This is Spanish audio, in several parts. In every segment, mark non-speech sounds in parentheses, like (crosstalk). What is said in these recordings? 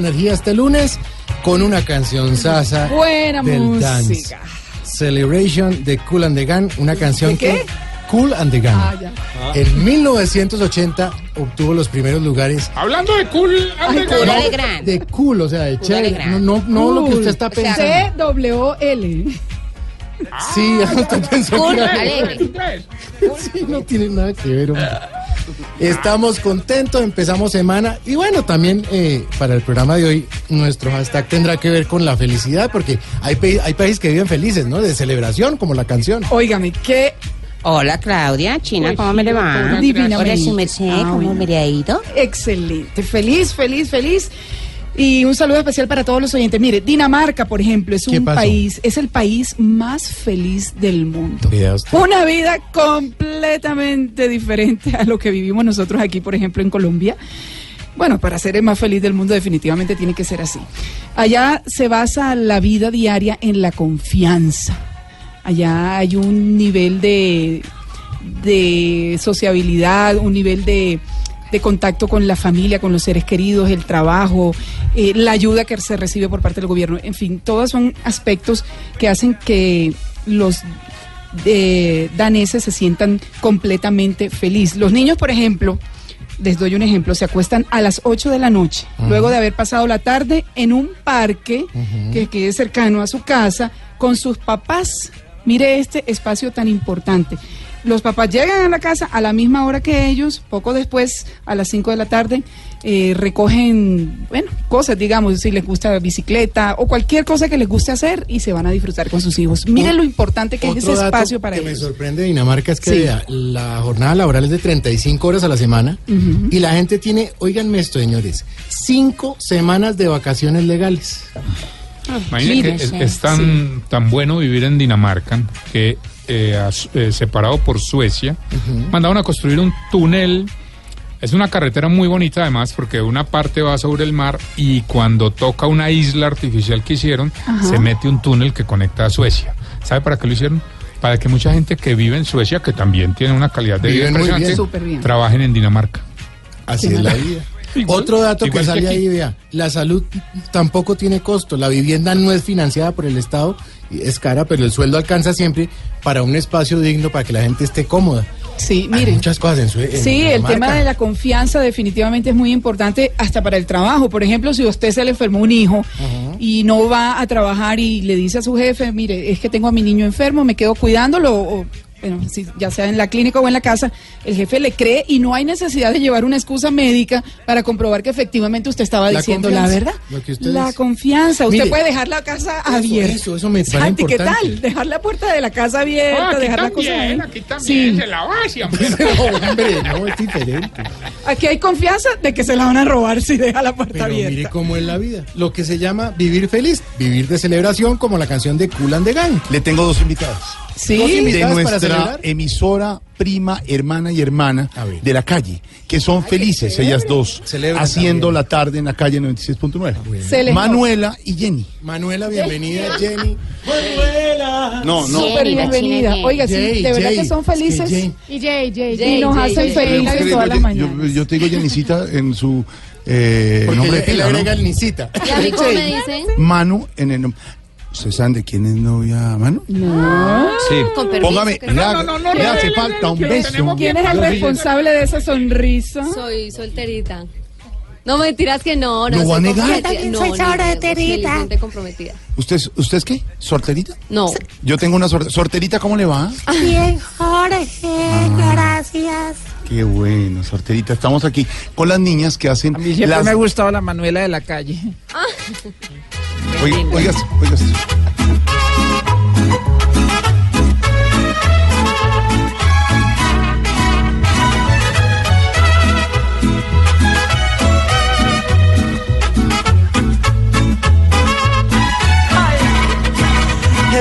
La energía este lunes con una canción sasa Buena del música. dance. Celebration de Cool and the Gang, una canción ¿De qué? que Cool and the Gang. Ah, ya. En 1980 obtuvo los primeros lugares Hablando de cool, Ay, ande- cool. no, de gran. de cool, o sea, de chévere. Grand. No, no, no lo que Cool. usted está O sea, pensando. C-W-L. Sí, (laughs) usted pensó Cool, que era-. (laughs) Sí, no tiene nada que ver. hombre. Estamos contentos, empezamos semana y bueno, también eh, para el programa de hoy nuestro hashtag tendrá que ver con la felicidad porque hay, hay países que viven felices, ¿no? De celebración, como la canción. Óigame, qué Hola Claudia, China, ¿cómo me le va? divinamente. Hola, su merced, ¿cómo me le ha ido? excelente. Feliz, feliz, feliz. Y un saludo especial para todos los oyentes. Mire, Dinamarca, por ejemplo, es ¿Qué un pasó? país, es el país más feliz del mundo. Una vida completamente diferente a lo que vivimos nosotros aquí, por ejemplo, en Colombia. Bueno, para ser el más feliz del mundo definitivamente tiene que ser así. Allá se basa la vida diaria en la confianza. Allá hay un nivel de, de sociabilidad, un nivel de, de contacto con la familia, con los seres queridos, el trabajo, eh, la ayuda que se recibe por parte del gobierno. En fin, todos son aspectos que hacen que los eh, daneses se sientan completamente felices. Los niños, por ejemplo, les doy un ejemplo, se acuestan a las 8 de la noche, luego de haber pasado la tarde en un parque que quede cercano a su casa con sus papás. Mire este espacio tan importante. Los papás llegan a la casa a la misma hora que ellos, poco después, a las 5 de la tarde, eh, recogen, bueno, cosas, digamos, si les gusta bicicleta o cualquier cosa que les guste hacer y se van a disfrutar con sus hijos. Miren lo importante que es ese dato espacio para que me sorprende de Dinamarca es que Sí. la jornada laboral es de 35 horas a la semana y la gente tiene, oiganme esto, señores, cinco semanas de vacaciones legales. Que es, sí, es tan, tan bueno vivir en Dinamarca que eh, eh, separado por Suecia, mandaron a construir un túnel. Es una carretera muy bonita además porque una parte va sobre el mar y cuando toca una isla artificial que hicieron, se mete un túnel que conecta a Suecia. ¿Sabe para qué lo hicieron? Para que mucha gente que vive en Suecia, que también tiene una calidad de vida Viven impresionante, bien. Trabajen en Dinamarca. Así es la vida. (laughs) Igual- Otro dato que que sale aquí. ahí, vea, la salud tampoco tiene costo, la vivienda no es financiada por el Estado, es cara, pero el sueldo alcanza siempre para un espacio digno para que la gente esté cómoda. Sí, Hay mire. muchas cosas en su en Sí, el tema de la confianza definitivamente es muy importante hasta para el trabajo. Por ejemplo, si usted se le enfermó un hijo y no va a trabajar y le dice a su jefe, mire, es que tengo a mi niño enfermo, me quedo cuidándolo, o, bueno, si, ya sea en la clínica o en la casa, el jefe le cree y no hay necesidad de llevar una excusa médica para comprobar que efectivamente usted estaba La diciendo la verdad. lo que usted La dice. confianza. Usted Mire, puede dejar la casa abierta. eso, eso me parece Santi, ¿qué tal? Dejar la puerta de la casa abierta, Ah, aquí dejar la cosa también, ahí. aquí también Sí. se la vacia, hombre. No, hombre, no, es diferente. Aquí hay confianza de que se la van a robar si deja la puerta Pero abierta. mire cómo es la vida. Lo que se llama vivir feliz, vivir de celebración, como la canción de Cool and the Gang. Le tengo dos invitadas. Sí. De nuestra emisora, prima, hermana y hermana de la calle, que son felices, ellas dos, Celebran haciendo también. la tarde en la calle 96.9. Se les Manuela y Jenny. Manuela, bienvenida, (laughs) Jenny. No, no. Súper bienvenida. Oiga, sí, Jay, de verdad Jay, que son felices Jay- Y Jay, Jay, y nos Jay, hacen Jay, felices Yo- todas las yo, mañanas. yo tengo Jennycita en su eh, Porque nombre de pila, ¿no? agrega el Nisita. ¿Y a mí cómo me dicen? Manu en el nombre. ¿Ustedes saben de quién es novia Manu? Con permiso. Póngame, que le, haga- le hace falta un beso. ¿Quién es el responsable de esa sonrisa? Soy solterita. No mentiras que no, no ¿Lo va a soy negar? comprometida. Yo también No, soy solterita. comprometida. ¿Usted, ¿Usted es qué? ¿Sorterita? No. Yo tengo una sorte- sorterita, ¿cómo le va? Bien, Jorge, gracias. Qué bueno, sorterita. Estamos aquí con las niñas que hacen A mí siempre las... me ha gustado la Manuela de la calle. Oiga, oiga, oiga.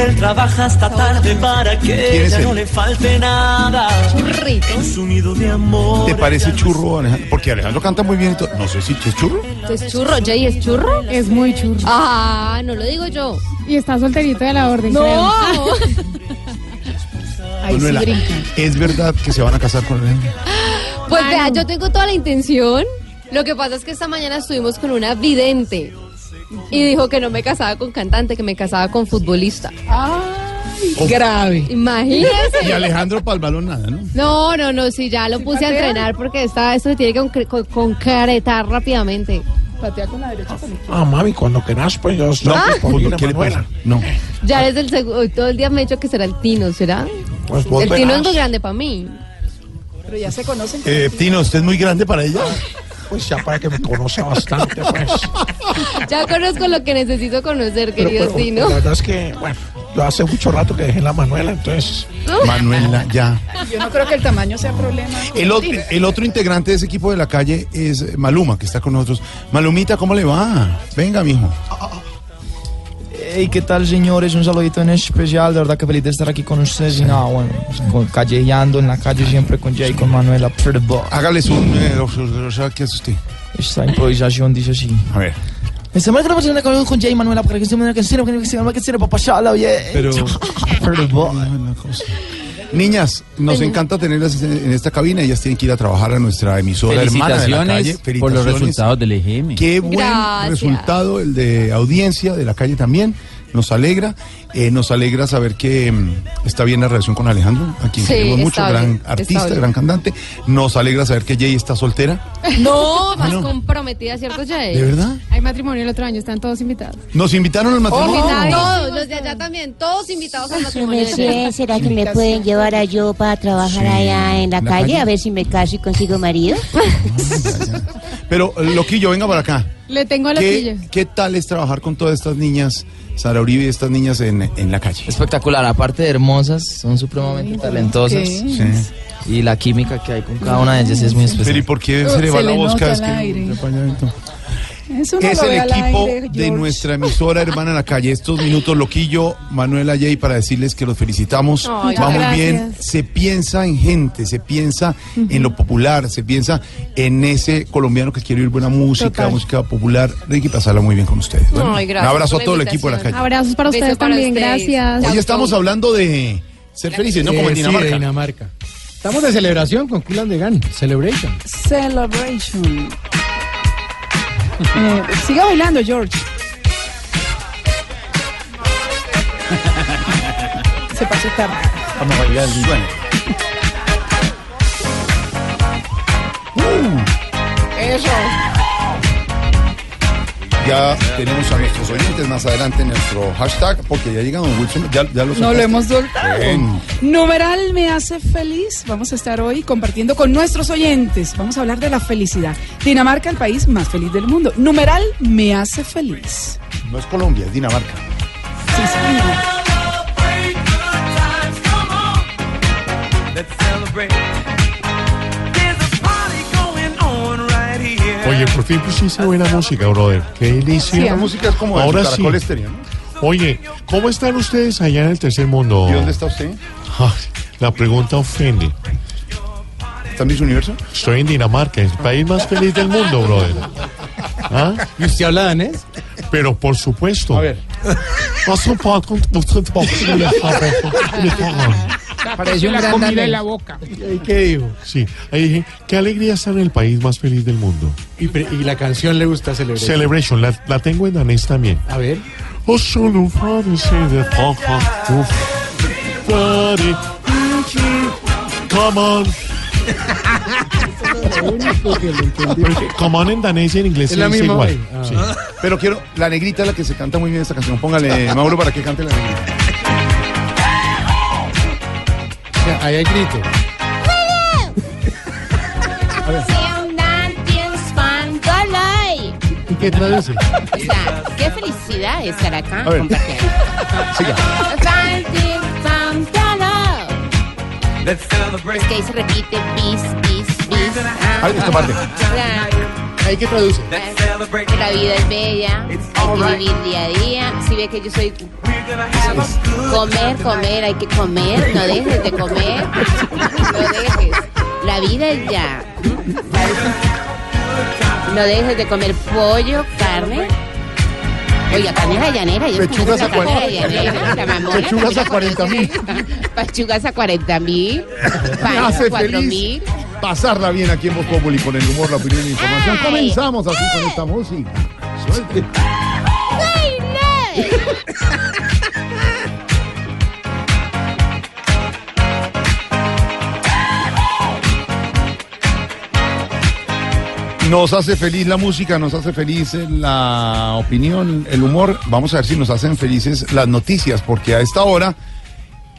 Él trabaja hasta tarde para ¿Quién que ella él? no le falte nada. Churrito. En su nido de amor. ¿Te parece churro, Alejandro? Porque Alejandro canta muy bien y todo. No sé si es churro. ¿Es churro? ¿Jay es churro? Es muy churro. Ah, no lo digo yo. Y está solterito de la orden, No. creo. (laughs) Manuela. ¿es verdad que se van a casar con Alejandro? Pues vea, yo tengo toda la intención. Lo que pasa es que esta mañana estuvimos con una vidente. Y dijo que no me casaba con cantante, que me casaba con futbolista. Ay, grave. Imagínese. Y Alejandro para el balón nada, ¿no? No, no, no, sí, ya lo puse a entrenar porque esta, esto se tiene que con- concretar rápidamente. Patea con la derecha con la izquierda. Ah, mami, cuando quieras, pues yo estoy No, disponible, ¿qué le Manuela. pasa? No. Ya desde el segundo, todo el día me he dicho que será el Tino, ¿será? Pues vos El Tino es muy grande para mí. Pero ya se conocen. Eh, Tino, ¿usted es muy grande para ella? Pues ya para que me conozca bastante, pues. (laughs) Ya conozco lo que necesito conocer, querido pero, Tino. la verdad es que, bueno, yo hace mucho rato que dejé la Manuela, entonces... Manuela, ya. Yo no creo que el tamaño sea problema. El otro, el otro integrante de ese equipo de la calle es Maluma, que está con nosotros. Malumita, ¿cómo le va? Venga, mijo. Hey, ¿qué tal, señores? Un saludito en especial. De verdad que feliz de estar aquí con ustedes. Y nada, bueno, con, callejeando en la calle siempre con Jay, con Manuela. Hágales un... Eh, ¿Qué hace usted? Esta improvisación dice así. A ver. Esta semana que nos pasamos con con Jay Manuela para que se me que se me que se me que se me para pasarla, oye. Pero... Perdón. Niñas, nos encanta tenerlas en esta cabina. Ellas tienen que ir a trabajar a nuestra emisora hermana de la calle. Felicitaciones por los resultados del EGM. Qué buen Gracias. resultado el de audiencia de la calle también. Nos alegra. Eh, nos alegra saber que mm, está bien la relación con Alejandro, a quien Sí, queremos mucho, gran artista, gran cantante. Nos alegra saber que Jay está soltera. (laughs) No, más no. comprometida, ¿cierto, Jay? ¿De verdad? Hay matrimonio el otro año, están todos invitados. Nos invitaron al matrimonio. Todos, los de allá también, todos invitados al matrimonio. ¿será que me pueden llevar a yo para trabajar allá en la, la calle? calle. A ver si me caso y consigo marido. (laughs) Pero, Loquillo, venga para acá. Le tengo la ¿Qué. ¿Qué tal es trabajar con todas estas niñas, Sara Uribe y estas niñas en, en la calle? Espectacular, aparte de hermosas, son supremamente talentosas. Sí. Y la química que hay con cada una de ellas es muy especial. Pero ¿y por qué se le va la voz cada vez que aire. el acompañamiento? Eso no Es lo el equipo aire, de nuestra emisora hermana en la calle. Estos minutos, Loquillo, Manuela Jay, para decirles que los felicitamos. Ay, Va muy gracias. bien. Se piensa en gente, se piensa en lo popular, se piensa en ese colombiano que quiere oír buena música, Total. música popular. Ricky, pasarla muy bien con ustedes. Bueno, Ay, gracias un abrazo a todo el equipo de la calle. Abrazos para Beso ustedes para también, ustedes. gracias. Hoy estamos hablando de ser felices, ¿no? Como en sí, de Dinamarca. Estamos de celebración con Cool and the Gang. Celebration. Celebration. Mm, siga bailando, George. Se pasó tarde. Vamos a bailar el bueno. uh. Eso. Ya tenemos a nuestros oyentes más adelante en nuestro hashtag, porque ya llega Don Wilson. Ya, ya lo No lo hemos soltado. Bien. Numeral me hace feliz. Vamos a estar hoy compartiendo con nuestros oyentes. Vamos a hablar de la felicidad. Dinamarca, el país más feliz del mundo. Numeral me hace feliz. No es Colombia, es Dinamarca. Sí, señor. Oye, por fin pusiste buena música, brother. Qué delicia. Sí, la música es como de Ahora sí. ¿no? Oye, ¿cómo están ustedes allá en el tercer mundo? ¿Y dónde está usted? La pregunta ofende. ¿Está en Miss Universo? Estoy en Dinamarca, el país más feliz del mundo, brother. ¿Ah? ¿Y usted habla danés? Pero por supuesto. A ver. (laughs) Parece la comida en la boca. ¿Y qué dijo? Sí, ahí dije, qué alegría estar en el país más feliz del mundo. Y, pre- y la canción le gusta celebrar. Celebration, la, la tengo en danés también. A ver. Og solo det fra Uff. Daddy. Come on. (laughs) Come on en danés y en inglés Es la se dice misma, igual. güey. Ah. Sí. Pero quiero, la negrita es la que se canta muy bien esta canción. Póngale, Mauro, para que cante la negrita. Ahí hay grito. ¿Y qué traduce? O sea, qué felicidad estar acá A ver. compartiendo. Siga. Es que ahí se repite bis, bis, bis. Ah, Ay, esta parte. ¿Ahí qué traduce? Que la vida es bella, hay que vivir día a día. Si ve que yo soy a comer, comer, hay que comer, no dejes de comer, no dejes. La vida es ya. No dejes de comer pollo, carne. Oiga, carne a llanera. Yo Pechugas a la mamona, Pechugas ¿no a 40 mil. Pechugas a 40 mil. Hace 4 feliz mil. Pasarla bien aquí en Voz Populi con el humor, la opinión y la información. Comenzamos así con esta música. Suelte. Nos hace feliz la música, nos hace feliz la opinión, el humor. Vamos a ver si nos hacen felices las noticias, porque a esta hora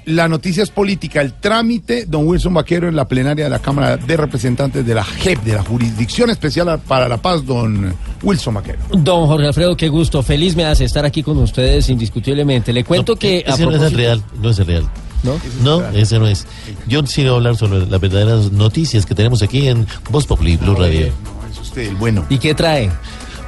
la noticia es política. El trámite, don Wilson Vaquero, en la plenaria de la Cámara de Representantes de la JEP, de la Jurisdicción Especial para la Paz, don Wilson Vaquero. Don Jorge Alfredo, qué gusto. Feliz me hace estar aquí con ustedes indiscutiblemente. Le cuento que... a Ese no es el real, no es el real. ¿No? No, ese no es. Yo sí voy a hablar sobre las verdaderas noticias que tenemos aquí en Voz Populi Blue Radio. Es usted el bueno. ¿Y qué trae?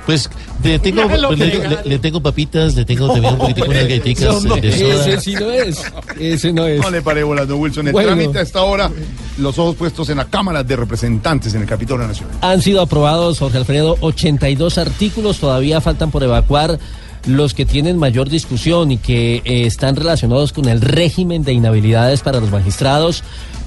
Pues le tengo, pues, le, que le- le tengo papitas, le tengo también un poquitico unas galletitas No, no. de soda. Ese sí no es. Ese no es. No le paré bolas, don Wilson. El Bueno. trámite a esta hora, los ojos puestos en la Cámara de Representantes en el Capitolio Nacional. Han sido aprobados, Jorge Alfredo, 82 artículos. Todavía faltan por evacuar los que tienen mayor discusión y que eh, están relacionados con el régimen de inhabilidades para los magistrados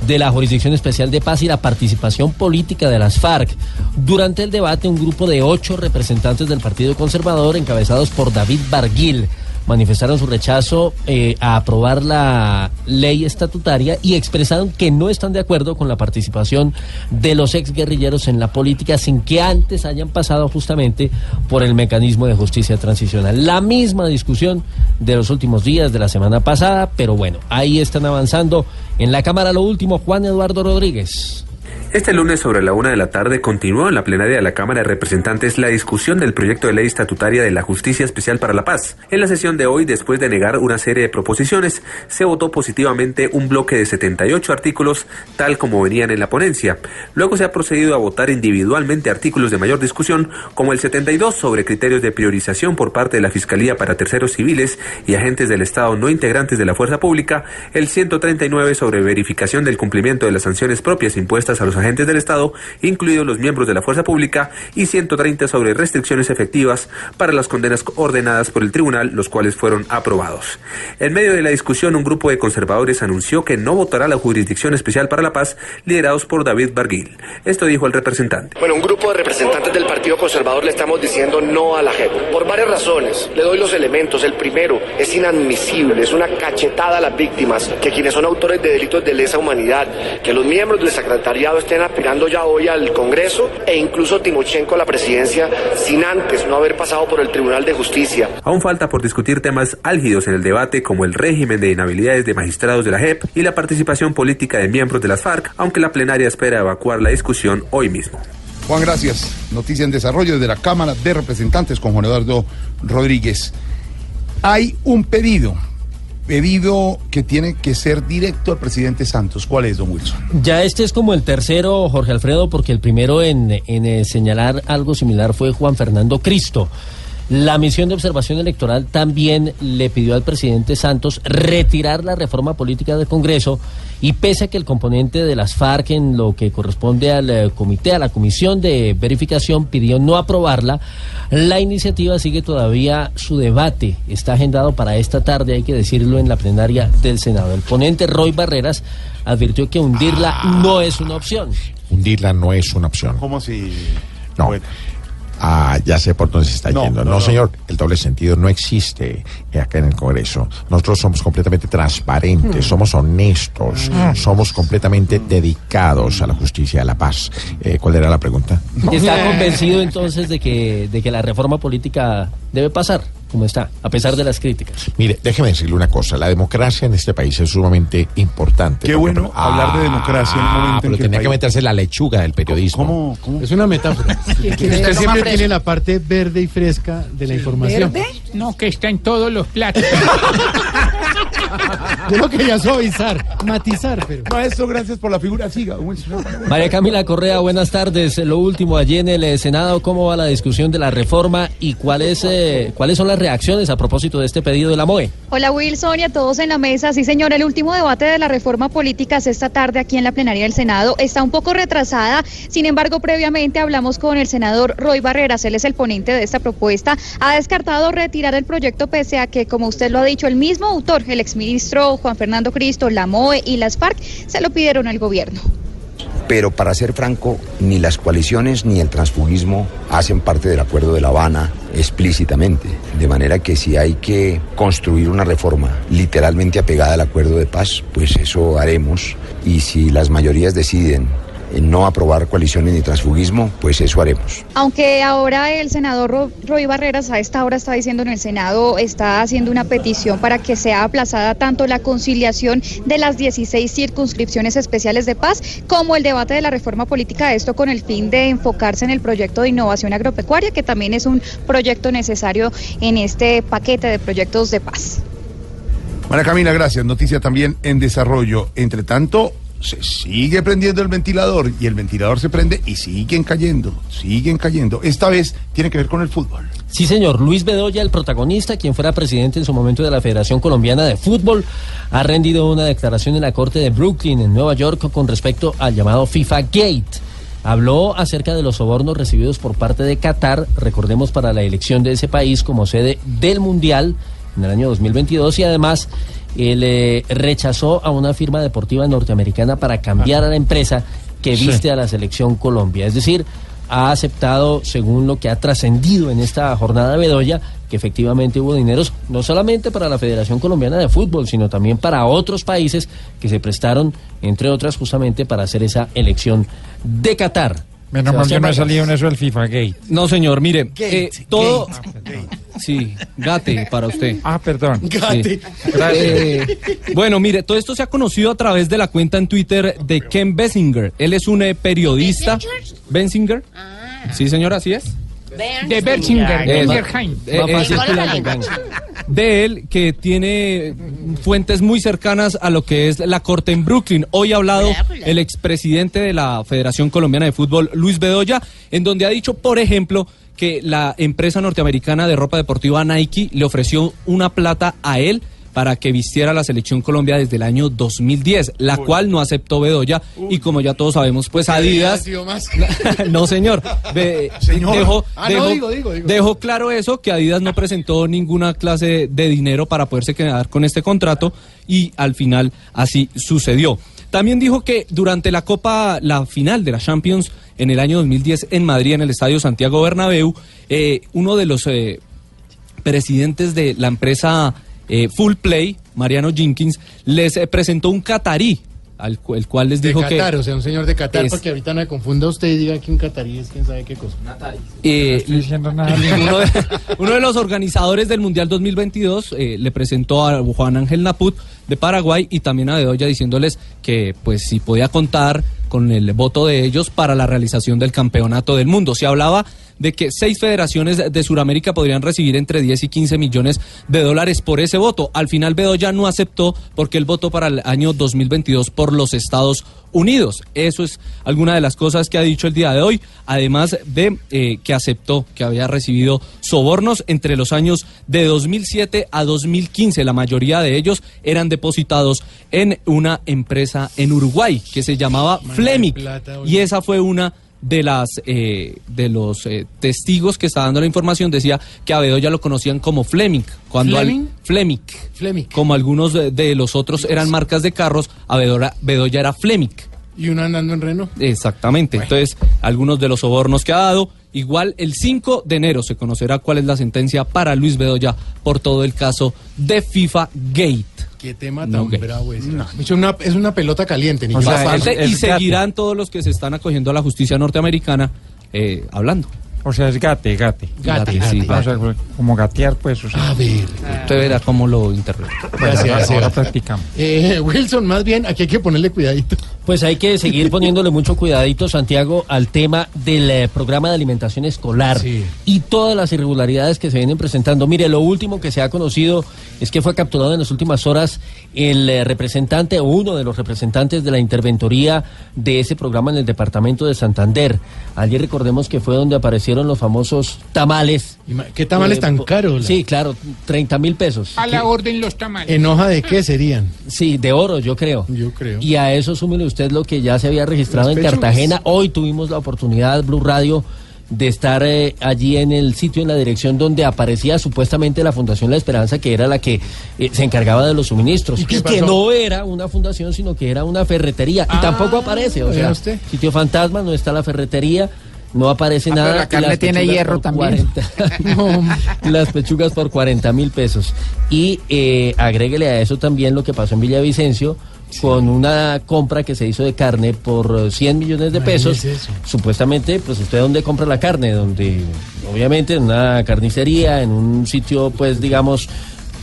de la Jurisdicción Especial de Paz y la participación política de las FARC. Durante el debate, un grupo de ocho representantes del Partido Conservador, encabezados por David Barguil, manifestaron su rechazo eh, a aprobar la ley estatutaria y expresaron que no están de acuerdo con la participación de los exguerrilleros en la política sin que antes hayan pasado justamente por el mecanismo de justicia transicional. La misma discusión de los últimos días de la semana pasada, pero bueno, ahí están avanzando en la Cámara lo último Juan Eduardo Rodríguez. Este lunes sobre la una de la tarde continuó en la plenaria de la Cámara de Representantes la discusión del proyecto de ley estatutaria de la Justicia Especial para la Paz. En la sesión de hoy, después de negar una serie de proposiciones, se votó positivamente un bloque de 78 artículos tal como venían en la ponencia. Luego se ha procedido a votar individualmente artículos de mayor discusión, como el 72 sobre criterios de priorización por parte de la Fiscalía para terceros civiles y agentes del Estado no integrantes de la fuerza pública, el 139 sobre verificación del cumplimiento de las sanciones propias impuestas a los del Estado, incluidos los miembros de la fuerza pública, y 130 sobre restricciones efectivas para las condenas ordenadas por el tribunal, los cuales fueron aprobados. En medio de la discusión, un grupo de conservadores anunció que no votará la Jurisdicción Especial para la Paz, liderados por David Barguil. Esto dijo el representante. Bueno, un grupo de representantes del Partido Conservador le estamos diciendo no a la JEP. Por varias razones. Le doy los elementos. El primero, es inadmisible, es una cachetada a las víctimas, que quienes son autores de delitos de lesa humanidad, que los miembros del secretariado estén aspirando ya hoy al Congreso e incluso Timochenko a la presidencia sin antes no haber pasado por el Tribunal de Justicia. Aún falta por discutir temas álgidos en el debate como el régimen de inhabilidades de magistrados de la JEP y la participación política de miembros de las FARC, aunque la plenaria espera evacuar la discusión hoy mismo. Juan, gracias. Noticia en desarrollo desde la Cámara de Representantes con Juan Eduardo Rodríguez. Hay un pedido, pedido que tiene que ser directo al presidente Santos. ¿Cuál es, don Wilson? Ya este es como el tercero, Jorge Alfredo, porque el primero en, en, eh, señalar algo similar fue Juan Fernando Cristo. La misión de observación electoral también le pidió al presidente Santos retirar la reforma política del Congreso y pese a que el componente de las FARC en lo que corresponde al eh, comité, a la comisión de verificación, pidió no aprobarla, la iniciativa sigue todavía su debate. Está agendado para esta tarde, hay que decirlo, en la plenaria del Senado. El ponente Roy Barreras advirtió que hundirla no es una opción. Hundirla no es una opción. ¿Cómo si...? No. Ah, ya sé por dónde se está No, yendo. no, No, no. señor, el doble sentido no existe eh, acá en el Congreso. Nosotros somos completamente transparentes, somos honestos, Mm. somos completamente dedicados a la justicia y a la paz. Eh, ¿Cuál era la pregunta? ¿Está (laughs) convencido entonces de que, de que la reforma política debe pasar como está, a pesar de las críticas? Mire, déjeme decirle una cosa. La democracia en este país es sumamente importante. Qué bueno hablar de democracia en un momento en Ah, pero que el tenía que meterse en la lechuga del periodismo. Es una metáfora. (laughs) que Usted siempre tiene la parte verde y fresca de la información. No, que está en todos los platos. (laughs) Yo lo quería suavizar, matizar, pero. Maestro, gracias por la figura. Siga. María Camila Correa, buenas tardes. Lo último, allí en el eh, Senado, ¿cómo va la discusión de la reforma y cuáles, eh, cuáles son las reacciones a propósito de este pedido de la MOE? Hola Wilson y a todos en la mesa. Sí, señor, el último debate de la reforma política es esta tarde aquí en la plenaria del Senado. Está un poco retrasada, sin embargo, previamente hablamos con el senador Roy Barreras, él es el ponente de esta propuesta. Ha descartado retirar el proyecto pese a que, como usted lo ha dicho, el mismo autor, el exministro Juan Fernando Cristo, la MOE y las FARC, se lo pidieron al gobierno. Pero para ser franco, ni las coaliciones ni el transfugismo hacen parte del acuerdo de La Habana explícitamente. De manera que si hay que construir una reforma literalmente apegada al acuerdo de paz, pues eso haremos. Y si las mayorías deciden no aprobar coaliciones ni transfugismo, pues eso haremos. Aunque ahora el senador Ro- Roy Barreras a esta hora está diciendo en el Senado, está haciendo una petición para que sea aplazada tanto la conciliación de las 16 circunscripciones especiales de paz como el debate de la reforma política, esto con el fin de enfocarse en el proyecto de innovación agropecuaria, que también es un proyecto necesario en este paquete de proyectos de paz. María Camila, gracias. Noticia también en desarrollo. Entre tanto, se sigue prendiendo el ventilador y el ventilador se prende y siguen cayendo, siguen cayendo. Esta vez tiene que ver con el fútbol. Sí, señor. Luis Bedoya, el protagonista, quien fuera presidente en su momento de la Federación Colombiana de Fútbol, ha rendido una declaración en la Corte de Brooklyn, en Nueva York, con respecto al llamado FIFA Gate. Habló acerca de los sobornos recibidos por parte de Qatar, recordemos, para la elección de ese país como sede del Mundial en el año 2022 y además él eh, rechazó a una firma deportiva norteamericana para cambiar a la empresa que Sí. viste a la selección Colombia. Es decir, ha aceptado, según lo que ha trascendido en esta jornada de Bedoya, que efectivamente hubo dineros no solamente para la Federación Colombiana de Fútbol, sino también para otros países que se prestaron, entre otras, justamente para hacer esa elección de Qatar. Menos mal que no he Vargas. salido en eso del FIFA Gate. No, señor, mire, eh, todo... Gate. Sí, gate para usted. Ah, perdón. Sí. Eh, bueno, mire, todo esto se ha conocido a través de la cuenta en Twitter de Ken Bessinger. Él es un eh, periodista. ¿Bensinger? Sí, señor, así es. De Berchinger, de él. Que tiene fuentes muy cercanas a lo que es la corte en Brooklyn. Hoy ha hablado el expresidente de la Federación Colombiana de Fútbol, Luis Bedoya, en donde ha dicho, por ejemplo, que la empresa norteamericana de ropa deportiva Nike le ofreció una plata a él para que vistiera la selección Colombia desde el año 2010, la cual no aceptó Bedoya y como ya todos sabemos, pues Adidas (laughs) no, señor. Señor. Dejó, Ah, no, dejó- digo, digo, digo. dejó claro eso, que Adidas no presentó ninguna clase de dinero para poderse quedar con este contrato y al final así sucedió. También dijo que durante la Copa, la final de la Champions en el año 2010 en Madrid, en el Estadio Santiago Bernabéu, eh, uno de los eh, presidentes de la empresa eh, Full Play, Mariano Jenkins, les eh, presentó un catarí al cu- el cual les De dijo Qatar, que o sea, un señor de Qatar, Es- para que ahorita no me confunda usted y diga que un catarí es quién sabe qué cosa. Eh, (laughs) uno, de, uno de los organizadores del Mundial 2022 eh, le presentó a Juan Ángel Naput de Paraguay y también a Bedoya diciéndoles que pues si podía contar con el voto de ellos para la realización del campeonato del mundo. Se hablaba de que seis federaciones de Sudamérica podrían recibir entre 10 y 15 millones de dólares por ese voto. Al final Bedoya no aceptó porque él votó para el año 2022 por los Estados Unidos. Eso es alguna de las cosas que ha dicho el día de hoy, además de eh, que aceptó que había recibido sobornos entre los años de 2007 a 2015. La mayoría de ellos eran depositados en una empresa en Uruguay que se llamaba oye. y esa fue una de las eh, de los eh, testigos que está dando la información decía que a Bedoya lo conocían como Flemic cuando al- ¿Fleming? Flemic Flemic. como algunos de, de los otros eran marcas de carros a Bedoya, Bedoya era Flemic Y uno andando en reno. Exactamente. Entonces, algunos de los sobornos que ha dado. Igual el 5 de enero se conocerá cuál es la sentencia para Luis Bedoya por todo el caso de FIFA Gate. Qué tema tan bravo ese. Es, una, es una pelota caliente, ni O sea, y seguirán todos los que se están acogiendo a la justicia norteamericana eh, hablando. O sea, es gate, gate. Gate, sí, O sea, como gatear, pues. O sea. A ver. Usted verá cómo lo interpreta. Gracias, ahora, ahora practicamos. Eh, Wilson, más bien, aquí hay que ponerle cuidadito. Pues hay que seguir poniéndole mucho cuidadito, Santiago, al tema del eh, programa de alimentación escolar y todas las irregularidades que se vienen presentando. Mire, lo último que se ha conocido es que fue capturado en las últimas horas el eh, representante o uno de los representantes de la interventoría de ese programa en el departamento de Santander. Ayer recordemos que fue donde aparecieron los famosos tamales. ¿Qué tamales Eh, tan caros? Sí, claro, 30 mil pesos. A la orden los tamales. ¿En hoja de qué serían? Sí, de oro, yo creo. Yo creo. Y a eso súmele usted lo que ya se había registrado en pechugas. Cartagena. Hoy tuvimos la oportunidad, Blue Radio, de estar eh, allí en el sitio, en la dirección donde aparecía supuestamente la Fundación La Esperanza, que era la que eh, se encargaba de los suministros. ¿Y que no era una fundación, sino que era una ferretería. Ah, y tampoco aparece. O sea, usted. sitio fantasma, no está la ferretería. No aparece Ah, pero nada. la y carne tiene hierro también. 40 (laughs) las pechugas por 40 mil pesos. Y eh, agréguele a eso también lo que pasó en Villavicencio con una compra que se hizo de carne por eh, 100 millones de pesos. Eso. Supuestamente, pues usted dónde compra la carne, donde obviamente en una carnicería, en un sitio pues digamos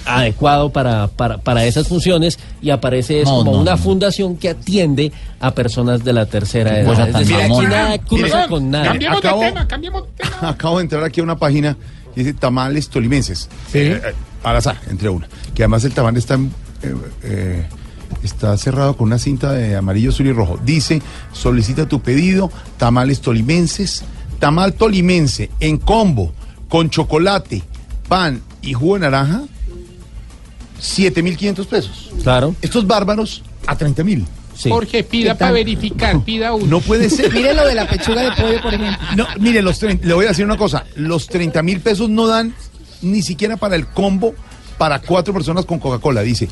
adecuado para, para, para esas funciones y aparece es No, como no, una no. fundación que atiende a personas de la tercera edad. cosa Es tan decir, aquí nada cruza Mire, con nada. Cambiemos Acabo- de tema, cambiemos de tema. (laughs) Acabo de entrar aquí a una página que dice tamales tolimenses. Sí. Eh, eh, al azar, entre una. Que además el tamal está, en, eh, eh, está cerrado con una cinta de amarillo, azul y rojo. Dice, solicita tu pedido, tamales tolimenses, tamal tolimense en combo con chocolate, pan y jugo de naranja, 7.500 pesos. Claro. Estos bárbaros a 30.000. Jorge, pida para verificar, pida uno. No puede ser. (laughs) Mire lo de la pechuga de pollo, por ejemplo. No, mire, los 30 le voy a decir una cosa. Los 30 mil pesos no dan ni siquiera para el combo para cuatro personas con Coca-Cola. Dice,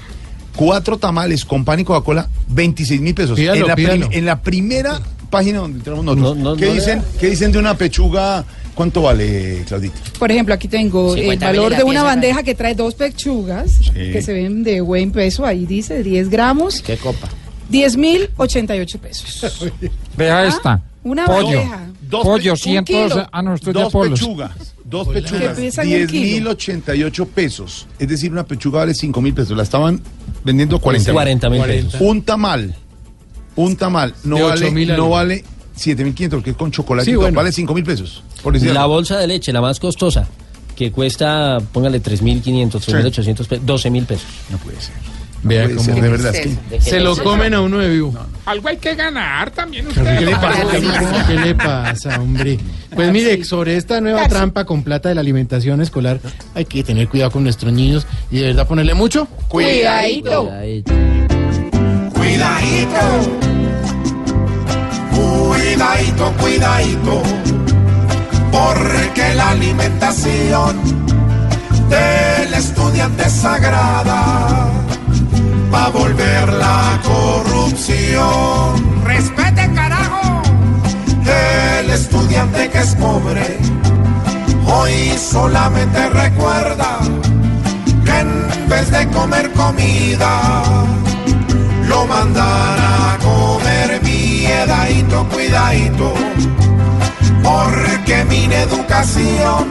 cuatro tamales con pan y Coca-Cola, 26 mil pesos. Pídalo, en, la en primera página donde tenemos nosotros. No, no, ¿Qué, no dicen. ¿Qué dicen de una pechuga? ¿Cuánto vale, Claudita? Por ejemplo, aquí tengo el 50 valor de una bandeja que trae dos pechugas que se ven de buen peso. Ahí dice 10 gramos, ¿Qué copa? 10 mil 88 pesos. (laughs) Vea Ah, esta. una pollo. bandeja. Dos pollo, pe- un 100 kilo. Ah, no, esto es de Dos polos. pechugas. Dos Que pechugas. pesan un 10 kilo. mil 88 pesos. Es decir, una pechuga vale 5 mil pesos. La estaban vendiendo 40 40 mil pesos. Un tamal, un tamal no De vale, 8.000 no vale 7.500 porque es con chocolate, Sí, bueno. vale 5.000 pesos. Por decir La algo. bolsa de leche, la más costosa, que cuesta, póngale 3.500, 3.800 pesos, 12.000 pesos. No puede ser. Vea puede cómo ser, de verdad. es que- se lo comen a uno de vivo. Algo hay que ganar también ¿Qué ustedes. le pasa? ¿Qué le pasa, hombre? Pues mire, sobre esta nueva trampa con plata de la alimentación escolar, hay que tener cuidado con nuestros niños y de verdad ponerle mucho Cuidadito. Cuidadito, cuidadito, cuidadito, porque la alimentación del estudiante es sagrada va a volver la corrupción. Respete, carajo. El estudiante que es pobre hoy solamente recuerda que en vez de comer comida lo mandan a cuidadito, porque mi educación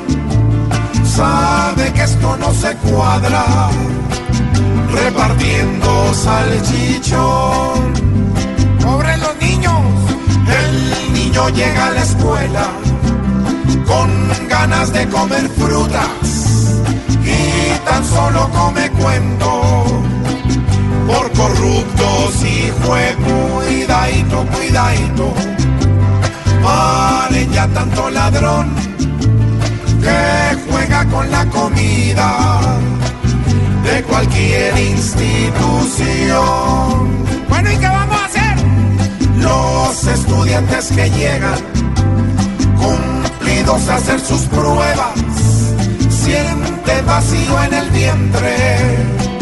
sabe que esto no se cuadra, repartiendo salchichón. Pobres los niños, el niño llega a la escuela con ganas de comer frutas y tan solo come cuento por corruptos y fue cuidadito, cuidadito. Paren ya tanto ladrón que juega con la comida de cualquier institución. Bueno, ¿y qué vamos a hacer? Los estudiantes que llegan cumplidos a hacer sus pruebas sienten vacío en el vientre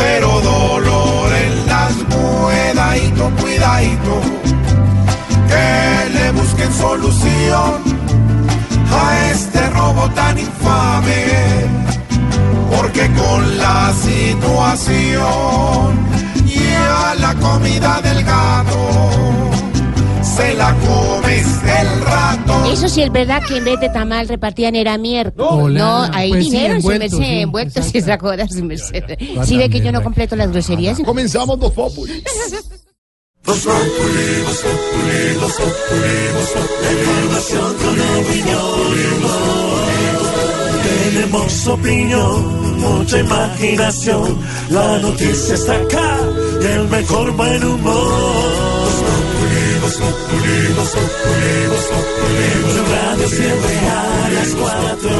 pero dolor en las cuidadito, cuidadito, que le busquen solución a este robo tan infame, porque con la situación y a la comida del gato se la come el rato. Eso sí es verdad que en vez de tamal repartían era miércoles. No. No, Hola. hay Pues sí, dinero en su envuelto, merced, sí, envueltos y esa cosa, su merced. Sí ve que yo no completo las groserías. Comenzamos dos Populi. Información con opinión. Tenemos opinión, mucha imaginación. La noticia está acá y el mejor buen humor. En tu radio siempre a las cuatro.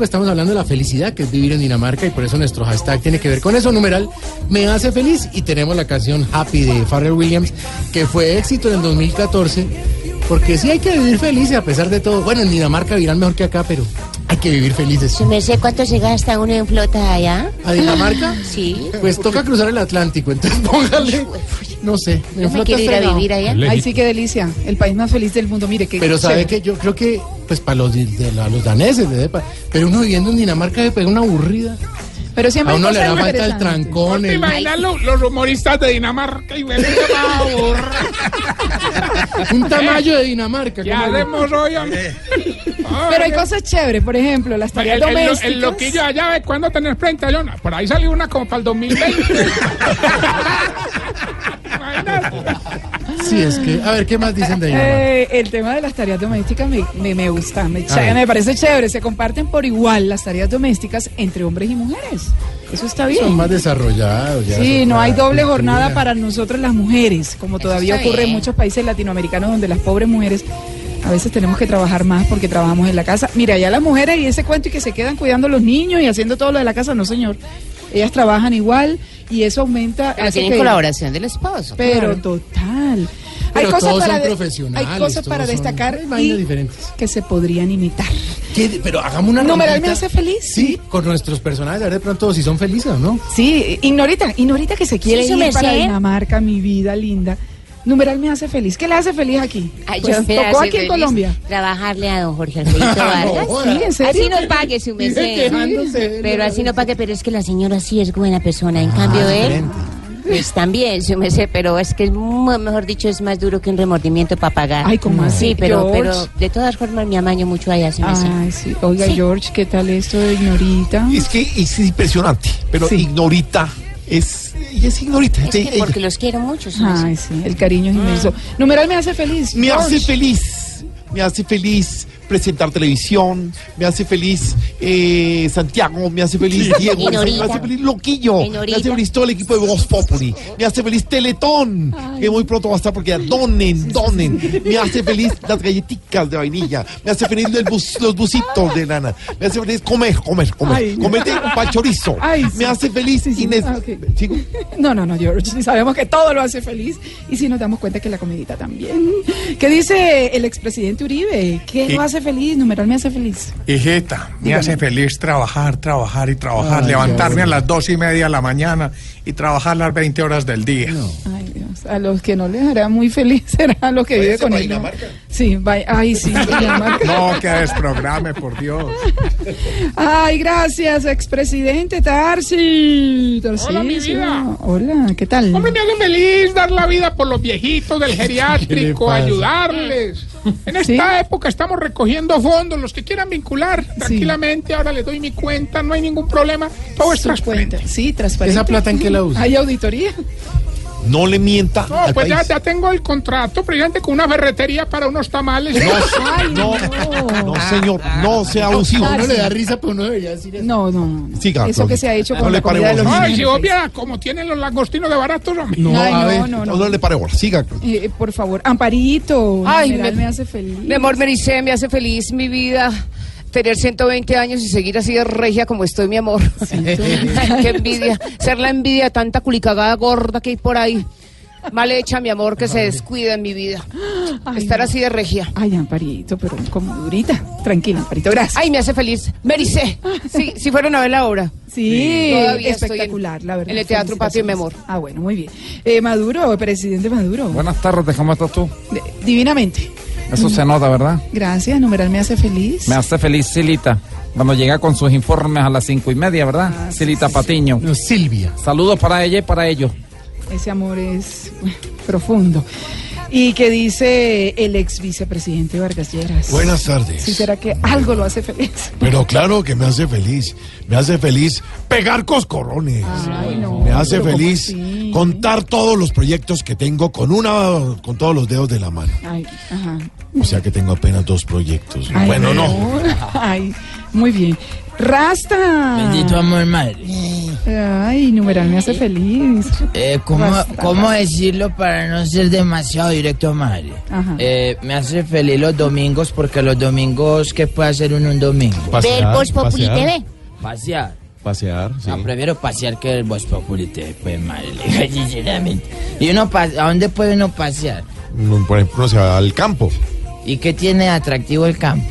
Estamos hablando de la felicidad que es vivir en Dinamarca y por eso nuestro hashtag tiene que ver con eso. Numeral me hace feliz y tenemos la canción Happy de Pharrell Williams que fue éxito en el 2014 porque sí hay que vivir felices a pesar de todo. Bueno, en Dinamarca vivirán mejor que acá, pero hay que vivir felices. Su merced, ¿cuánto se gasta uno en flota allá? ¿A Dinamarca? (laughs) Sí. Pues toca cruzar el Atlántico, entonces (laughs) póngale, no sé, me quiero ir a vivir allá. Ay, sí, qué delicia. El país más feliz del mundo. Mire que. Pero sabe que yo creo que, pues para los, de- de la- los daneses, de- pero uno viviendo en Dinamarca se pega una aburrida. Pero siempre a uno le da falta el trancón. ¿Te el- imaginas lo- los humoristas de Dinamarca y bueno, (laughs) un tamaño de Dinamarca. ¿Qué ¿cómo le- hacemos hoy, hombre? Pero hay cosas chéveres, por ejemplo, las tareas El, el, domésticas. el loquillo allá ve cuándo tener presentación. Por ahí salió una como para el 2020. (laughs) Sí, es que, a ver, ¿qué más dicen de Dinamarca? Eh, el tema de las tareas domésticas me, me, me gusta, me, me parece chévere. Se comparten por igual las tareas domésticas entre hombres y mujeres. Eso está bien. Son más desarrollados. ya Sí, no hay doble cultura. jornada para nosotros las mujeres, como todavía ocurre en muchos países latinoamericanos donde las pobres mujeres a veces tenemos que trabajar más porque trabajamos en la casa. Mira, ya las mujeres y ese cuento y que se quedan cuidando a los niños y haciendo todo lo de la casa, no señor. Ellas trabajan igual y eso aumenta. Pero hace tienen que- colaboración del esposo. Pero claro. total. Pero hay cosas todos para son profesionales, Hay cosas para destacar hay vainas y diferentes. que se podrían imitar. ¿Qué? Pero hagamos una Numeral me hace feliz. Sí, con nuestros personajes, a ver de pronto si son felices o no. Sí, Ignorita, Ignorita que se quiere Sí, ir para. Dinamarca, mi vida linda. Numeral me hace feliz. ¿Qué le hace feliz aquí? Ay, Pues yo me tocó hace aquí en Colombia. Trabajarle a don Jorge Alfredito (laughs) Vargas. Sí, ¿en serio? Así no pague su (laughs) quejándose. Pero así no pague, pero es que la señora sí es buena persona. En cambio Ah, él, diferente. pues también su merced, pero es que mejor dicho, es más duro que un remordimiento para pagar. Ay, ¿cómo así, Sí, pero, George? pero de todas formas me amaño mucho allá, su merced. Ay, sí. Oiga, Sí. George, ¿qué tal esto de Ignorita? Es que es impresionante, pero Sí. Ignorita es, ella es ignorita. Es que porque los quiero mucho. Ay, sí, el cariño es inmenso. Numeral me hace feliz. Me hace feliz, me hace feliz presentar televisión, me hace feliz eh, Santiago, me hace feliz Diego, me hace feliz Loquillo, me hace feliz todo el equipo de Voz Populi, me hace feliz Teletón, que muy pronto va a estar porque ya donen, donen, me hace feliz las galletitas de vainilla, me hace feliz el bus- los busitos de lana, me hace feliz comer, comer, comer, Ay. comer de pan chorizo, Ay, sí. me hace feliz Inés. Ah. ¿Sigo? No, no, no, George. sí Sabemos que todo lo hace feliz. Y si nos damos cuenta que la comidita también. ¿Qué dice el expresidente Uribe? ¿Qué ¿Qué? lo hace feliz? Numeral me hace feliz. Hijita, me Dígame. hace feliz trabajar, trabajar y trabajar, Ay, levantarme Dios. a las dos y media de la mañana y trabajar las 20 horas del día. Ay, Dios. A los que no les hará muy feliz (laughs) será a los que viven con él. Sí, vaya. Ay, sí. (laughs) Dinamarca. No, que desprograme, por Dios. Ay, gracias, expresidente Tarsi. Hola, mi vida. Hola, ¿qué tal? Hombre, me hace feliz dar la vida por los viejitos del (laughs) ¿Qué le geriátrico, ayudarles. En esta época estamos recogiendo fondos, los que quieran vincular tranquilamente, ahora les doy mi cuenta, no hay ningún problema, todo es transparente. cuenta. Sí, transparente. ¿Esa plata en qué la usa? ¿Hay auditoría? No le mienta No, al pues ya, país. ya tengo el contrato, presidente, con una ferretería para unos tamales. No, (laughs) no, señor, no sea abusivo. A uno le da risa, pero uno debería decir eso. No, no, no. Siga, Eso que se ha hecho No con le la pare comida de los. Ay, si vieras como tienen los langostinos de baratos, hombre. No, Ay, a no, ver, no, no, no. le pare bola. Siga. Eh, por favor, Amparito. Ay, me- me hace feliz. Mi amor, Mericé, me hace feliz mi vida. Tener 120 años y seguir así de regia como estoy, mi amor. Ay, (laughs) qué envidia. Ser la envidia de tanta culicagada gorda que hay por ahí. Mal hecha, mi amor, que se descuida en mi vida. Estar así de regia. Ay, Amparito, pero como durita. Tranquila, Amparito, gracias. Ay, me hace feliz. Mericé. Sí, si fueron a ver la obra. Sí, Todavía estoy en- espectacular, la verdad. en el Teatro Patio de mi amor. Ah, bueno, muy bien. Eh, Maduro, presidente Maduro. Buenas tardes, ¿cómo estás tú? Divinamente. Eso se nota, ¿verdad? Gracias, numeral me hace feliz. Me hace feliz Silita. Cuando llega con sus informes a las cinco y media, ¿verdad? Ah, Silita Patiño. Silvia. Saludos para ella y para ellos. Ese amor es profundo. ¿Y qué dice el ex vicepresidente Vargas Lleras? Buenas tardes. ¿Sí será que algo lo hace feliz? Pero claro que me hace feliz. Me hace feliz pegar coscorrones. me hace pero ¿cómo feliz contar todos los proyectos que tengo con una con todos los dedos de la mano. Ay, ajá. O sea que tengo apenas dos proyectos. Ay, bueno, no. (laughs) Ay, muy bien. Rasta. Bendito amor, madre. Ay, numeral me hace feliz. Eh, ¿cómo, cómo decirlo para no ser demasiado directo, madre? Ajá. Eh, me hace feliz los domingos porque los domingos, ¿qué puede hacer uno un domingo? Ver Voz Populi TV. Pasear. Pasear, sí. No, prefiero pasear que el Voz Populi TV, pues, madre, (laughs) sinceramente. ¿Y uno pa- a dónde puede uno pasear? Mm, Por ejemplo, uno se va al campo. ¿Y qué tiene atractivo el campo?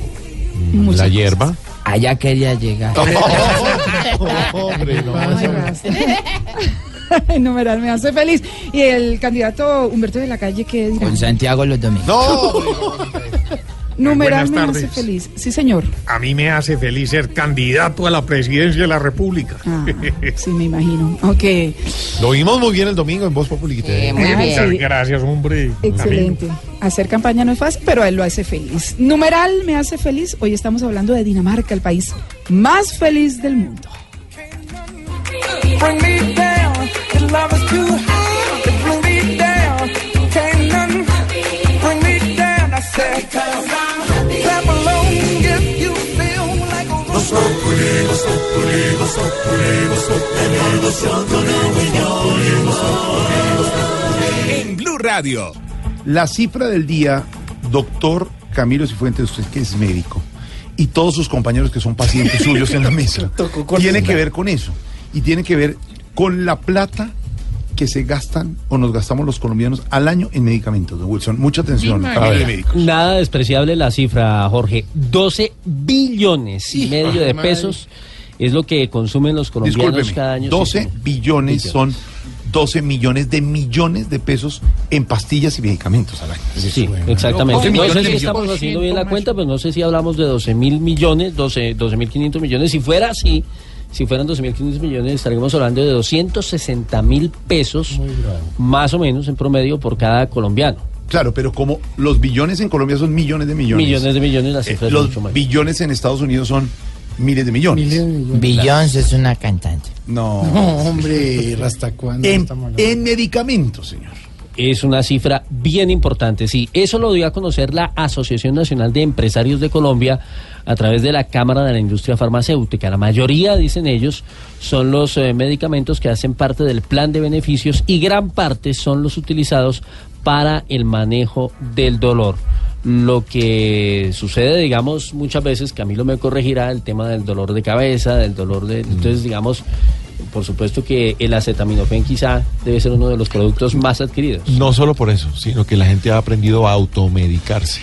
la hierba. Allá quería llegar. (laughs) Hombre, no. Rasta. Ay, numeral me hace feliz. Y el candidato Humberto de la Calle, ¿qué dirá? Con Santiago los domingos. Numeral me hace feliz. Sí, señor. A mí me hace feliz ser candidato a la presidencia de la República. Ah, (laughs) sí, me imagino. Ok. Lo vimos muy bien el domingo en Voz Populi. TV. muy bien. Muchas Sí. gracias, hombre. Excelente. Hacer campaña no es fácil, pero a él lo hace feliz. Numeral me hace feliz. Hoy estamos hablando de Dinamarca, el país más feliz del mundo. En Blue Radio. La cifra del día, doctor Camilo Cifuentes, usted que es médico, y todos sus compañeros que son pacientes (laughs) suyos en la mesa, tiene que ver con eso. Y tiene que ver con la plata que se gastan o nos gastamos los colombianos al año en medicamentos, don Wilson. Mucha atención, de. Nada despreciable la cifra, Jorge. 12 billones y medio de madre. Es lo que consumen los colombianos Discúlpeme, cada año. 12 billones son 12 millones de millones de pesos en pastillas y medicamentos al año. Es Sí, exactamente. 12 No millones sé si estamos haciendo bien la cuenta, pero no sé si hablamos de 12 mil millones, 12 mil 500 millones. Si fuera así, si fueran 12 mil 500 millones, estaríamos hablando de 260 mil pesos, más o menos en promedio, por cada colombiano. Claro, pero como los billones en Colombia son millones de millones. Millones de millones, la eh, cifra es los mucho más. billones en Estados Unidos son miles de millones. Billions es una cantante. No. No, hombre, ¿hasta cuándo En, estamos hablando? en medicamentos, señor. Es una cifra bien importante, sí. Eso lo dio a conocer la Asociación Nacional de Empresarios de Colombia a través de la Cámara de la Industria Farmacéutica. La mayoría, dicen ellos, son los eh, medicamentos que hacen parte del plan de beneficios y gran parte son los utilizados para el manejo del dolor. Lo que sucede, digamos, muchas veces, Camilo me corregirá, el tema del dolor de cabeza, del dolor de... Entonces, digamos, por supuesto que el acetaminofén quizá debe ser uno de los productos más adquiridos. No solo por eso, sino que la gente ha aprendido a automedicarse.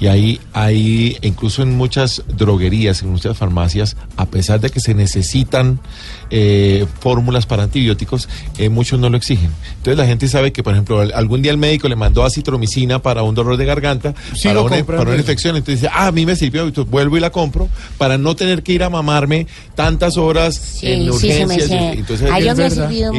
Y ahí, ahí, incluso en muchas droguerías, en muchas farmacias, a pesar de que se necesitan eh, fórmulas para antibióticos, eh, muchos no lo exigen. Entonces la gente sabe que, por ejemplo, al- algún día el médico le mandó acitromicina para un dolor de garganta, Sí, para, una, para una infección. Entonces dice, ah, a mí me sirvió, entonces vuelvo y la compro para no tener que ir a mamarme tantas horas Sí, en sí, se me urgencias. sé. Entonces, A yo me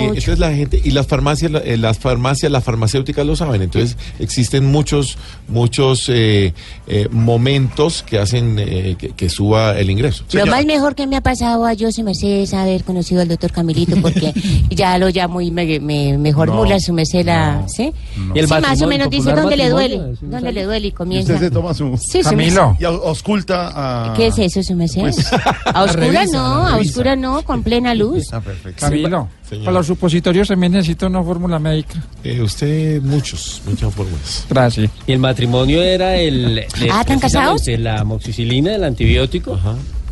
mucho. la gente y las farmacias, eh, las farmacias, las farmacéuticas lo saben. Entonces existen muchos, muchos eh, eh, momentos que hacen eh, que, que suba el ingreso. Lo más mejor que me ha pasado a yo, se me sé, es haber conocido al doctor Camilito, porque (laughs) ya lo llamo y me, me, me formula No, su merced la... ¿Sí? no. ¿Y el Sí, más o menos dice popular dónde le duele, dónde le duele y Y comienza. usted se toma su... Sí, su Camilo. Y ausculta a... ¿Qué es eso, su merced? Pues, (laughs) a oscura revisa, no, a oscura no, con plena luz. Ah, perfecto. Camilo, señor. para los supositorios también necesito una fórmula médica. Eh, usted, muchos, muchas fórmulas. Gracias. Y el matrimonio era el... el- Ah, ¿están casados? La amoxicilina, el antibiótico,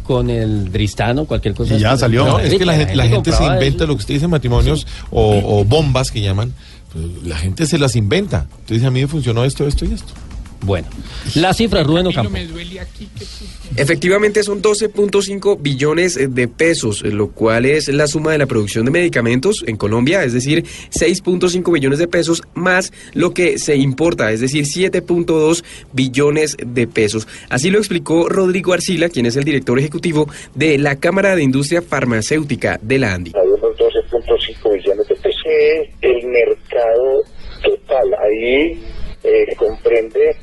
con el dristano, cualquier cosa. Y ya salió. No, es que la, gente, la gente se inventa lo que usted dice matrimonios o, o bombas que llaman. pues, la gente se las inventa. Entonces dice, a mí me funcionó esto, esto y esto. Bueno, la cifra, Rubén Ocampo. Efectivamente son 12.5 billones de pesos, lo cual es la suma de la producción de medicamentos en Colombia, es decir, 6.5 billones de pesos más lo que se importa, es decir, 7.2 billones de pesos. Así lo explicó Rodrigo Arcila, quien es el director ejecutivo de la Cámara de Industria Farmacéutica de la ANDI. Hay unos 12.5 billones de pesos. El mercado total ahí eh, comprende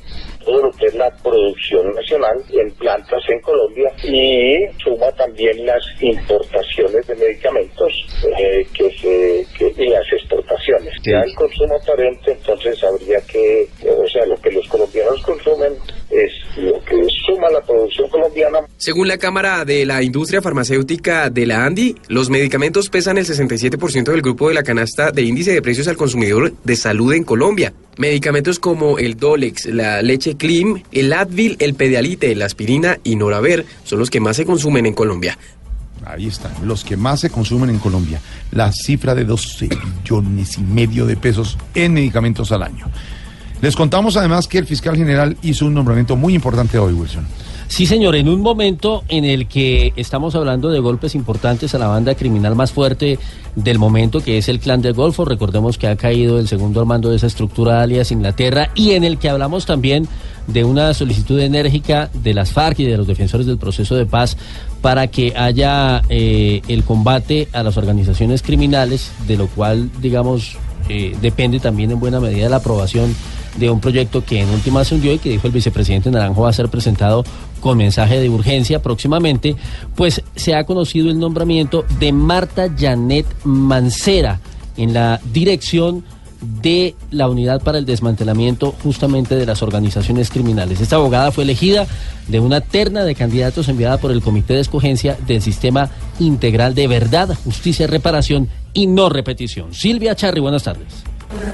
todo lo que es la producción nacional en plantas en Colombia y suma también las importaciones de medicamentos eh, que se, que- y las exportaciones. Si hay consumo aparente, entonces habría que, o sea, lo que los colombianos consumen es lo que suma la producción colombiana Según la Cámara de la Industria Farmacéutica de la ANDI, los medicamentos pesan el 67% del grupo de la canasta de índice de precios al consumidor de salud en Colombia. Medicamentos como el Dolex, la leche Clim, el Advil, el Pedialite, la aspirina y Noraver son los que más se consumen en Colombia. Ahí están, los que más se consumen en Colombia. La cifra de 12 billones y medio de pesos en medicamentos al año. Les contamos además que el fiscal general hizo un nombramiento muy importante hoy, Wilson. Sí, señor, en un momento en el que estamos hablando de golpes importantes a la banda criminal más fuerte del momento, que es el clan del Golfo, recordemos que ha caído el segundo al mando de esa estructura alias Inglaterra, y en el que hablamos también de una solicitud enérgica de las FARC y de los defensores del proceso de paz para que haya eh, el combate a las organizaciones criminales, de lo cual, digamos, eh, depende también en buena medida de la aprobación de un proyecto que en última se hundió y que dijo el vicepresidente Naranjo va a ser presentado con mensaje de urgencia próximamente, pues se ha conocido el nombramiento de Marta Janet Mancera en la dirección de la unidad para el desmantelamiento justamente de las organizaciones criminales. Esta abogada fue elegida de una terna de candidatos enviada por el Comité de Escogencia del Sistema Integral de Verdad, Justicia, Reparación y No Repetición. Silvia Charri, buenas tardes.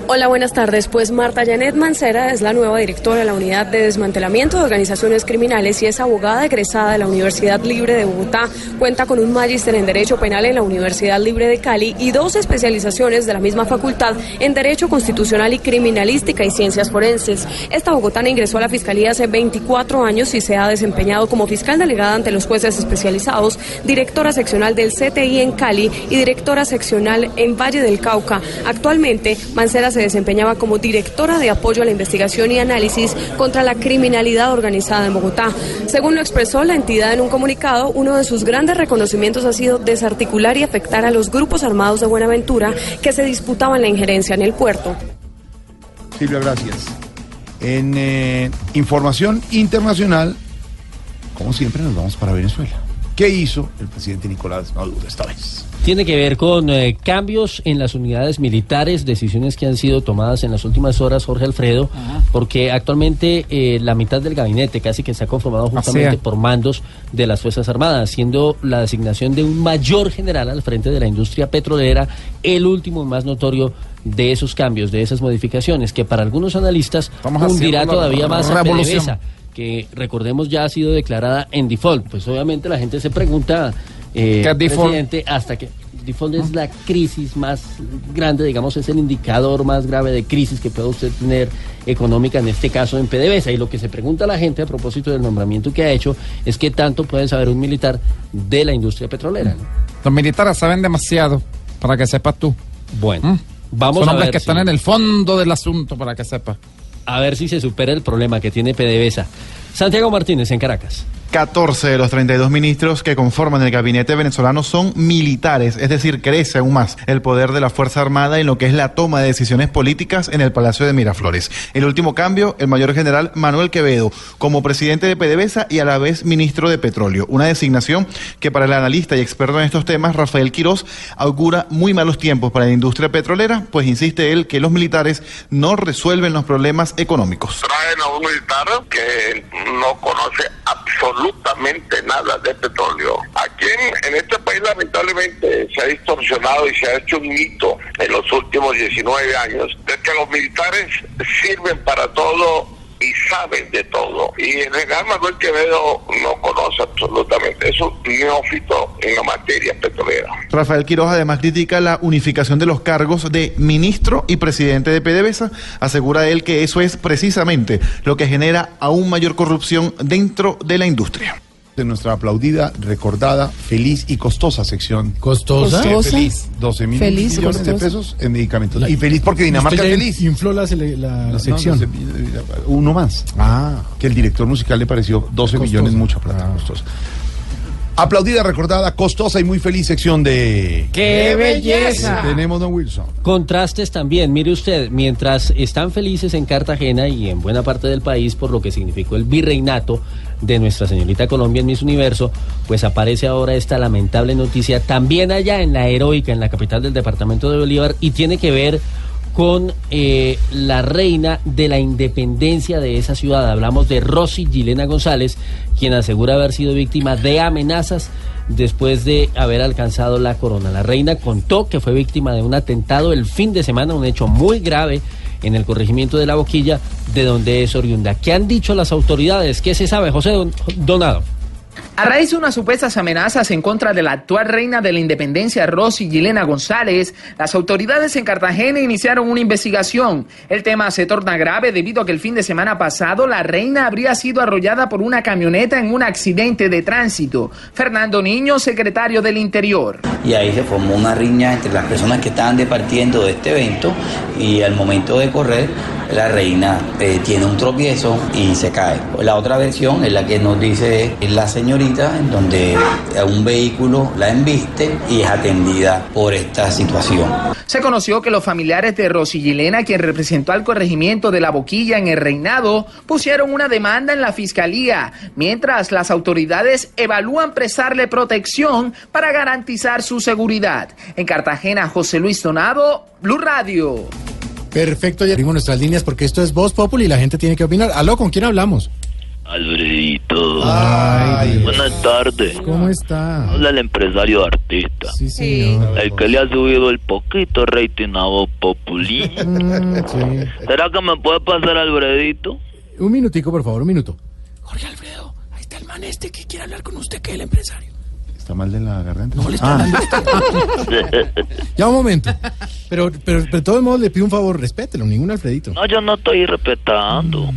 Hola, buenas tardes. Pues Marta Janet Mancera es la nueva directora de la Unidad de Desmantelamiento de Organizaciones Criminales y es abogada egresada de la Universidad Libre de Bogotá. Cuenta con un magíster en Derecho Penal en la Universidad Libre de Cali y dos especializaciones de la misma facultad en Derecho Constitucional y Criminalística y Ciencias Forenses. Esta bogotana ingresó a la Fiscalía hace 24 años y se ha desempeñado como fiscal delegada ante los jueces especializados, directora seccional del CTI en Cali y directora seccional en Valle del Cauca. Actualmente, Mancera se desempeñaba como directora de apoyo a la investigación y análisis contra la criminalidad organizada en Bogotá. Según lo expresó la entidad en un comunicado, uno de sus grandes reconocimientos ha sido desarticular y afectar a los grupos armados de Buenaventura que se disputaban la injerencia en el puerto. Silvia, gracias. En eh, información internacional, como siempre, nos vamos para Venezuela. ¿Qué hizo el presidente Nicolás Maduro esta vez? tiene que ver con eh, cambios en las unidades militares, decisiones que han sido tomadas en las últimas horas, Jorge Alfredo, porque actualmente eh, la mitad del gabinete casi que está conformado justamente por mandos de las Fuerzas Armadas, siendo la designación de un mayor general al frente de la industria petrolera el último y más notorio de esos cambios, de esas modificaciones, que para algunos analistas hundirá haciendo la todavía más a revolución. PDVSA, que recordemos ya ha sido declarada en default. Pues obviamente la gente se pregunta, eh, ¿Qué presidente, hasta que default es la crisis más grande, digamos, es el indicador más grave de crisis que puede usted tener económica, en este caso en PDVSA. Y lo que se pregunta la gente a propósito del nombramiento que ha hecho es qué tanto puede saber un militar de la industria petrolera. ¿no? Los militares saben demasiado, para que sepas tú. Bueno, vamos Son a hombres ver que están en el fondo del asunto, para que sepas. A ver si se supera el problema que tiene PDVSA. Santiago Martínez en Caracas. 14 de los 32 ministros que conforman el gabinete venezolano son militares, es decir, crece aún más el poder de la Fuerza Armada en lo que es la toma de decisiones políticas en el Palacio de Miraflores. El último cambio, el mayor general Manuel Quevedo como presidente de PDVSA y a la vez ministro de Petróleo. Una designación que para el analista y experto en estos temas, Rafael Quirós, augura muy malos tiempos para la industria petrolera, pues insiste él que los militares no resuelven los problemas económicos. traen a un militar que no conoce absolutamente nada de petróleo. Aquí en, este país lamentablemente se ha distorsionado y se ha hecho un mito en los últimos 19 años de que los militares sirven para todo y saben de todo. Y el general Manuel Quevedo no conoce absolutamente. Es un neófito en la materia petrolera. Rafael Quiroz además critica la unificación de los cargos de ministro y presidente de PDVSA. Asegura él que eso es precisamente lo que genera aún mayor corrupción dentro de la industria. De nuestra aplaudida, recordada, feliz y costosa sección. ¿Costosa? Sí, ¿Costosa? Feliz. 12 mil Feliz, millones de pesos en medicamentos. y feliz porque Dinamarca Usted es ya feliz. Infló la, sección. no, uno más. Ah. Que el director musical le pareció 12 millones mucha plata costosa. Aplaudida, recordada, costosa y muy feliz sección de... ¡Qué belleza! Tenemos Don Wilson. Contrastes también, mire usted, mientras están felices en Cartagena y en buena parte del país por lo que significó el virreinato de Nuestra Señorita Colombia en Miss Universo, pues aparece ahora esta lamentable noticia también allá en la heroica, en la capital del departamento de Bolívar, y tiene que ver con eh, la reina de la independencia de esa ciudad. Hablamos de Rosy Gilena González, quien asegura haber sido víctima de amenazas después de haber alcanzado la corona. La reina contó que fue víctima de un atentado el fin de semana, un hecho muy grave en el corregimiento de la boquilla, de donde es oriunda. ¿Qué han dicho las autoridades? ¿Qué se sabe, José Don- Donado? A raíz de unas supuestas amenazas en contra de la actual reina de la independencia, Rosy Gilena González, las autoridades en Cartagena iniciaron una investigación. El tema se torna grave debido a que el fin de semana pasado la reina habría sido arrollada por una camioneta en un accidente de tránsito. Fernando Niño, secretario del Interior. y ahí se formó una riña entre las personas que estaban departiendo de este evento y al momento de correr la reina eh, tiene un tropiezo y se cae. La otra versión es la que nos dice la señorita en donde un vehículo la embiste y es atendida por esta situación. Se conoció que los familiares de Rosy Gilena, quien representó al corregimiento de la Boquilla en el reinado, pusieron una demanda en la fiscalía, mientras las autoridades evalúan prestarle protección para garantizar su seguridad. En Cartagena, José Luis Donado, Blue Radio. Perfecto, ya abrimos nuestras líneas porque esto es Voz Populi y la gente tiene que opinar. Aló, ¿con quién hablamos? Alfredito. Ay, Buenas tardes. ¿Cómo está? Habla el empresario artista. Sí, señor. El que le ha subido el poquito rating a Voz Populi. (laughs) Mm, sí. ¿Será que me puede pasar Alfredito? Un minutico, por favor, un minuto. Ahí está el man este que quiere hablar con usted, que es el empresario. ¿Está mal de la garganta? No le está (laughs) Ya un momento. Pero, pero, pero de todos modos le pido un favor, respételo, ningún Alfredito. No, yo no estoy respetando.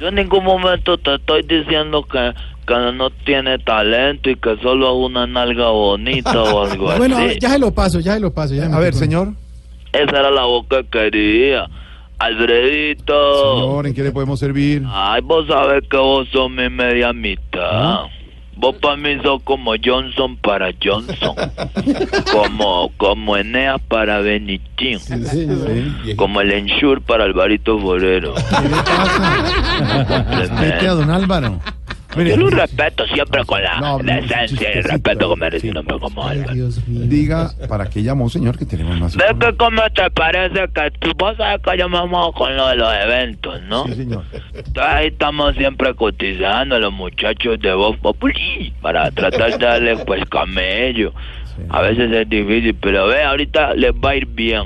Yo en ningún momento te estoy diciendo que, que no tiene talento y que solo es una nalga bonita o (laughs) algo Bueno, así. ya se lo paso, ya se lo paso. Ya A ver, señor. Esa era la voz que quería. Alfredito. Señor, ¿en qué le podemos servir? Ay, vos sabés que vos sos mi media mitad. Vos para mí sos como Johnson para Johnson. (laughs) como, como Eneas para Benichín. Como el Ensure para Alvarito Forero. (laughs) A don Álvaro. Mire. Yo lo respeto siempre con la, No, la no, esencia y el respeto que merece un hombre como Álvaro. Diga para qué llamó, señor, que tenemos más. ¿Ves que cómo te parece que tú vos sabes que llamamos con lo de los eventos, no? Sí, señor. Entonces ahí estamos siempre cotizando a los muchachos de Voz Populi para tratar de darles (laughs) pues camello. A veces es difícil, pero ve, ahorita les va a ir bien.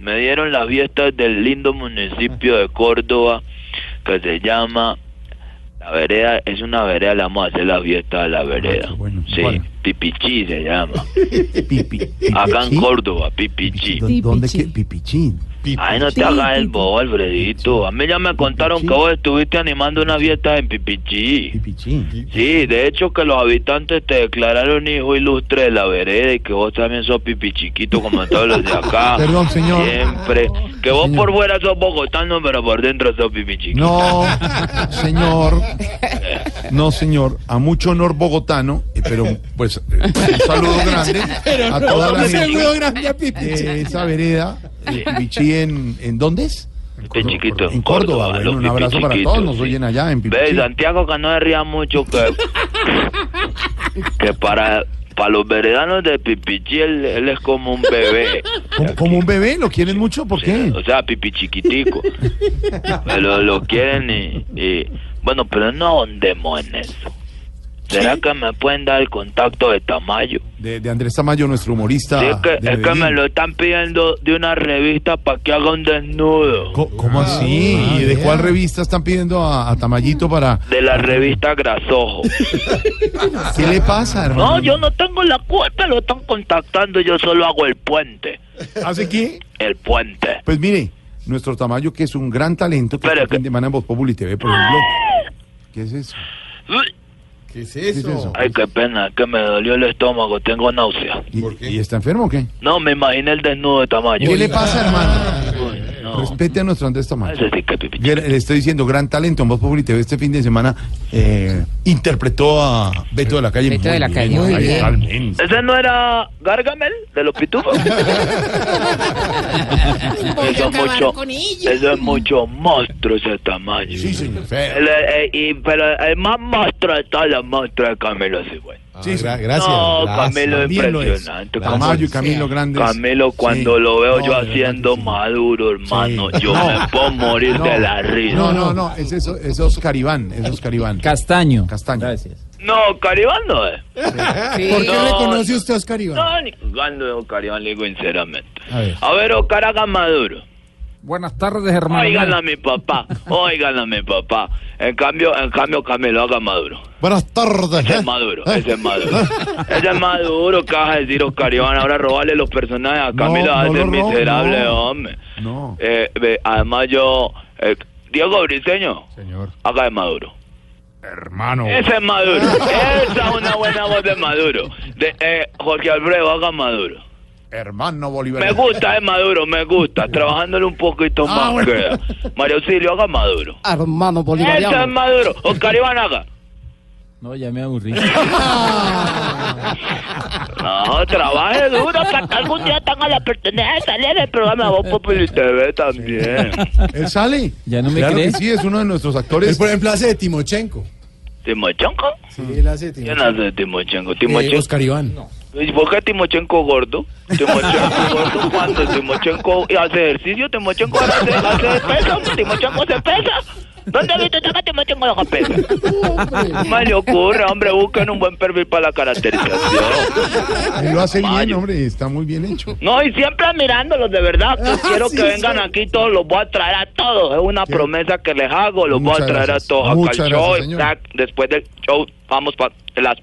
Me dieron las fiestas del lindo municipio de Córdoba que se llama la vereda, es una vereda, le vamos a hacer la fiesta de la vereda. sí, Pipichí se llama. (laughs) Acá en Córdoba, Pipichí. ¿Dónde que Pipichín? Ay, no te hagas el bobo, Alfredito. A mí ya me contaron que vos estuviste animando una fiesta en Pipichí. Sí, de hecho que los habitantes te declararon hijo ilustre de la vereda y que vos también sos pipichiquito como todos los de acá. (laughs) Perdón, señor. Siempre. Que vos por fuera sos bogotano, pero por dentro sos pipichiquito. No, señor. No, señor. A mucho honor bogotano, eh, pero pues eh, un saludo grande Pero a no, toda la un gente saludo grande a Pipichí. de esa vereda. En, ¿en dónde es? En Córdoba. Bueno, los un abrazo para todos. Nos sí. oyen allá en Ve, Pipichí. Santiago, que no se ría mucho, que, que para, para los veredanos de Pipichi, él, él es como un bebé. ¿Como, como un bebé? ¿Lo quieren mucho? ¿Por qué? O sea, pipi chiquitico. (laughs) Pero lo quieren y, y- Bueno, pero no ahondemos en eso. ¿Será que me pueden dar el contacto de Tamayo? De, de Andrés Tamayo, nuestro humorista. Sí, es que, de es que me lo están pidiendo de una revista para que haga un desnudo. ¿Cómo así? ¿Y de cuál revista están pidiendo a, a Tamayito para...? De la revista Grasojo. (laughs) ¿Qué le pasa, hermano? No, yo no tengo la culpa, lo están contactando, yo solo hago el puente. ¿Hace qué? El puente. Pues mire, nuestro Tamayo, que es un gran talento, que fin de semana en Voz Populi TV, por ejemplo. ¿Qué es eso? ¿Qué es eso? Ay, qué pena, que me dolió el estómago, tengo náusea. ¿Y, ¿Y está enfermo o qué? No, me imaginé el desnudo de Tamayo. ¿Qué le pasa, hermano? Respete a nuestro Andrés Tamayo. Gra- Le estoy diciendo, gran talento en Voz Populi TV este fin de semana. eh, interpretó a Beto de la Calle. Beto muy de la bien, Calle, muy bien. totalmente. ¿Ese no era Gargamel de los pitufos? (laughs) eso, es mucho, eso es mucho monstruo ese tamaño. Sí, señor. El, eh, y, pero el más monstruo de todos los monstruos es Camilo Cifuentes. Sí, gra- gracias. No, gracias. Camilo es También lo es. impresionante. Tamayo y Camilo Grandes. Camilo, cuando Sí. lo veo No, yo haciendo maduro, hermano, yo No. me puedo morir No. de la risa. No, no, no, es, eso, es Oscar Iván, es Oscar Iván. Castaño. Castaño. No, Caribán no es. ¿Por qué No, reconoce usted a Oscar Iván? No, ni jugando de Oscar Iván, le digo sinceramente. A ver. A ver, Oscar, haga maduro. Buenas tardes, hermano. Oigan a mi papá, oigan a mi papá. En cambio, en cambio, Camilo haga maduro. Buenas tardes. Ese ¿eh? es maduro, ese es maduro. ese es maduro, ¿qué vas a decir, Oscar Iván? Ahora robarle los personajes a Camilo No, va a no miserable, no. hombre. No. Eh, además yo, eh, Diego Briseño, Señor. haga de maduro. Hermano. Ese es Maduro. Esa es una buena voz de Maduro. De eh, Jorge Alfredo, haga Maduro. Hermano Bolívar. Me gusta, es Maduro, me gusta. Trabajándole un poquito Ah, más. bueno. queda. María Auxilio, haga Maduro. Hermano Ese es bolivariano. Maduro. Oscar Iván, haga. No, ya me aburrí. (laughs) No, trabaje duro para que algún día tenga la oportunidad de salir en el programa Voz Populi TV también. Él sale. ¿Ya no me claro crees? que sí, es uno de nuestros actores. Él, por ejemplo, hace de Timochenko. ¿Timochenko? Sí, él hace de ¿Quién Timochenko. hace de Timochenko? Eh, ¿Timochenko? Oscar Iván. ¿Y por qué Timochenko gordo? ¿Timochenko (laughs) gordo cuando Timochenko hace ejercicio? ¿Timochenko ahora hace, hace de peso? ¿Timochenko se pesa? ¿Dónde viste usted que Timochenko haga pesa? No me le ocurre, hombre, busquen un buen perfil para la caracterización. Él lo hace bien, Mayo. hombre, está muy bien hecho. No, y siempre mirándolos, de verdad. que Ah, quiero sí, que vengan sí. aquí todos, los voy a traer a todos. Es una promesa que les hago, los voy Muchas a traer gracias. a todos acá Muchas al show. gracias, señor. tac, después del show, vamos para las...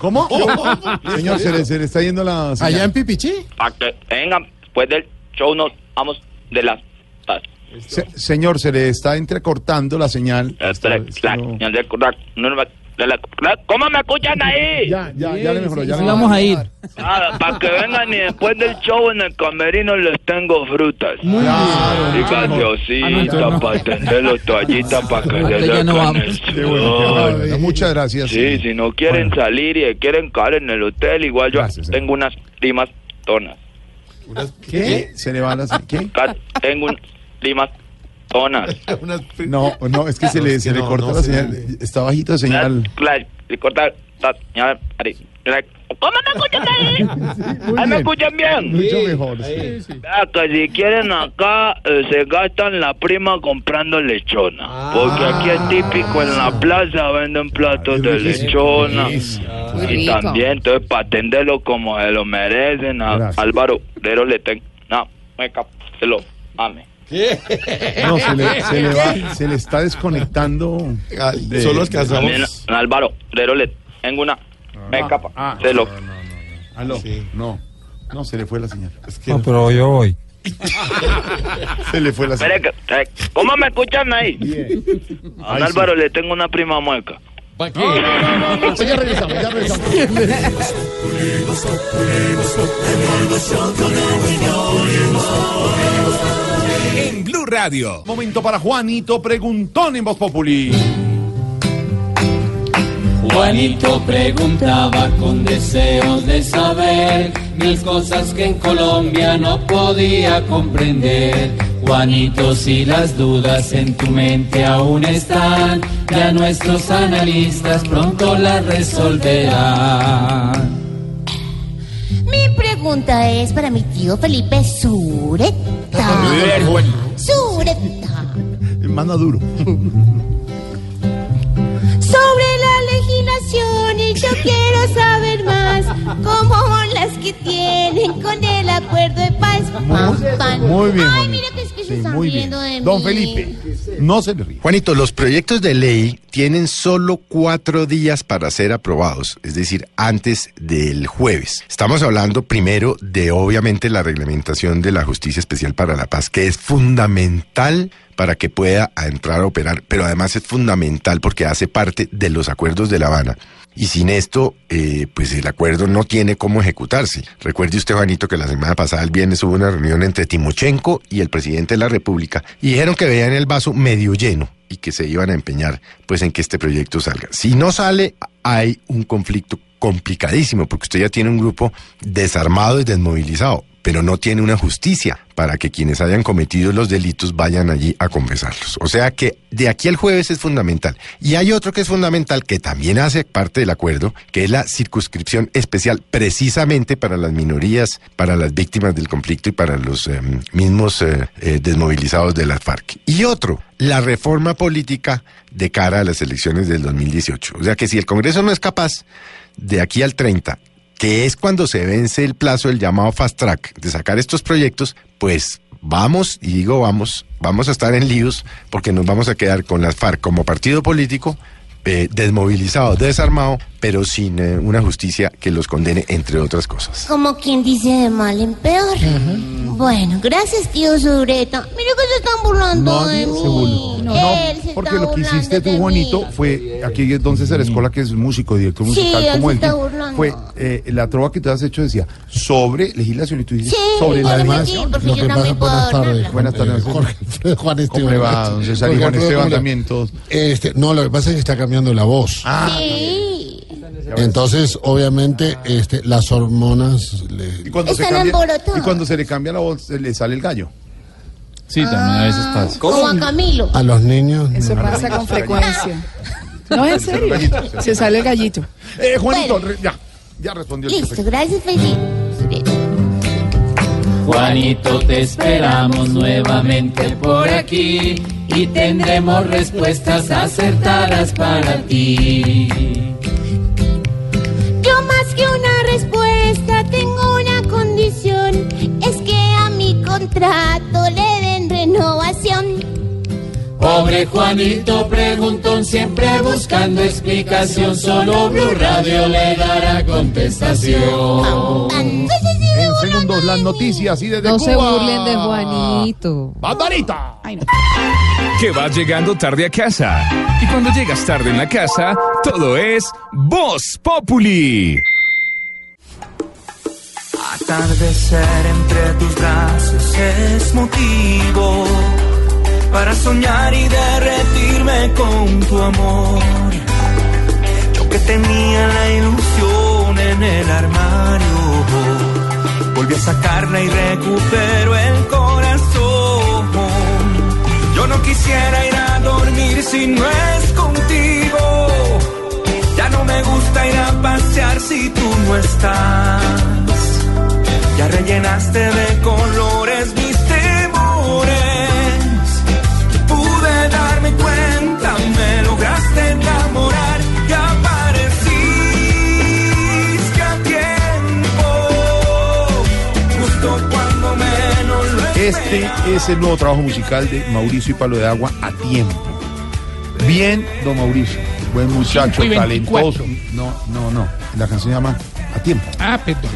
¿Cómo? (laughs) Señor, (laughs) se le, se le está yendo la. señal. Allá en Pipichí. Para que vengan, después del show nos vamos de las... Se- señor, se le está entrecortando la señal. Señal del crack, no, no, de la- clac. ¿Cómo me escuchan ahí? Ya, ya, ya le mejoró. Ya Sí, le vamos a ir. Nada, para que vengan y después del show en el camerino les tengo frutas. Claro, Y mucho mejor. gaseosita Ah, no, entonces no. para tenderlos, toallitas (laughs) para que se ya no el Qué bueno, qué sudor. bueno. Muchas gracias. Sí, si no quieren Bueno. salir y quieren caer en el hotel, igual yo Gracias, señor. tengo unas limas tonas. ¿Qué? Se le va la. ¿Qué? Ca- Tengo un limas (laughs) No, no, es que se le, se le corta no, la se señal. Está bajita la señal. Claro, le corta la señal. ¿Cómo (laughs) me escuchan ahí? ¿Ahí me escuchan bien? Mucho mejor. sí. Que si quieren acá eh, se gastan la prima comprando lechona. Porque aquí es típico en la plaza venden platos de lechona. Y rico. también, entonces, para atenderlo como se lo merecen, a. Álvaro Lero le tengo. No, me cap- se lo ame. No, se le, se le va, se le está desconectando. de- También alcanzamos. a Álvaro Lero le tengo una. Me capa. ah, se lo. Aló. No, no, se le fue la señal. No, pero yo voy. Se le fue la señal. Eh, ¿Cómo me escuchan ahí? Bien. A Ahí sí. Álvaro le tengo una prima mueca. ¿Para qué? Ya regresamos, ya regresamos. Radio. Momento para Juanito Preguntón en Voz Populi. Juanito preguntaba con deseos de saber mil cosas que en Colombia no podía comprender. Juanito, si las dudas en tu mente aún están, ya nuestros analistas pronto las resolverán. Mi pregunta es para mi tío Felipe Sureta. Sureta. Manda duro. Sobre la y yo quiero saber más como las que tienen con el acuerdo de paz. Muy bien, Ay, mira que es que se Sí, están muy bien. riendo de Don mí. Felipe, no se le ríe. Juanito, los proyectos de ley tienen solo cuatro días para ser aprobados, es decir, antes del jueves. Estamos hablando primero de, obviamente, la reglamentación de la Justicia Especial para la Paz, que es fundamental para que pueda entrar a operar, pero además es fundamental porque hace parte de los acuerdos de La Habana. Y sin esto, eh, pues el acuerdo no tiene cómo ejecutarse. Recuerde usted, Juanito, que la semana pasada, el viernes, hubo una reunión entre Timochenko y el presidente de la República y dijeron que veían el vaso medio lleno y que se iban a empeñar pues en que este proyecto salga. Si no sale, hay un conflicto complicadísimo porque usted ya tiene un grupo desarmado y desmovilizado, pero no tiene una justicia para que quienes hayan cometido los delitos vayan allí a confesarlos. O sea que de aquí al jueves es fundamental. Y hay otro que es fundamental que también hace parte del acuerdo, que es la circunscripción especial precisamente para las minorías, para las víctimas del conflicto y para los eh, mismos eh, desmovilizados de las FARC. Y otro, la reforma política de cara a las elecciones del 2018. O sea que si el Congreso no es capaz de aquí al 30 que es cuando se vence el plazo del llamado fast track de sacar estos proyectos, pues vamos, y digo vamos, vamos a estar en líos porque nos vamos a quedar con las FARC como partido político eh, desmovilizado, desarmado, pero sin eh, una justicia que los condene, entre otras cosas. Como quien dice de mal en peor. Bueno, gracias, tío Sureta. Mira que se están burlando Nadie de se mí. Él se Porque está lo que hiciste tú, Juanito, mí. fue aquí entonces Escola, que es músico, director Sí, musical él como se él, está burlando. fue eh, la trova que tú has hecho decía sobre legislación y tú dices Sí, sobre la demás. sí, porque yo también puedo hablar. Buenas tardes. Jorge Juan Esteban. ¿Cómo le va, don César? Y Jorge Juan Esteban también, todos. Este, no, lo que pasa es que está cambiando la voz. Sí. Entonces, obviamente, este, las hormonas le... Y cuando, se Están cambia, y cuando se le cambia la voz, se le sale el gallo. Sí, también a veces pasa. Como a Camilo. A los niños. Eso no. pasa con frecuencia. No, en serio. Se sale el gallito. Eh, Juanito, re- ya, ya respondió el Listo, jefe. gracias, Felipe. Juanito, te esperamos nuevamente por aquí y tendremos respuestas acertadas para ti. Yo más que una respuesta tengo una condición. Es que a mi contrato le den renovación. Pobre Juanito preguntón, siempre buscando explicación, solo Blue Radio le dará contestación. En segundos, las noticias y desde No Cuba. se burlen de Juanito. ¡Barbarita! Que vas llegando tarde a casa. Y cuando llegas tarde en la casa, todo es Voz Populi. Atardecer entre tus brazos es motivo para soñar y derretirme con tu amor. Yo que tenía la ilusión en el armario, volví a sacarla y recupero el corazón. Yo no quisiera ir a dormir si no es contigo. Ya no me gusta ir a pasear si tú no estás. Ya rellenaste de colores Este es el nuevo trabajo musical de Mauricio y Palo de Agua a tiempo. Bien, don Mauricio. Buen muchacho, y talentoso. No, no, no. La canción se llama A tiempo. Ah, perdón.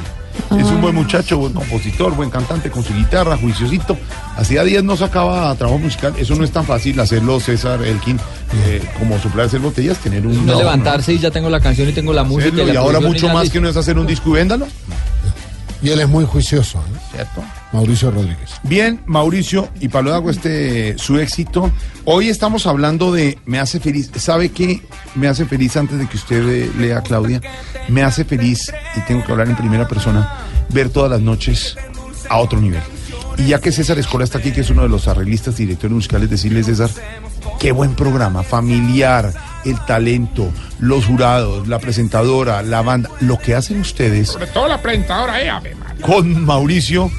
Es un buen muchacho, buen compositor, buen cantante con su guitarra, juiciosito. Hacía 10 no sacaba trabajo musical. Eso no es tan fácil hacerlo, César Elkin, eh, como soplar hacer botellas, tener un. No, levantarse y ya tengo la canción y tengo la música. Hacerlo, la y ahora mucho más listo. que no es hacer un disco y véndalo. Y él es muy juicioso. ¿eh? ¿Cierto? Mauricio Rodríguez. Bien, Mauricio y Pablo de Agua, este su éxito. Hoy estamos hablando de Me hace feliz. ¿Sabe qué me hace feliz antes de que usted eh, lea, Claudia? Me hace feliz, y tengo que hablar en primera persona, ver todas las noches a otro nivel. Y ya que César Escola está aquí, que es uno de los arreglistas y directores musicales, decirle, César, qué buen programa, familiar, el talento, los jurados, la presentadora, la banda, lo que hacen ustedes Sobre todo la presentadora, eh, con Mauricio,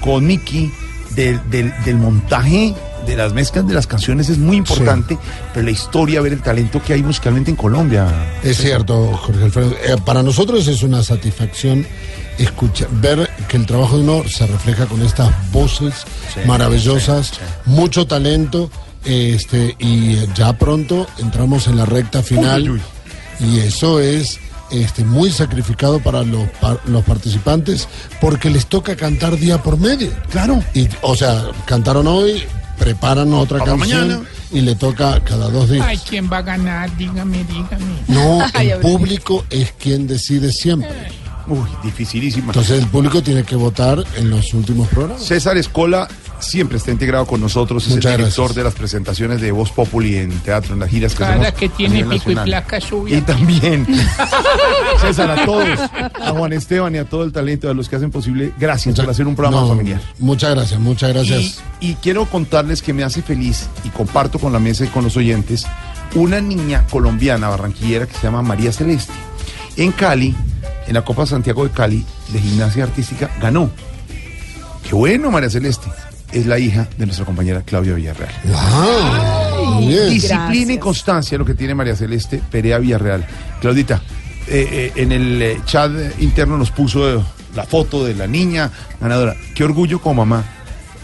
con Miki, del, del, del montaje de las mezclas de las canciones es muy importante, pero la historia, ver el talento que hay musicalmente en Colombia. Es cierto, Jorge Alfredo. Eh, para nosotros es una satisfacción escuchar, ver que el trabajo de uno se refleja con estas voces Sí, maravillosas, sí, mucho talento, este, y ya pronto entramos en la recta final. Uy, uy, Y eso es este, muy sacrificado para los, par- los participantes porque les toca cantar día por medio. Claro. Y, o sea, cantaron hoy, preparan otra Para canción mañana. y le toca cada dos días. Ay, ¿quién va a ganar? Dígame, dígame. No, (laughs) Ay, el público es quien decide siempre. Uy, dificilísima. Entonces el público tiene que votar en los últimos programas. César Escola siempre está integrado con nosotros, es Muchas el director gracias. de las presentaciones de Voz Populi en teatro, en las giras que Cada hacemos que a tiene pico y placa suya. Y también, (laughs) César, a todos, a Juan Esteban y a todo el talento de los que hacen posible, gracias por hacer un programa No, familiar. Muchas gracias, muchas gracias. Y, y quiero contarles que me hace feliz y comparto con la mesa y con los oyentes una niña colombiana barranquillera que se llama María Celeste. En Cali, en la Copa Santiago de Cali de gimnasia artística, ganó. Qué bueno, María Celeste. Es la hija de nuestra compañera Claudia Villarreal. bien. Disciplina y constancia lo que tiene María Celeste Perea Villarreal. Claudita, eh, eh, en el eh, chat interno nos puso eh, la foto de la niña ganadora. Qué orgullo como mamá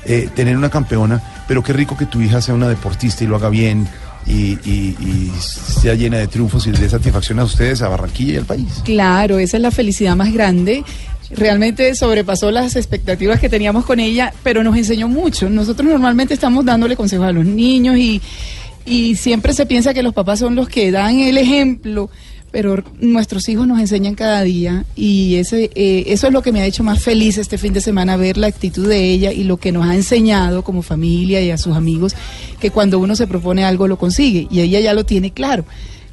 eh, tener una campeona, pero qué rico que tu hija sea una deportista y lo haga bien y, y- y sea llena de triunfos y de satisfacción a ustedes, a Barranquilla y al país. Claro, esa es la felicidad más grande. Realmente sobrepasó las expectativas que teníamos con ella, pero nos enseñó mucho. Nosotros normalmente estamos dándole consejos a los niños y, y siempre se piensa que los papás son los que dan el ejemplo, pero nuestros hijos nos enseñan cada día y ese, eh, eso es lo que me ha hecho más feliz este fin de semana, ver la actitud de ella y lo que nos ha enseñado como familia y a sus amigos, que cuando uno se propone algo lo consigue y ella ya lo tiene claro.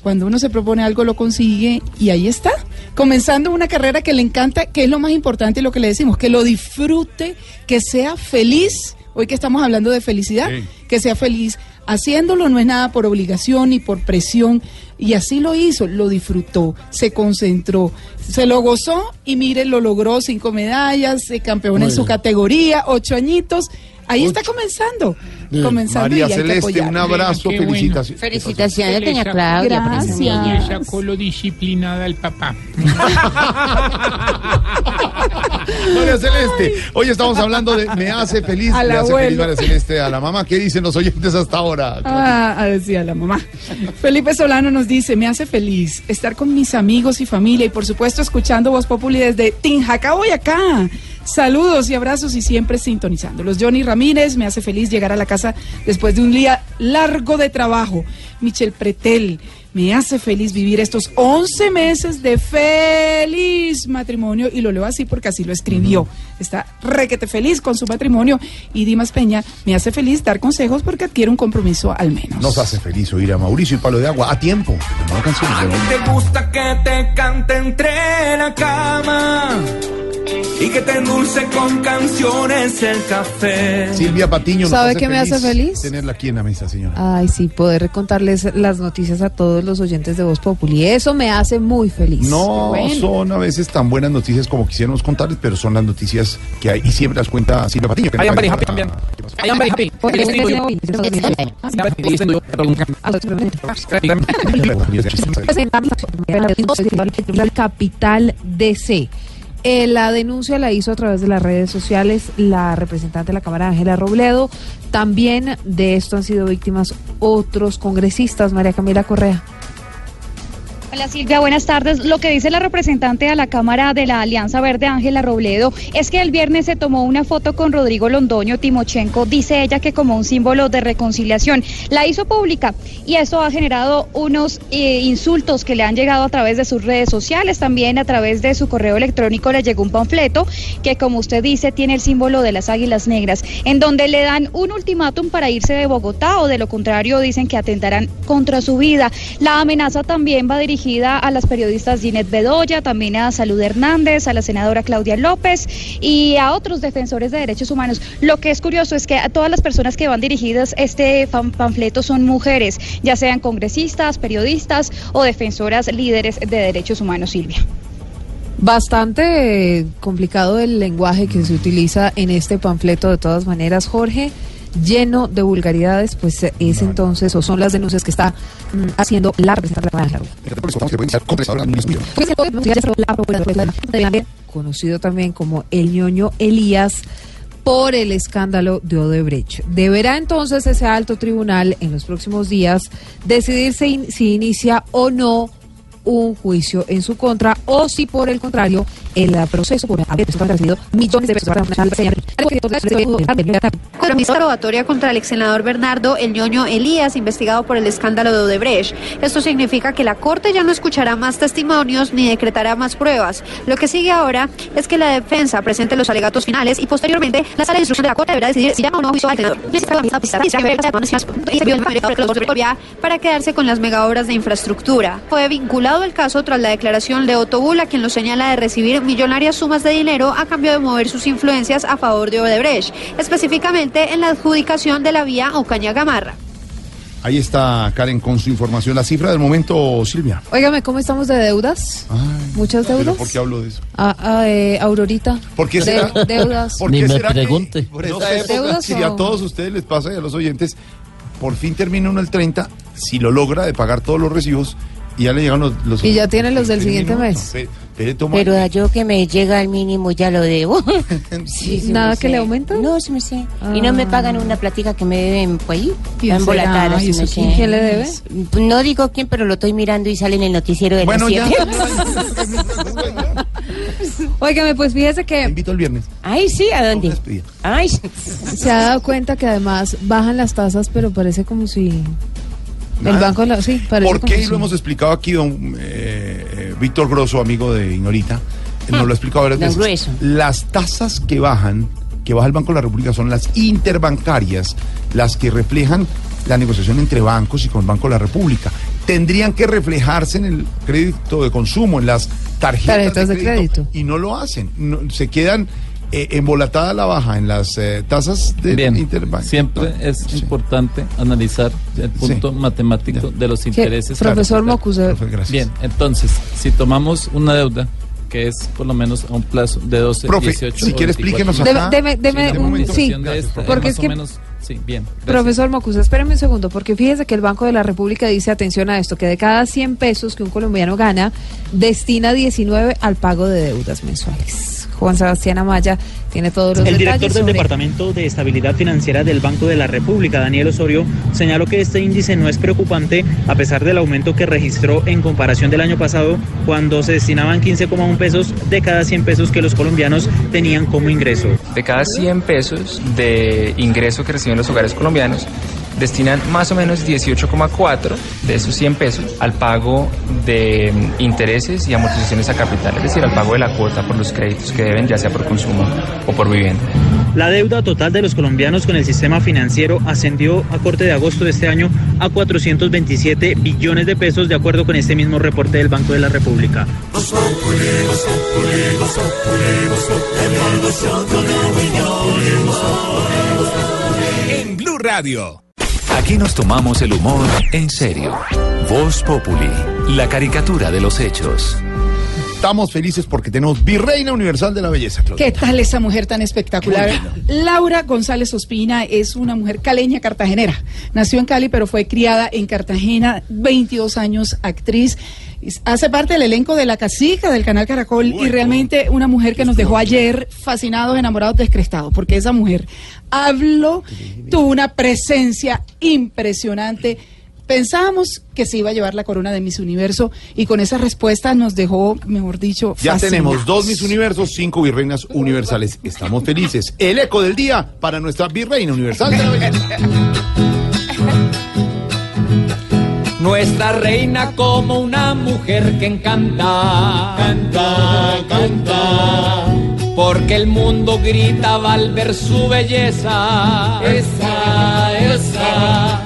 Cuando uno se propone algo lo consigue y ahí está, comenzando una carrera que le encanta, que es lo más importante y lo que le decimos, que lo disfrute, que sea feliz, hoy que estamos hablando de felicidad, que sea feliz haciéndolo, no es nada por obligación ni por presión, y así lo hizo, lo disfrutó, se concentró, se lo gozó y mire, lo logró, cinco medallas, se campeón en su categoría, ocho añitos, ahí está comenzando, comenzando María y Celeste, un abrazo, bueno. felicitaciones. Felicitaciones, Le doña Claudia. Gracias. Le sacó lo disciplinada al papá. (laughs) María Celeste, hoy estamos hablando de Me hace feliz, Al le hace feliz María Celeste a la mamá. ¿Qué dicen los oyentes hasta ahora? Ah, ah, decía la mamá. Felipe Solano nos dice, me hace feliz estar con mis amigos y familia y por supuesto escuchando Voz Populi desde Tinjacá, Boyacá. Saludos y abrazos y siempre sintonizando. Los Johnny Ramírez, me hace feliz llegar a la casa después de un día largo de trabajo. Michel Pretel, me hace feliz vivir estos 11 meses de feliz matrimonio y lo leo así porque así lo escribió. Está requete feliz con su matrimonio y Dimas Peña, me hace feliz dar consejos porque adquiere un compromiso al menos. Nos hace feliz oír a Mauricio y Palo de Agua a tiempo. ¿Te gusta que te cante entre la cama? Y que te endulce con canciones el café. Silvia Patiño ¿Sabe qué me hace feliz? Tenerla aquí en la mesa, señora. Ay, sí, poder contarles las noticias a todos los oyentes de Voz Populi. Eso me hace muy feliz. No Bueno. son a veces tan buenas noticias como quisiéramos contarles, pero son las noticias que hay y siempre las cuenta Silvia Patiño. que I am very happy también. I am very happy. Capital DC. Eh, la denuncia la hizo a través de las redes sociales la representante de la Cámara, Ángela Robledo. También de esto han sido víctimas otros congresistas, María Camila Correa. Hola Silvia, buenas tardes. Lo que dice la representante de la Cámara de la Alianza Verde, Ángela Robledo, es que el viernes se tomó una foto con Rodrigo Londoño Timochenko, dice ella que como un símbolo de reconciliación. La hizo pública y esto ha generado unos eh, insultos que le han llegado a través de sus redes sociales, también a través de su correo electrónico le llegó un panfleto que como usted dice tiene el símbolo de las águilas negras, en donde le dan un ultimátum para irse de Bogotá o de lo contrario dicen que atentarán contra su vida. La amenaza también va dirigida a las periodistas Ginette Bedoya, también a Salud Hernández, a la senadora Claudia López y a otros defensores de derechos humanos. Lo que es curioso es que a todas las personas que van dirigidas este pan- panfleto son mujeres, ya sean congresistas, periodistas o defensoras líderes de derechos humanos, Silvia. Bastante eh, complicado el lenguaje que se utiliza en este panfleto de todas maneras, Jorge, lleno de vulgaridades, pues eh, es entonces, o son las denuncias que está mm, haciendo la representante de conocido también como el ñoño Elías por el escándalo de Odebrecht. Deberá entonces ese alto tribunal en los próximos días decidir si, in- si inicia o no un juicio en su contra o si por el contrario el proceso por haber recibido millones de pesos para Compromiso probatoria contra el ex senador Bernardo El Ñoño Elías, investigado por el escándalo de Odebrecht. Esto significa que la Corte ya no escuchará más testimonios ni decretará más pruebas. Lo que sigue ahora es que la defensa presente los alegatos finales y posteriormente la sala de instrucción de la Corte deberá decidir si llama o no juicio al senador. Para quedarse con las megaobras de infraestructura. Fue vinculado el caso tras la declaración de Otto Bull, a quien lo señala de recibir millonarias sumas de dinero a cambio de mover sus influencias a favor de Odebrecht, específicamente en la adjudicación de la vía Ocaña-Gamarra. Ahí está Karen con su información. La cifra del momento, Silvia. Óigame, ¿cómo estamos de deudas? ¿Muchas ¿Pero deudas? ¿Por qué hablo de eso? Ah, ah, eh, Aurorita. ¿Por qué De- será? deudas. ¿Por qué será que- pregunte. por esta época, ¿Deudas si o- a todos ustedes les pasa y a los oyentes, por fin termina uno el 30, si lo logra de pagar todos los recibos y ya le llegan los... los Y ya tiene los del siguiente mes. Pe- Pero, yo que me llega al mínimo ya lo debo. (laughs) ¿Nada que le aumenta? No, sí me sé. Y no me pagan una platica que me deben por ahí. ¿Quién Tan será? volatadas, ¿Y sí eso me quién- sé. quién le debe? No digo quién, pero lo estoy mirando y sale en el noticiero de Bueno, las ya. (laughs) Óigame, pues fíjese que invito el viernes. Ay, sí, ¿a dónde? Ay, se ha dado cuenta que además bajan las tasas, pero parece como si el banco, la- sí, parece ¿Por qué? Lo hemos explicado aquí, don eh, eh, Víctor Grosso, amigo de Ignorita, nos lo ha explicado varias Don veces. Grueso. Las tasas que bajan, que baja el Banco de la República, son las interbancarias, las que reflejan la negociación entre bancos y con el Banco de la República. Tendrían que reflejarse en el crédito de consumo, en las tarjetas, Tarjetas de crédito. y no lo hacen. No- se quedan eh, embolatada la baja en las eh, tasas de Bien, siempre es importante analizar el punto matemático de los intereses. Profesor Claro, Mocuse, Bien, entonces, si tomamos una deuda que es por lo menos a un plazo de 12, Profe, 18 si quiere 24 explíquenos acá. Deme- deme Sí, un- momento. sí, esta, porque es que- menos, sí, bien. gracias. Profesor Mocuse, espéreme un segundo, porque fíjese que el Banco de la República dice, atención a esto, que de cada 100 pesos que un colombiano gana, destina 19 al pago de deudas mensuales. Juan Sebastián Amaya tiene todos los El detalles director del sobre- Departamento de Estabilidad Financiera del Banco de la República, Daniel Osorio, señaló que este índice no es preocupante a pesar del aumento que registró en comparación del año pasado, cuando se destinaban 15,1 pesos de cada 100 pesos que los colombianos tenían como ingreso. De cada 100 pesos de ingreso que reciben los hogares colombianos, destinan más o menos 18,4 de esos 100 pesos al pago de mm, intereses y amortizaciones a capital, es decir, al pago de la cuota por los créditos que deben, ya sea por consumo o por vivienda. La deuda total de los colombianos con el sistema financiero ascendió a corte de agosto de este año a 427 billones de pesos, de acuerdo con este mismo reporte del Banco de la República. En Blue Radio. Aquí nos tomamos el humor en serio. Voz Populi, la caricatura de los hechos. Estamos felices porque tenemos Virreina Universal de la Belleza, Claudia. ¿Qué tal esa mujer tan espectacular? Laura González Ospina es una mujer caleña cartagenera. Nació en Cali, pero fue criada en Cartagena, 22 años, actriz. Hace parte del elenco de La Casica del canal Caracol y realmente una mujer que nos dejó ayer fascinados, enamorados, descrestados, porque esa mujer habló, tuvo una presencia impresionante. Pensábamos que se iba a llevar la corona de Miss Universo y con esa respuesta nos dejó, mejor dicho, Ya tenemos dos Miss Universos, cinco Virreinas Universales. Estamos felices. El eco del día para nuestra Virreina Universal de la Belleza. Nuestra reina como una mujer que encanta. Canta, canta. Porque el mundo gritaba al ver su belleza. Esa, esa.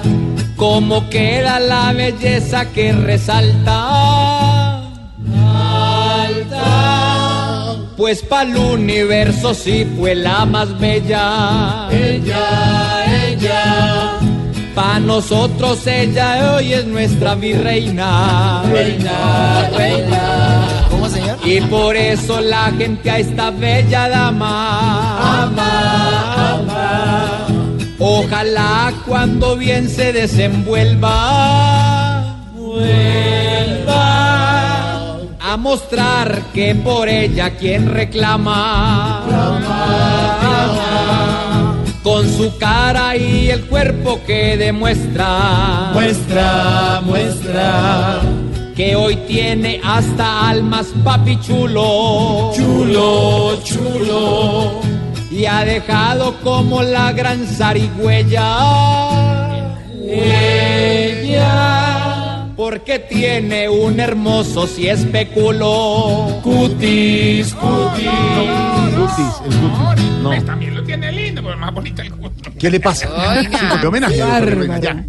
Como queda la belleza que resalta. Alta. Pues pa'l universo sí fue la más bella. Ella, ella. Pa' nosotros ella hoy es nuestra virreina. Reina, reina. ¿Cómo, señor? Y por eso la gente a esta bella dama ama, ama. Ojalá cuando bien se desenvuelva, vuelva a mostrar que por ella quien reclama. Con su cara y el cuerpo que demuestra. Muestra, muestra. Que hoy tiene hasta almas papi chulo. Chulo, chulo. Y ha dejado como la gran zarigüeya. Ella. Porque tiene un hermoso si especulo. Cutis, cutis. Cutis, el cutis. No. Pues también lo tiene lindo, pero más bonito el culo. ¿Qué le pasa? Oiga. (laughs) Sí, porque homenaje. ya.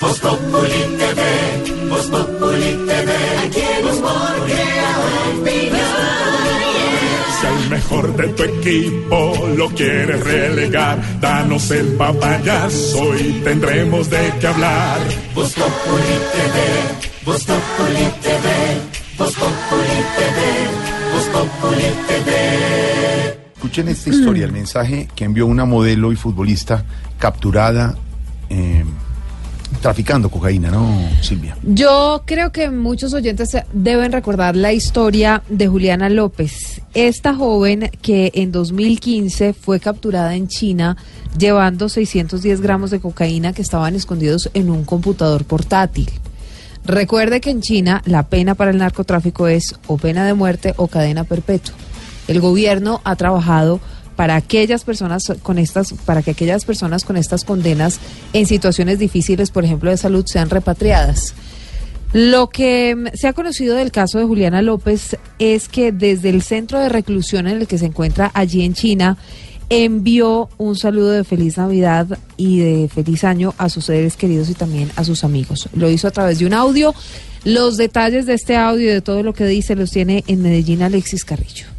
Voz Populi TV, Voz Populi TV, aquí el humor crea Si al mejor de tu equipo lo quieres relegar, danos el papayazo y tendremos de qué hablar. Voz Populi TV, Voz Populi TV, TV, TV. Escuchen esta historia, el mensaje que envió una modelo y futbolista capturada eh, traficando cocaína, ¿no, Silvia? Yo creo que muchos oyentes deben recordar la historia de Juliana López, esta joven que en 2015 fue capturada en China llevando 610 gramos de cocaína que estaban escondidos en un computador portátil. Recuerde que en China la pena para el narcotráfico es o pena de muerte o cadena perpetua. El gobierno ha trabajado para aquellas personas con estas para que aquellas personas con estas condenas en situaciones difíciles, por ejemplo, de salud sean repatriadas. Lo que mm, se ha conocido del caso de Juliana López es que desde el centro de reclusión en el que se encuentra allí en China, envió un saludo de feliz Navidad y de feliz año a sus seres queridos y también a sus amigos. Lo hizo a través de un audio. Los detalles de este audio y de todo lo que dice los tiene en Medellín Alexis Carrillo.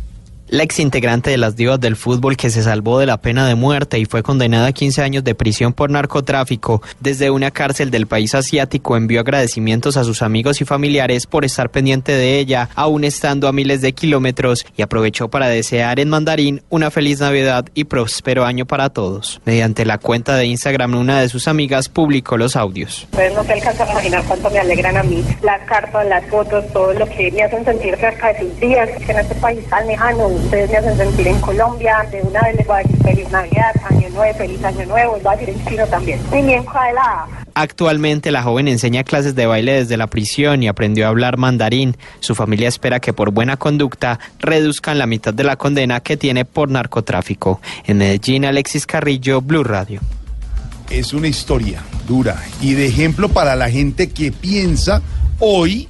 La ex integrante de las divas del fútbol que se salvó de la pena de muerte y fue condenada a 15 años de prisión por narcotráfico desde una cárcel del país asiático envió agradecimientos a sus amigos y familiares por estar pendiente de ella, aún estando a miles de kilómetros, y aprovechó para desear en mandarín una feliz Navidad y próspero año para todos. Mediante la cuenta de Instagram, una de sus amigas publicó los audios. Ustedes no se alcanzan a imaginar cuánto me alegran a mí. Las cartas, las fotos, todo lo que me hacen sentir cerca de sus días, que en este país tan lejano, ustedes me hacen sentir en Colombia. De una vez les voy a decir feliz Navidad, año nuevo, feliz año nuevo, les voy a decir en chino también. Y bien la Actualmente la joven enseña clases de baile desde la prisión y aprendió a hablar mandarín. Su familia espera que por buena conducta reduzcan la mitad de la condena que tiene por narcotráfico. En Medellín, Alexis Carrillo, Blue Radio. es una historia dura y de ejemplo para la gente que piensa hoy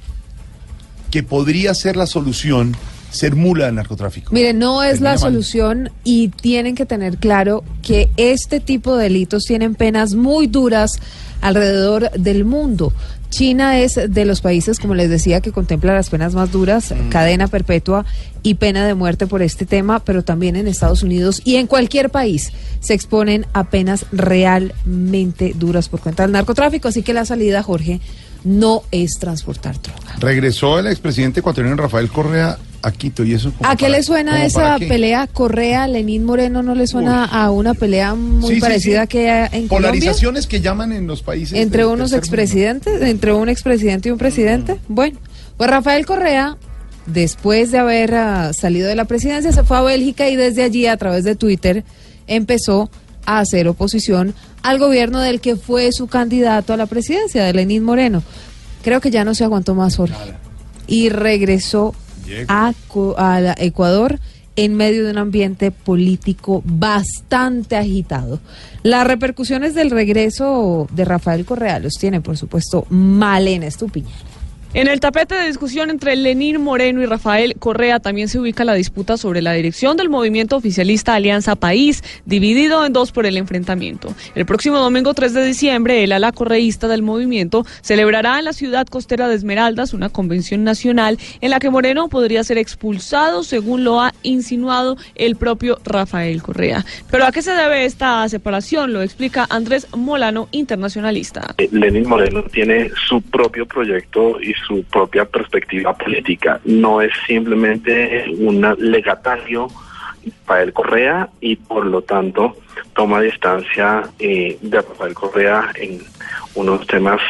que podría ser la solución ser mula del narcotráfico. Mire, no es Termina la mal. solución y tienen que tener claro que este tipo de delitos tienen penas muy duras alrededor del mundo. China es de los países, como les decía, que contempla las penas más duras, Mm. cadena perpetua y pena de muerte por este tema, pero también en Estados Unidos y en cualquier país se exponen a penas realmente duras por cuenta del narcotráfico. Así que la salida, Jorge, no es transportar droga. Regresó el expresidente ecuatoriano Rafael Correa a Quito y eso ¿A qué para- le suena esa pelea Correa Lenín Moreno? ¿No le suena a una pelea muy Sí, parecida sí. que hay en Colombia? Polarizaciones que llaman en los países Entre unos mundo. expresidentes, entre un expresidente y un presidente. Bueno, pues Rafael Correa, después de haber ah, salido de la presidencia, se fue a Bélgica y desde allí, a través de Twitter, empezó a hacer oposición al gobierno del que fue su candidato a la presidencia, de Lenín Moreno. Creo que ya no se aguantó más, Jorge. Y regresó a, a Ecuador en medio de un ambiente político bastante agitado. Las repercusiones del regreso de Rafael Correa los tiene, por supuesto, Malena Estupiñán. En el tapete de discusión entre Lenín Moreno y Rafael Correa también se ubica la disputa sobre la dirección del movimiento oficialista Alianza País, dividido en dos por el enfrentamiento. El próximo domingo 3 de diciembre, el ala correísta del movimiento celebrará en la ciudad costera de Esmeraldas una convención nacional en la que Moreno podría ser expulsado, según lo ha insinuado el propio Rafael Correa. Pero ¿a qué se debe esta separación? Lo explica Andrés Molano, internacionalista. Lenin Moreno tiene su propio proyecto y su propia perspectiva política. No es simplemente un legatario para el Correa y por lo tanto toma distancia eh, de Rafael Correa en unos temas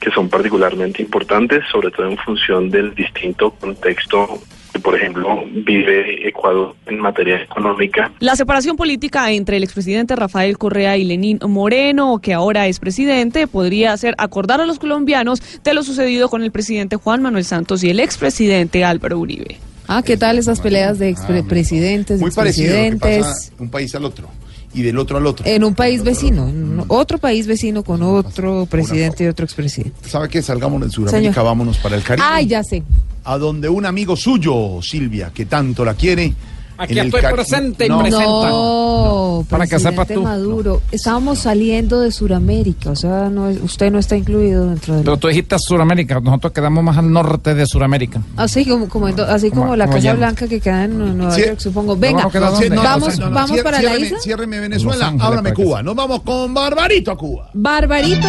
que son particularmente importantes, sobre todo en función del distinto contexto por ejemplo, vive Ecuador en materia económica La separación política entre el expresidente Rafael Correa y Lenín Moreno, que ahora es presidente, podría hacer acordar a los colombianos de lo sucedido con el presidente Juan Manuel Santos y el expresidente Álvaro Uribe. Ah, ¿qué tal esas peleas de expresidentes, Muy parecido lo que expresidentes? pasa de un país al otro y del otro al otro. En un país vecino, en otro país vecino con otro presidente y otro expresidente. ¿Sabe qué? Salgamos de Sudamérica, vámonos para el Caribe. Ay, ya sé. A donde un amigo suyo, Silvia, que tanto la quiere. Aquí estoy presente y No. presenta. No, Para que sepas tú. Maduro. Estábamos saliendo de Sudamérica, o sea, no usted no está incluido dentro de Pero tú dijiste Suramérica, nosotros quedamos más al norte de Suramérica. Así como, como, así como, Como- la como Casa yendo. Blanca que queda en Nueva Sí. York, supongo. Venga, vamos, no, no, vamos para la isla. Ciérreme Venezuela, que Cuba. Nos vamos con Barbarito a Cuba. Barbarito.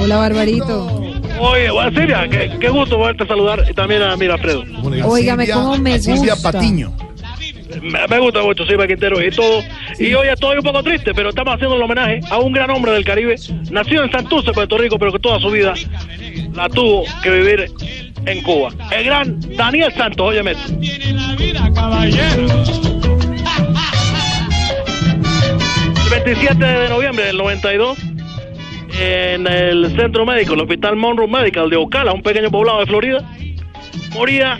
Hola, Barbarito. Oye, bueno, Silvia, qué, qué gusto poderte saludar y también a Mira Alfredo. Óigame, cómo me Silvia gusta. Patiño. Me, me gusta mucho Silvia Quintero y todo. Y hoy estoy un poco triste, pero estamos haciendo el homenaje a un gran hombre del Caribe, nacido en Santurce, Puerto Rico, pero que toda su vida la tuvo que vivir en Cuba. El gran Daniel Santos, óyeme esto. El 27 de noviembre del 92, en el centro médico, el Hospital Monroe Medical de Ocala, un pequeño poblado de Florida, moría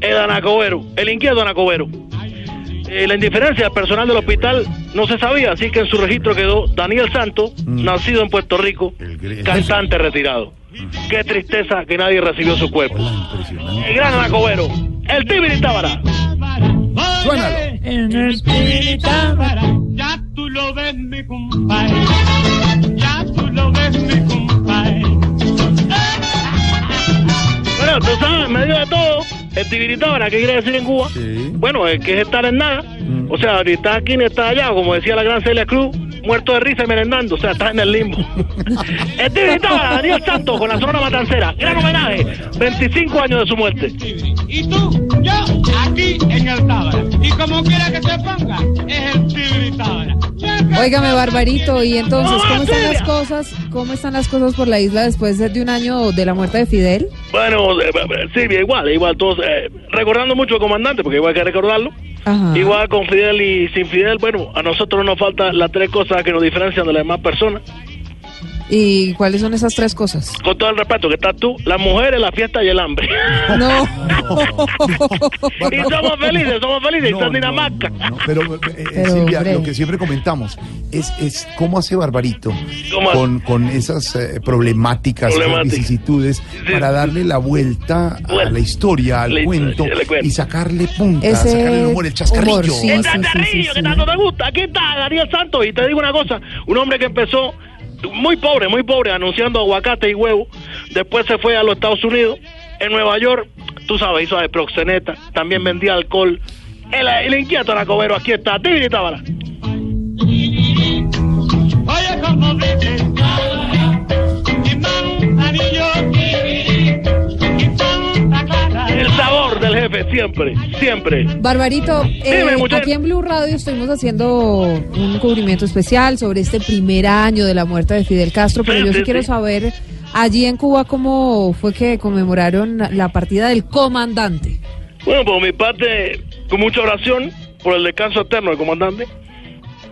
el Anacobero, el inquieto Anacobero. Eh, la indiferencia del personal del hospital no se sabía, así que en su registro quedó Daniel Santos, nacido en Puerto Rico, cantante retirado. Qué tristeza que nadie recibió su cuerpo. El gran Anacobero, el Tibiri Tábara. Suénalo. En el Tibiritábara, ya tú lo ves, mi compadre. Ya Bueno, tú sabes, en el Tibiritábara, ¿qué quiere decir en Cuba? Bueno, es que es estar en nada. O sea, ni estás aquí ni estás allá, como decía la gran Celia Cruz, muerto de risa y merendando, o sea, estás en el limbo. (laughs) el Tibiritábara, Daniel Santos, con la zona matancera, gran homenaje, 25 años de su muerte. Y tú, yo, aquí en el Tábara. Y como quiera que se ponga, es el Tibiritábara. Óigame, Barbarito, y entonces, ¿cómo están las cosas? ¿Cómo están las cosas por la isla después de, de un año de la muerte de Fidel? Bueno, eh, eh, Silvia, igual, igual, todos, eh, recordando mucho al comandante, porque igual hay que recordarlo. Ajá. Igual con Fidel y sin Fidel, bueno, a nosotros nos faltan las tres cosas que nos diferencian de las demás personas. ¿Y cuáles son esas tres cosas? Con todo el respeto que estás tú, las mujeres, la fiesta y el hambre. (laughs) No. (laughs) y somos felices, somos felices, y No, está en no, Dinamarca. Pero, eh, eh, Pero, Silvia, hombre. lo que siempre comentamos es, es cómo hace Barbarito ¿Cómo hace? con, con esas eh, problemáticas, esas Problemáticas. vicisitudes, para darle la vuelta a la historia, al La cuento, y sacarle punta, Ese sacarle el humor, el chascarrillo. humor, sí, ¡El sí, sí, sí, chascarrillo sí. que tanto te gusta! Aquí está Daniel Santos y te digo una cosa, un hombre que empezó muy pobre, muy pobre, anunciando aguacate y huevo, después se fue a los Estados Unidos, en Nueva York, tú sabes, hizo de proxeneta, también vendía alcohol. El, inquieto Anacobero, aquí está, Tibiri y sabor del jefe, siempre, siempre. Barbarito, eh, Dime, aquí en Blue Radio estuvimos haciendo un cubrimiento especial sobre este primer año de la muerte de Fidel Castro, pero Sí, yo sí sí, quiero saber allí en Cuba cómo fue que conmemoraron la partida del comandante. Bueno, por mi parte, con mucha oración por el descanso eterno del comandante.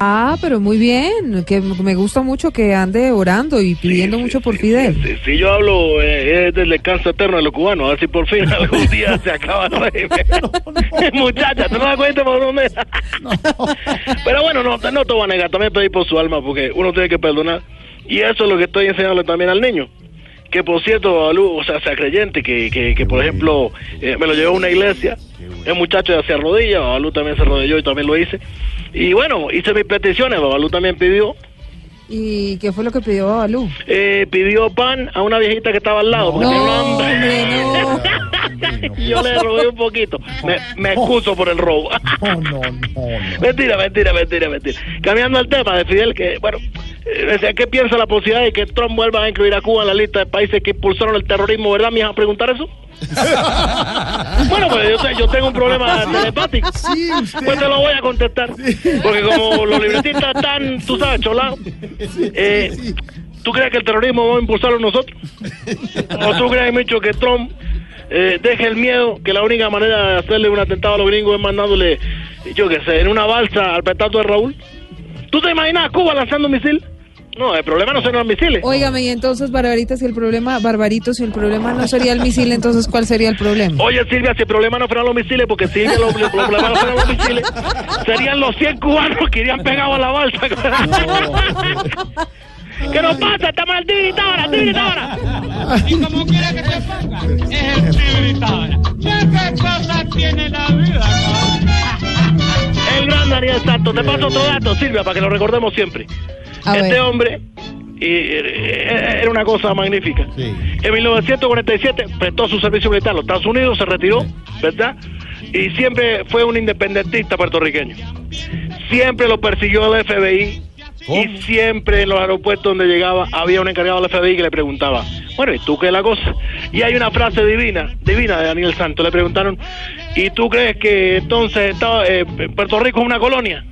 Ah, pero muy bien, que me gusta mucho que ande orando y pidiendo mucho por Fidel. Si, si yo hablo eh, es del descanso eterno de los cubanos, a ver si por fin (laughs) algún día se acaba el (laughs) régimen. (laughs) Muchacha, ¿tú no das cuenta por dónde? Pero bueno, no, no te voy a negar, también pedí por su alma, porque uno tiene que perdonar. Y eso es lo que estoy enseñándole también al niño. Que por cierto, Balú, o sea, sea creyente, que, que, que por ejemplo, eh, me lo llevó a una iglesia, el muchacho se arrodilla, Babalú también se arrodilló y también lo hice. Y bueno, hice mis peticiones, Babalú también pidió. ¿Y qué fue lo que pidió Babalú? Eh, pidió pan a una viejita que estaba al lado. porque tenía un hambre. y yo le robé un poquito. Me, me excuso por el robo. (laughs) Mentira, mentira, mentira, mentira. Cambiando el tema de Fidel, que, bueno, ¿qué piensa la posibilidad de que Trump vuelva a incluir a Cuba en la lista de países que impulsaron el terrorismo, verdad? ¿Me ibas a preguntar eso? (laughs) bueno, pues yo, te- yo tengo un problema telepático. Pues te lo voy a contestar. Porque como los libretistas están, tú sabes, cholados. Eh, ¿Tú crees que el terrorismo vamos a impulsarlo nosotros? ¿O tú crees, Micho, que Trump eh, deje el miedo, que la única manera de hacerle un atentado a los gringos es mandándole, yo qué sé, en una balsa al petato de Raúl? ¿Tú te imaginas a Cuba lanzando un misil? No, el problema no son los misiles. Óigame, y entonces, Barbarita, si el problema, Barbarito, si el problema no sería el misil, entonces, ¿cuál sería el problema? Oye, Silvia, si el problema no fueran los misiles, porque si los problemas no fueran los misiles, serían los 100 cubanos que irían pegados a la balsa. ¿Qué nos pasa? Estamos al tibiritá ahora. Y como quiera que se ponga, es el civilizador. ¿Qué cosas tiene la vida? El gran Daniel Santos. Te paso otro dato, Silvia, para que lo recordemos siempre. A este ver. hombre y, eh, era una cosa magnífica. En 1947 prestó su servicio militar a los Estados Unidos, se retiró, ¿verdad? Y siempre fue un independentista puertorriqueño. Siempre lo persiguió el FBI. Y siempre en los aeropuertos donde llegaba había un encargado del FBI que le preguntaba, bueno, ¿y tú qué es la cosa? Y hay una frase divina, divina de Daniel Santos. Le preguntaron, ¿y tú crees que entonces estaba, eh, Puerto Rico es una colonia?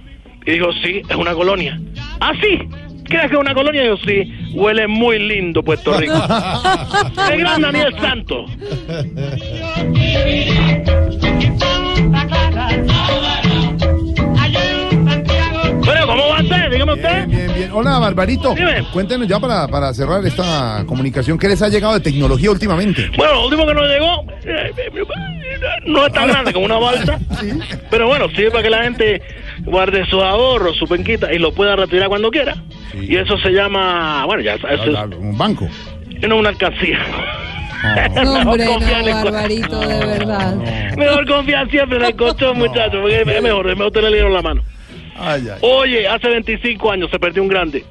Y dijo, sí, es una colonia. ¿Ah, sí? ¿Crees que es una colonia? Y yo, sí, huele muy lindo Puerto Rico. (laughs) El gran Daniel Santos. Bueno, ¿cómo va usted? Dígame usted. Bien, bien. Hola, Barbarito. Cuéntenos ya para, para cerrar esta comunicación, ¿qué les ha llegado de tecnología últimamente? Bueno, lo último que nos llegó eh, no es tan grande como una balsa, (laughs) pero bueno, sirve para que la gente guarde sus ahorros, su penquita y lo pueda retirar cuando quiera. Y eso se llama, bueno, ya eso es Un banco. no una alcancía. No, (laughs) hombre, no, Barbarito, de verdad. Mejor confiar siempre en el colchón, muchachos, porque es mejor, es mejor tener el dinero en la mano. Oye, hace 25 años se perdió un grande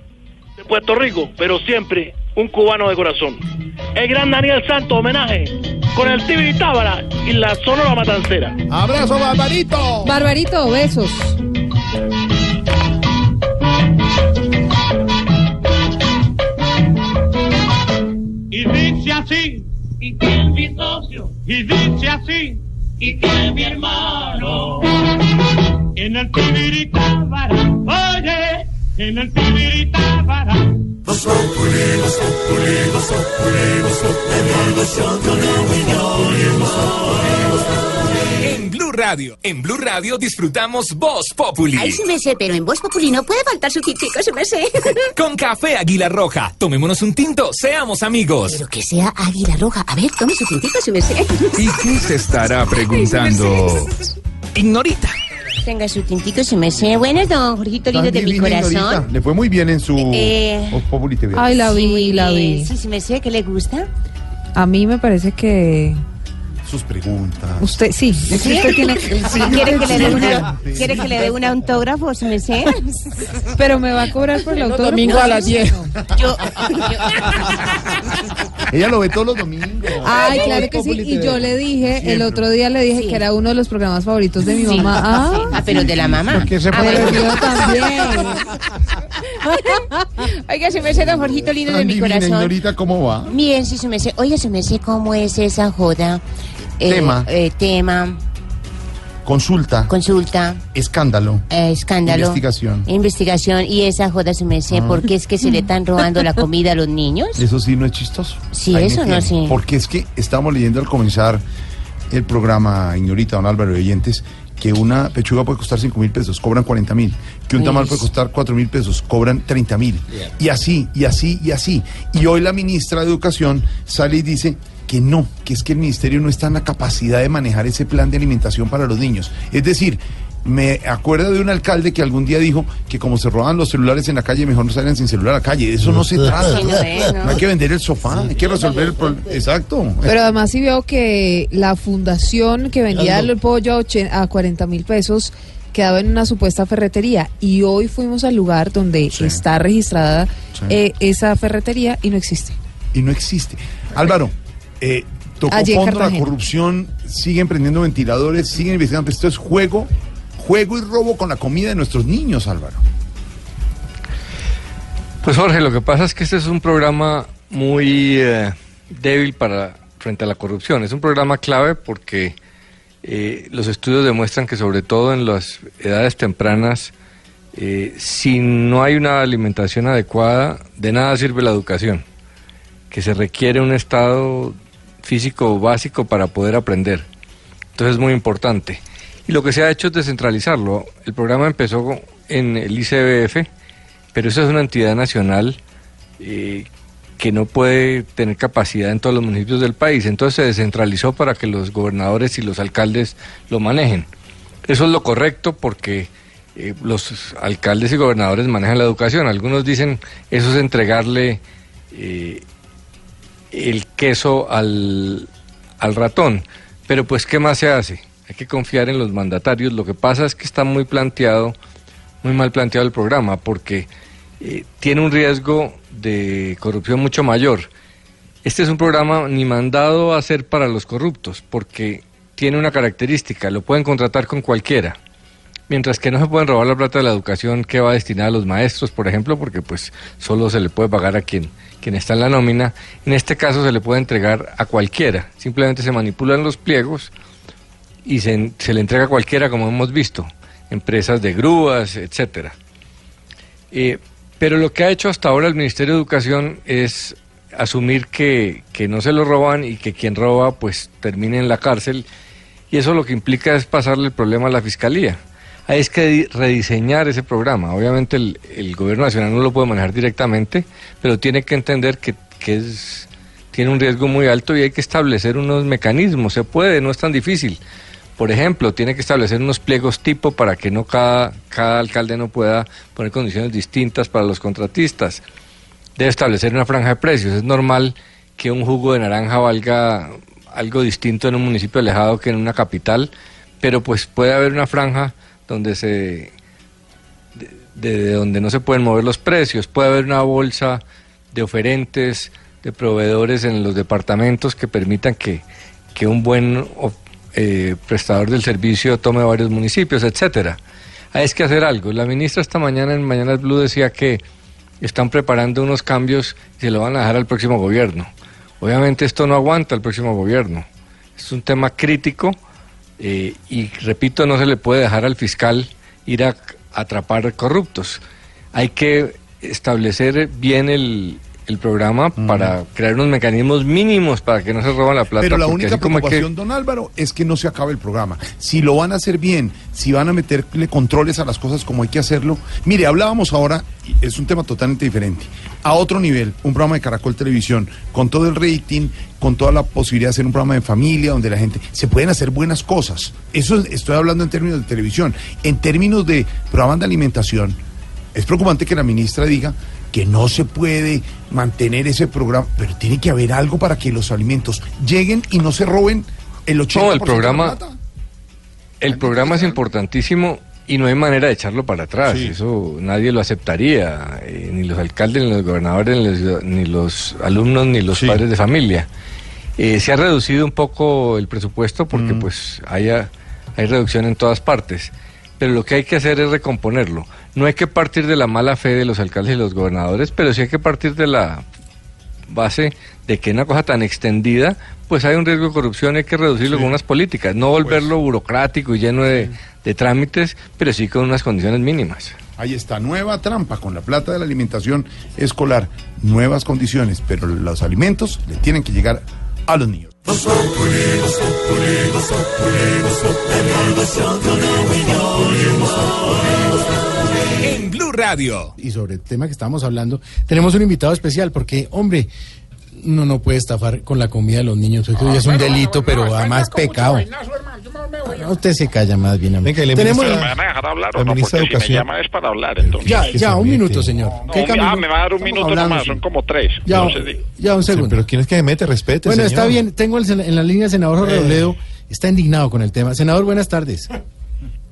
de Puerto Rico, pero siempre un cubano de corazón. El gran Daniel Santos, homenaje con el Tibiri Tábara y la Sonora Matancera. ¡Abrazo, Barbarito! Barbarito, besos. Y dice así, y que es mi socio, y dice así, y que es mi hermano. En el Tibiritábara, oye, en el Tibiritábara, Voz Populi, Populi, Populi, Populi. En Blue Radio, en Blue Radio disfrutamos Voz Populi. Ay, sí me sé, pero en Voz Populi no puede faltar su tintico, sí me sé. (laughs) Con café Águila Roja. Tomémonos un tinto, seamos amigos. Pero que sea águila roja. A ver, tome su tintico, sí me sé. ¿Y qué se estará preguntando? (laughs) Ignorita. Tenga su tintico, si me sé. Buenas, don Jorgito lindo de mi corazón. Le fue muy bien en su Eh, Voz Populi TV. Ay, la vi, Sí, la vi. Sí, sí me sé, ¿qué le gusta? A mí me parece que Sus preguntas. usted, sí, es que ¿Sí? usted tiene... ¿Quiere que le dé una. ¿quiere que le dé un autógrafo, si me sé? Pero me va a cobrar por el autógrafo. domingo a las 10. Yo, Ella lo ve todos los domingos. Ay, claro que sí. Y yo le dije, el otro día le dije que era uno de los programas favoritos de mi Sí. mamá. Ah, ah, pero de la mamá. ¿Qué se Ah, puede pero bueno. yo también. (laughs) Oiga, si me sé, don Jorgito lindo de mi divina, corazón. Ignorita, ¿cómo va? Bien, sí, se me sé. Oiga, se me sé cómo es esa joda. Eh, Tema. eh, tema, Consulta, consulta, escándalo, eh, escándalo. investigación. Investigación. Y esa joda se me sé. Ah. ¿Por qué es que se le están robando la comida a los niños? Eso sí no es chistoso. Sí, Ahí eso no, sí. Porque es que estamos leyendo al comenzar el programa, Ignorita, don Álvaro de Oyentes, que una pechuga puede costar 5 mil pesos, cobran 40 mil. Que un tamal puede costar 4 mil pesos, cobran 30 mil. Y así, y así, y así. Y hoy la ministra de Educación sale y dice que no, que es que el ministerio no está en la capacidad de manejar ese plan de alimentación para los niños. Es decir, me acuerdo de un alcalde que algún día dijo que como se roban los celulares en la calle, mejor no salgan sin celular a la calle. Eso no se (laughs) trata. Sí, no es, ¿no? No hay que vender el sofá, hay que resolver el problema. Exacto. Pero además sí veo que la fundación que vendía el pollo a, ochen- a 40 mil pesos quedaba en una supuesta ferretería y hoy fuimos al lugar donde Sí. está registrada Sí. eh, esa ferretería y no existe. Y no existe. Álvaro, eh, tocó Allí fondo la corrupción, siguen prendiendo ventiladores, siguen investigando. Pero esto es juego, juego y robo con la comida de nuestros niños, Álvaro. Pues Jorge, lo que pasa es que este es un programa muy eh, débil para frente a la corrupción. Es un programa clave porque eh, los estudios demuestran que sobre todo en las edades tempranas, eh, si no hay una alimentación adecuada, de nada sirve la educación, que se requiere un estado físico básico para poder aprender. Entonces es muy importante. Y lo que se ha hecho es descentralizarlo. El programa empezó en el ICBF, pero eso es una entidad nacional eh, que no puede tener capacidad en todos los municipios del país. Entonces se descentralizó para que los gobernadores y los alcaldes lo manejen. Eso es lo correcto porque eh, los alcaldes y gobernadores manejan la educación. Algunos dicen eso es entregarle eh, el queso al, al ratón. Pero pues, ¿qué más se hace? Hay que confiar en los mandatarios. Lo que pasa es que está muy planteado, muy mal planteado el programa, porque eh, tiene un riesgo de corrupción mucho mayor. Este es un programa ni mandado a ser para los corruptos, porque tiene una característica, lo pueden contratar con cualquiera. Mientras que no se pueden robar la plata de la educación que va destinada a los maestros, por ejemplo, porque pues solo se le puede pagar a quien, quien está en la nómina. En este caso se le puede entregar a cualquiera. Simplemente se manipulan los pliegos y se, le entrega a cualquiera, como hemos visto, empresas de grúas, etcétera. Eh, pero lo que ha hecho hasta ahora el Ministerio de Educación es asumir que, que no se lo roban y que quien roba pues termine en la cárcel y eso lo que implica es pasarle el problema a la fiscalía. Es que di- rediseñar ese programa. Obviamente el, gobierno nacional no lo puede manejar directamente, pero tiene que entender que, que es, tiene un riesgo muy alto y hay que establecer unos mecanismos. Se puede, no es tan difícil. Por ejemplo, tiene que establecer unos pliegos tipo para que no cada, cada alcalde no pueda poner condiciones distintas para los contratistas. Debe establecer una franja de precios. Es normal que un jugo de naranja valga algo distinto en un municipio alejado que en una capital, pero pues puede haber una franja donde se de, de donde no se pueden mover los precios, puede haber una bolsa de oferentes, de proveedores en los departamentos que permitan que, que un buen eh, prestador del servicio tome varios municipios, etcétera. Hay que hacer algo. La ministra esta mañana en Mañanas Blue decía que están preparando unos cambios y se lo van a dejar al próximo gobierno. Obviamente esto no aguanta al próximo gobierno. Es un tema crítico eh, y, repito, no se le puede dejar al fiscal ir a, atrapar corruptos. Hay que establecer bien el, el programa Mm. para crear unos mecanismos mínimos para que no se roban la plata. Pero la única que- preocupación, don Álvaro, es que no se acabe el programa. Si lo van a hacer bien, si van a meterle controles a las cosas como hay que hacerlo. Mire, hablábamos ahora, es un tema totalmente diferente, a otro nivel, un programa de Caracol Televisión, con todo el rating, con toda la posibilidad de hacer un programa de familia, donde la gente, se pueden hacer buenas cosas. Eso es- estoy hablando en términos de televisión. En términos de programas de alimentación, es preocupante que la ministra diga que no se puede mantener ese programa, pero tiene que haber algo para que los alimentos lleguen y no se roben el 80% No, el de la programa, plata. el programa es importantísimo y no hay manera de echarlo para atrás. Sí. Eso nadie lo aceptaría, eh, ni los alcaldes, ni los gobernadores, ni los, ni los alumnos, ni los padres de familia. Eh, se ha reducido un poco el presupuesto porque Mm. pues haya, hay reducción en todas partes. Pero lo que hay que hacer es recomponerlo. No hay que partir de la mala fe de los alcaldes y los gobernadores, pero sí hay que partir de la base de que una cosa tan extendida, pues hay un riesgo de corrupción, hay que reducirlo con unas políticas, no volverlo burocrático y lleno de, de trámites, pero sí con unas condiciones mínimas. Ahí está, nueva trampa con la plata de la alimentación escolar, nuevas condiciones, pero los alimentos le tienen que llegar a los niños. En Blue Radio. Y sobre el tema que estábamos hablando, tenemos un invitado especial porque, hombre, uno no puede estafar con la comida de los niños. Eso ya es un delito, pero además pecado. No, usted se calla más bien. amigo. Tenemos ¿Me la- van a dejar hablar o no? Porque si me es para hablar, entonces. Ya, ya, un minuto, señor. No, ¿Qué un- camino? ah, me va a dar un minuto Hablando, nomás, son como tres. Ya, un segundo. pero ¿quién es que se mete? Respete, Bueno, señor. está bien. Tengo en la línea senador Jorge Eh. Robledo. Está indignado con el tema. Senador, buenas tardes.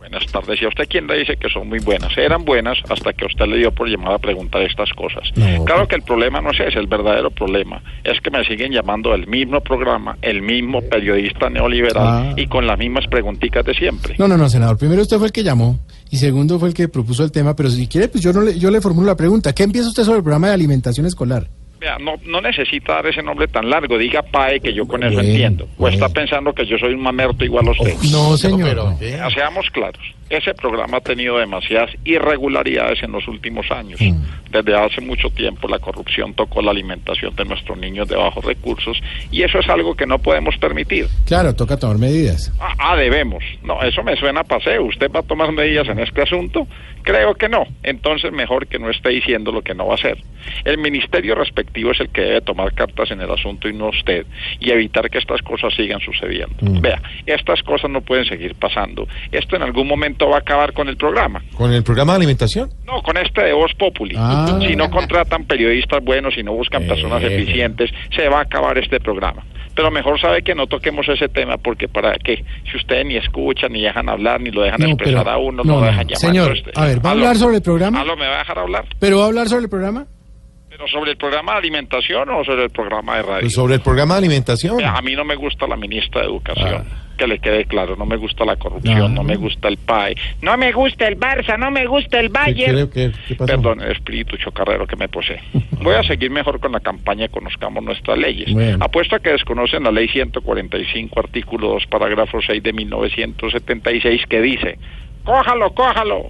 Buenas tardes. ¿Y a usted quién le dice que son muy buenas? Eran buenas hasta que usted le dio por llamar a preguntar estas cosas. No. Claro que el problema no es ese, el verdadero problema es que me siguen llamando el mismo programa, el mismo periodista neoliberal Ah. y con las mismas preguntitas de siempre. No, no, no, senador. Primero usted fue el que llamó y segundo fue el que propuso el tema. Pero si quiere, pues yo, no le, yo le formulo la pregunta. ¿Qué empieza usted sobre el programa de alimentación escolar? Vea, no, no necesita dar ese nombre tan largo, diga PAE que yo con eso Bueno, entiendo. O está pensando que yo soy un mamerto igual a usted. No, señor. Vea, Seamos claros, ese programa ha tenido demasiadas irregularidades en los últimos años. Mm. Desde hace mucho tiempo la corrupción tocó la alimentación de nuestros niños de bajos recursos y eso es algo que no podemos permitir. Claro, toca tomar medidas. Ah, ah, debemos. No, eso me suena a paseo. ¿Usted va a tomar medidas en este asunto? Creo que no. Entonces mejor que no esté diciendo lo que no va a hacer. El ministerio respectivo es el que debe tomar cartas en el asunto y no usted y evitar que estas cosas sigan sucediendo. Vea, estas cosas no pueden seguir pasando. Esto en algún momento va a acabar con el programa. ¿Con el programa de alimentación? No, con este de Voz Populi. Ah. Si no contratan periodistas buenos y no buscan personas Eh. eficientes, se va a acabar este programa. Pero mejor sabe que no toquemos ese tema porque para qué, si ustedes ni escuchan, ni dejan hablar, ni lo dejan No, expresar pero- a uno, no, no, lo dejan llamar. Señor, a ver, ¿va a hablar sobre el programa? ¿Aló, me va a dejar hablar? ¿Pero va a hablar sobre el programa? ¿Pero sobre el programa de alimentación o sobre el programa de radio? Pues sobre el programa de alimentación. A mí no me gusta la ministra de Educación. Que le quede claro, no me gusta la corrupción, Ah. no me gusta el PAE, no me gusta el Barça, no me gusta el Bayern. qué pasó? Perdón, el espíritu chocarrero que me posee. Voy a seguir mejor con la campaña Conozcamos nuestras leyes. Bueno. Apuesto a que desconocen la ley 145, artículo 2, parágrafo 6 de 1976, que dice, cójalo, cójalo.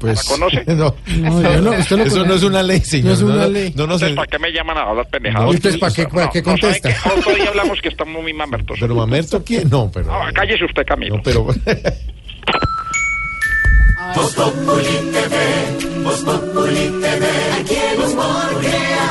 Pues, ¿La conoce? (laughs) No, No, yo no, usted lo eso conoce. no es una ley, señor. No es una no, ley. No, no, se- ¿para qué me llaman a hablar pendejadas? No, Entonces, ¿para qué- para qué no, ¿sabe contesta? qué? Otro día hablamos que estamos muy mamertos. pero Mamerto, ¿quién? No, pero. Ah, cállese usted, Camilo. No, pero. (laughs) Voz Populi TV, Voz Populi TV, aquí el humor crea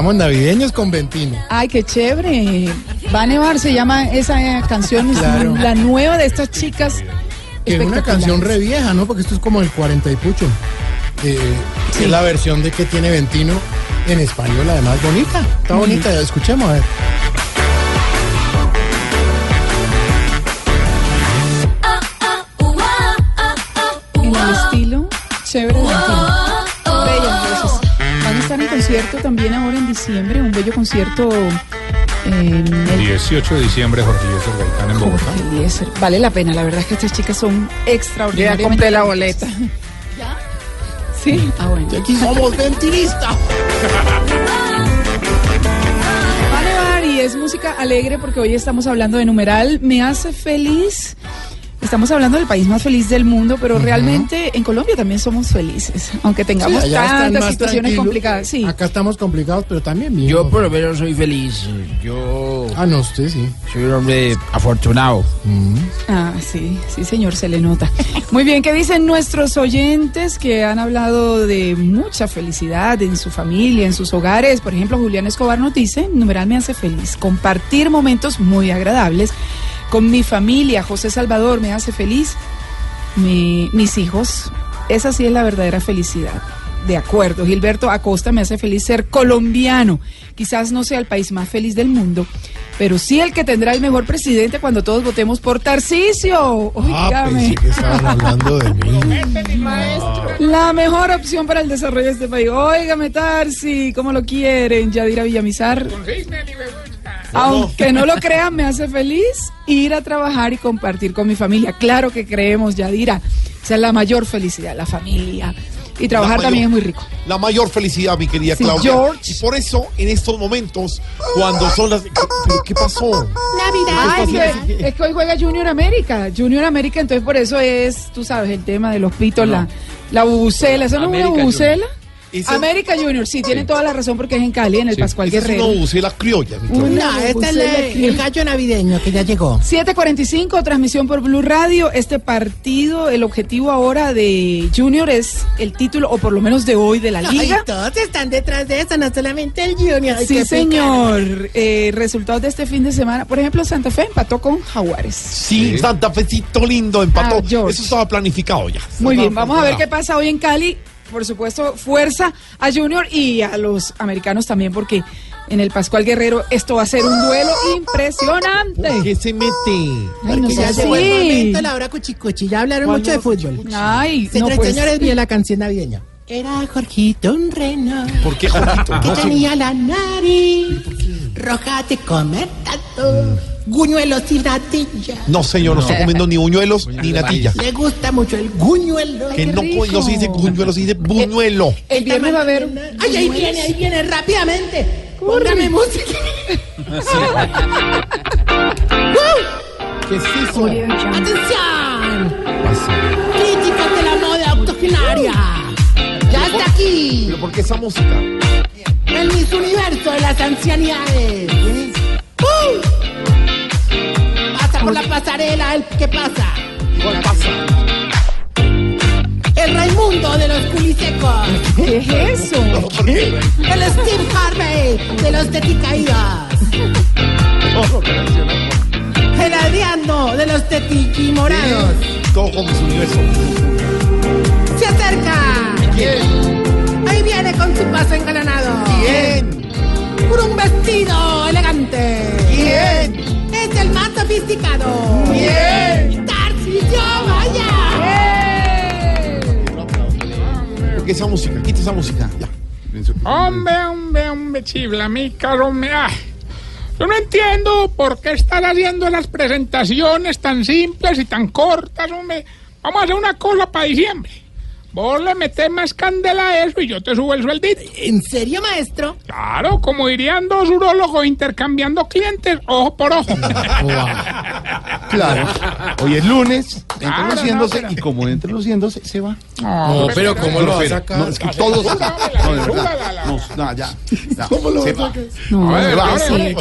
Estamos navideños con Ventino. Ay, qué chévere. Va a nevar, se llama esa eh, canción, Claro. la nueva de estas chicas. Que es una canción re vieja, ¿no? Porque esto es como el 40 y pucho. Eh, Es la versión de que tiene Ventino en español, además bonita. Está bonita, escuchemos a ver. En el estilo chévere concierto también ahora en diciembre, un bello concierto en el 18 de diciembre, Jorge Eliezer Gaitán en Bogotá. Eliezer. Vale la pena, la verdad es que estas chicas son extraordinariamente. Ya compré la boleta. Sí, ah bueno. Aquí somos ventinistas. Va a nevar y es música alegre porque hoy estamos hablando de numeral. Me hace feliz. Estamos hablando del país más feliz del mundo, pero realmente en Colombia también somos felices, aunque tengamos Sí, tantas situaciones complicadas. Sí. Acá estamos complicados, pero también bien. Yo por lo menos soy feliz. Yo Ah, no, usted sí. soy un hombre afortunado. Ah, sí, sí, señor, se le nota. Muy bien, ¿qué dicen nuestros oyentes que han hablado de mucha felicidad en su familia, en sus hogares? Por ejemplo, Julián Escobar nos dice, numeral me hace feliz, compartir momentos muy agradables con mi familia. José Salvador me hace feliz, mi- mis hijos. Esa sí es la verdadera felicidad. De acuerdo, Gilberto Acosta me hace feliz ser colombiano. Quizás no sea el país más feliz del mundo, pero sí el que tendrá el mejor presidente cuando todos votemos por Tarcisio. Ah, Óigame. pensé que estaban hablando de mí. La mejor opción para el desarrollo de este país. Óigame, Tarsi, ¿cómo lo quieren? Yadira Villamizar. Aunque no lo crean, me hace feliz ir a trabajar y compartir con mi familia. Claro que creemos, Yadira. Esa es la mayor felicidad, la familia. Y trabajar también es muy rico. La mayor felicidad, mi querida Sí, Claudia. George. Y por eso, en estos momentos, cuando son las. ¿Qué, pero qué pasó? Ay, es, que, es que hoy juega Junior América. Junior América, entonces por eso es, tú sabes, el tema de los pitos, la, la bubucela. ¿Eso no es una bubucela? América Junior, sí, tienen toda la razón porque es en Cali, en el Pascual Esa es Guerrero. una bucela criolla. Una No, este es el, gallo navideño que ya llegó. 745, transmisión por Blue Radio. Este partido, el objetivo ahora de Junior es el título, o por lo menos de hoy, de la liga. Ay, todos están detrás de eso, no solamente el Junior. Ay, Sí, señor. Eh, resultados de este fin de semana. Por ejemplo, Santa Fe empató con Jaguares. Sí, Santa Fecito lindo, empató. Ah. Eso estaba planificado ya. Muy bien, vamos a ver qué pasa hoy en Cali. Por supuesto, fuerza a Junior y a los americanos también, porque en el Pascual Guerrero esto va a ser un duelo impresionante. ¿Por qué se mete? Ay, no sea llegó el momento, la hora cuchicuchi. Ya hablaron ¿Cuál mucho de fútbol. Ay, no, Señores, pues. señores, viene la canción navideña. Era Jorgito un reno ¿Por qué, Jorgito? que tenía la nariz roja de comer tanto, guñuelos y natilla. No, señor, no estoy comiendo ni buñuelos ni natilla. Le gusta mucho el guñuelo. Que no, rico. no se dice buñuelo, se dice buñuelo. El viernes va a haber. Ay, ahí viene, ahí viene, rápidamente. Póngame música. ¿Qué es eso? ¡Atención! Críticos de la moda octogenaria. Ya está aquí ¿Pero por qué esa música? el Miss Universo de las ancianidades. ¡Uh! Por la pasarela, el ¿qué pasa? ¿Cuál pasa? El Raimundo de los culisecos. ¿Qué es eso? El Steve Harvey de los teticaídas. El Adriano de los tetiquimorados. Todo con su universo. Se acerca. ¿Quién? Ahí viene con su paso engalanado. ¿Quién? Por un vestido elegante. ¿Quién? Es el más sofisticado. ¿Quién? Tarcisio Vaya. ¿Por qué esa música? Quita esa música. Ya. Hombre, hombre, hombre, chifla, mi caro, hombre. ah. Yo no entiendo por qué estás haciendo las presentaciones tan simples y tan cortas, hombre. Vamos a hacer una cosa para diciembre. Vos le metés más candela a eso y yo te subo el sueldito. ¿En serio, maestro? Claro, como dirían dos urólogos intercambiando clientes, ojo por ojo. (laughs) Claro. Hoy es lunes, entra Claro, luciéndose no, pero- y como entra luciéndose, se va. No, pero ¿cómo lo va a sacar? No, es que todos. No, de verdad. No, no, ya. ya. ¿Cómo lo a sacar? No,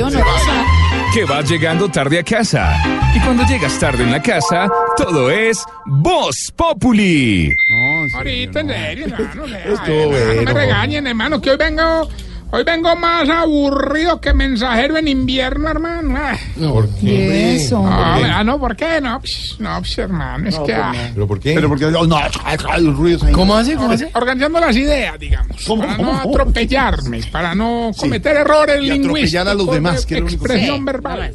no pasa. Que vas llegando tarde a casa. Y cuando llegas tarde en la casa, todo es Voz Populi. No, en serio, Ahorita, en no. serio, hermano. Estuvo hermano, No me regañen, hermano, que hoy vengo Hoy vengo más aburrido que mensajero en invierno, hermano. Ah. ¿Por qué? Eso. Ah, ¿Por qué? ah, no, ¿por qué? No, psh, no, psh, hermano, es No, que... pues ah, no. ¿Pero por qué? ¿Pero por qué? Oh, no, los ruidos ahí. ¿Cómo hace? ¿Cómo hace? Organizando las ideas, digamos. ¿Cómo, para cómo, no (laughs) cómo? atropellarme, para no Sí. cometer errores Y atropellar lingüísticos. a los demás, de que es lo único Expresión Sí, verbal.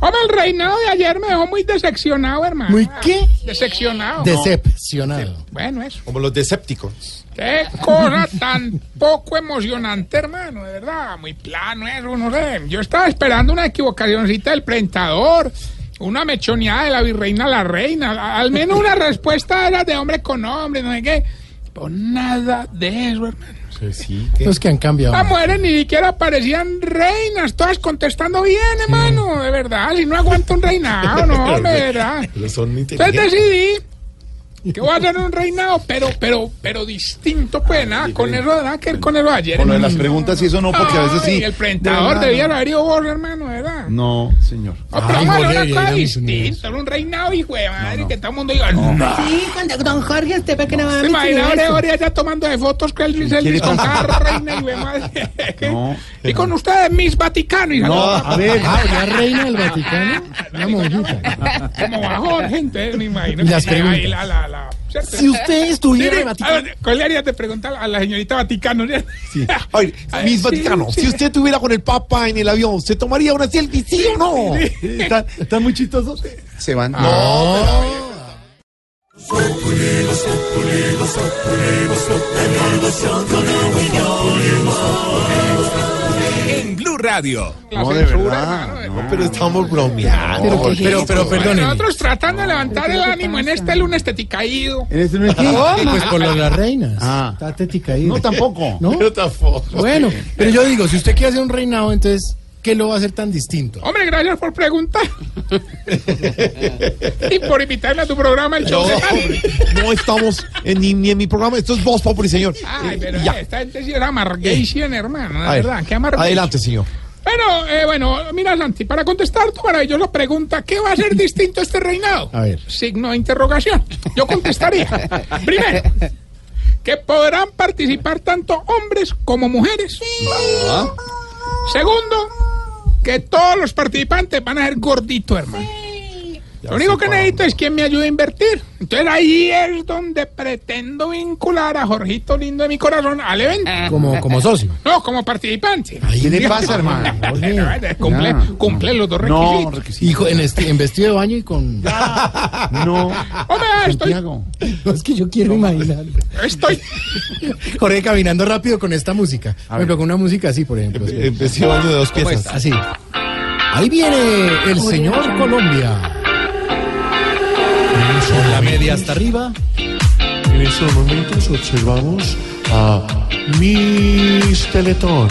Hombre, el reinado de ayer me dejó muy decepcionado, hermano. ¿Muy qué? Decepcionado. Decepcionado. Bueno, eso. Como los Decepticons. Qué cosa tan poco emocionante, hermano, de verdad. Muy plano eso, no sé. Yo estaba esperando una equivocacióncita del presentador, una mechoneada de la virreina a la reina. Al menos una respuesta era de hombre con hombre, no sé qué. Pero nada de eso, hermano. Sí, Los que han cambiado. Las mujeres ni siquiera parecían reinas, todas contestando bien, hermano, de verdad. Si no aguanto un reinado, no, (laughs) hombre, de verdad. Pero son Entonces decidí que voy a hacer un reinado, pero, pero, pero distinto, pues nada, con eso, nada que ver con eso de ayer. Con lo de las preguntas y eso no, porque a veces sí. Ay, El presentador De debía no. haber ido vos, hermano, ¿verdad? No, señor. No, pero hacer una cosa distinta, un reinado, hijo de madre, que todo el mundo diga, no. Sí, cuando don Jorge, usted ve que no va a ¿Se imagina ahora ya tomando de fotos que el quiere Elvis con cada reina y de madre? No. (laughs) Y con ustedes, Miss Vaticano. hija. No, a ver. (laughs) Ah, la reina del Vaticano. Una monjita. Como bajó gente, me imagino. Y las preguntas. Si usted estuviera en Vaticano. a ver, ¿Cuál le harías de preguntar a la señorita Vaticano? Sí. (laughs) Ay, Ay, Miss sí, Vaticano, sí. si usted estuviera con el Papa en el avión, ¿se tomaría una selfie, sí o no? ¿Están, están muy chistosos? Se van. En Blue Radio. No, de verdad. hermano, No, pero estamos bromeando. Pero, pero, pero, perdónenme. Nosotros tratando de levantar el ánimo en este lunes teticaído. ¿En este qué? Pues por lo de las reinas. Ah. Está tética ahí. No, tampoco. ¿No? (laughs) Pero tampoco. Bueno, pero yo digo, si usted quiere hacer un reinado, entonces, ¿qué lo va a hacer tan distinto? Hombre, gracias por preguntar. (laughs) y por invitarme a tu programa, el No, show de hombre, no estamos en, ni, ni en mi programa, esto es Voz Populi, señor. Ay, Eh, pero ya. esta gente sí es amargation, hermano, de A ver, verdad, qué amargation. adelante, señor. Bueno, eh, bueno, mira, Santi, para contestar tu maravillosa pregunta, ¿qué va a ser distinto este reinado? A ver. Signo de interrogación. Yo contestaría. (laughs) Primero, que podrán participar tanto hombres como mujeres. Segundo, que todos los participantes van a ser gorditos, hermano. Lo único que necesito es quien me ayude a invertir. Entonces ahí es donde pretendo vincular a Jorgito lindo de mi corazón al evento. Como, como socio. No, como participante. ¿Qué le pasa, hermano? (laughs) cumple, Ya. cumple los dos No, requisitos. requisitos. Hijo, en, este, en vestido de baño y con... (laughs) No. Hombre, ah, estoy, Santiago. No, es que yo quiero imaginar. estoy. Jorge caminando rápido con esta música. Por ejemplo, con una música así, por ejemplo. Eh, Vestido de baño de dos piezas. Así. Ahí viene el señor Colombia. Con la media hasta arriba. En estos momentos observamos a Miss Teletón.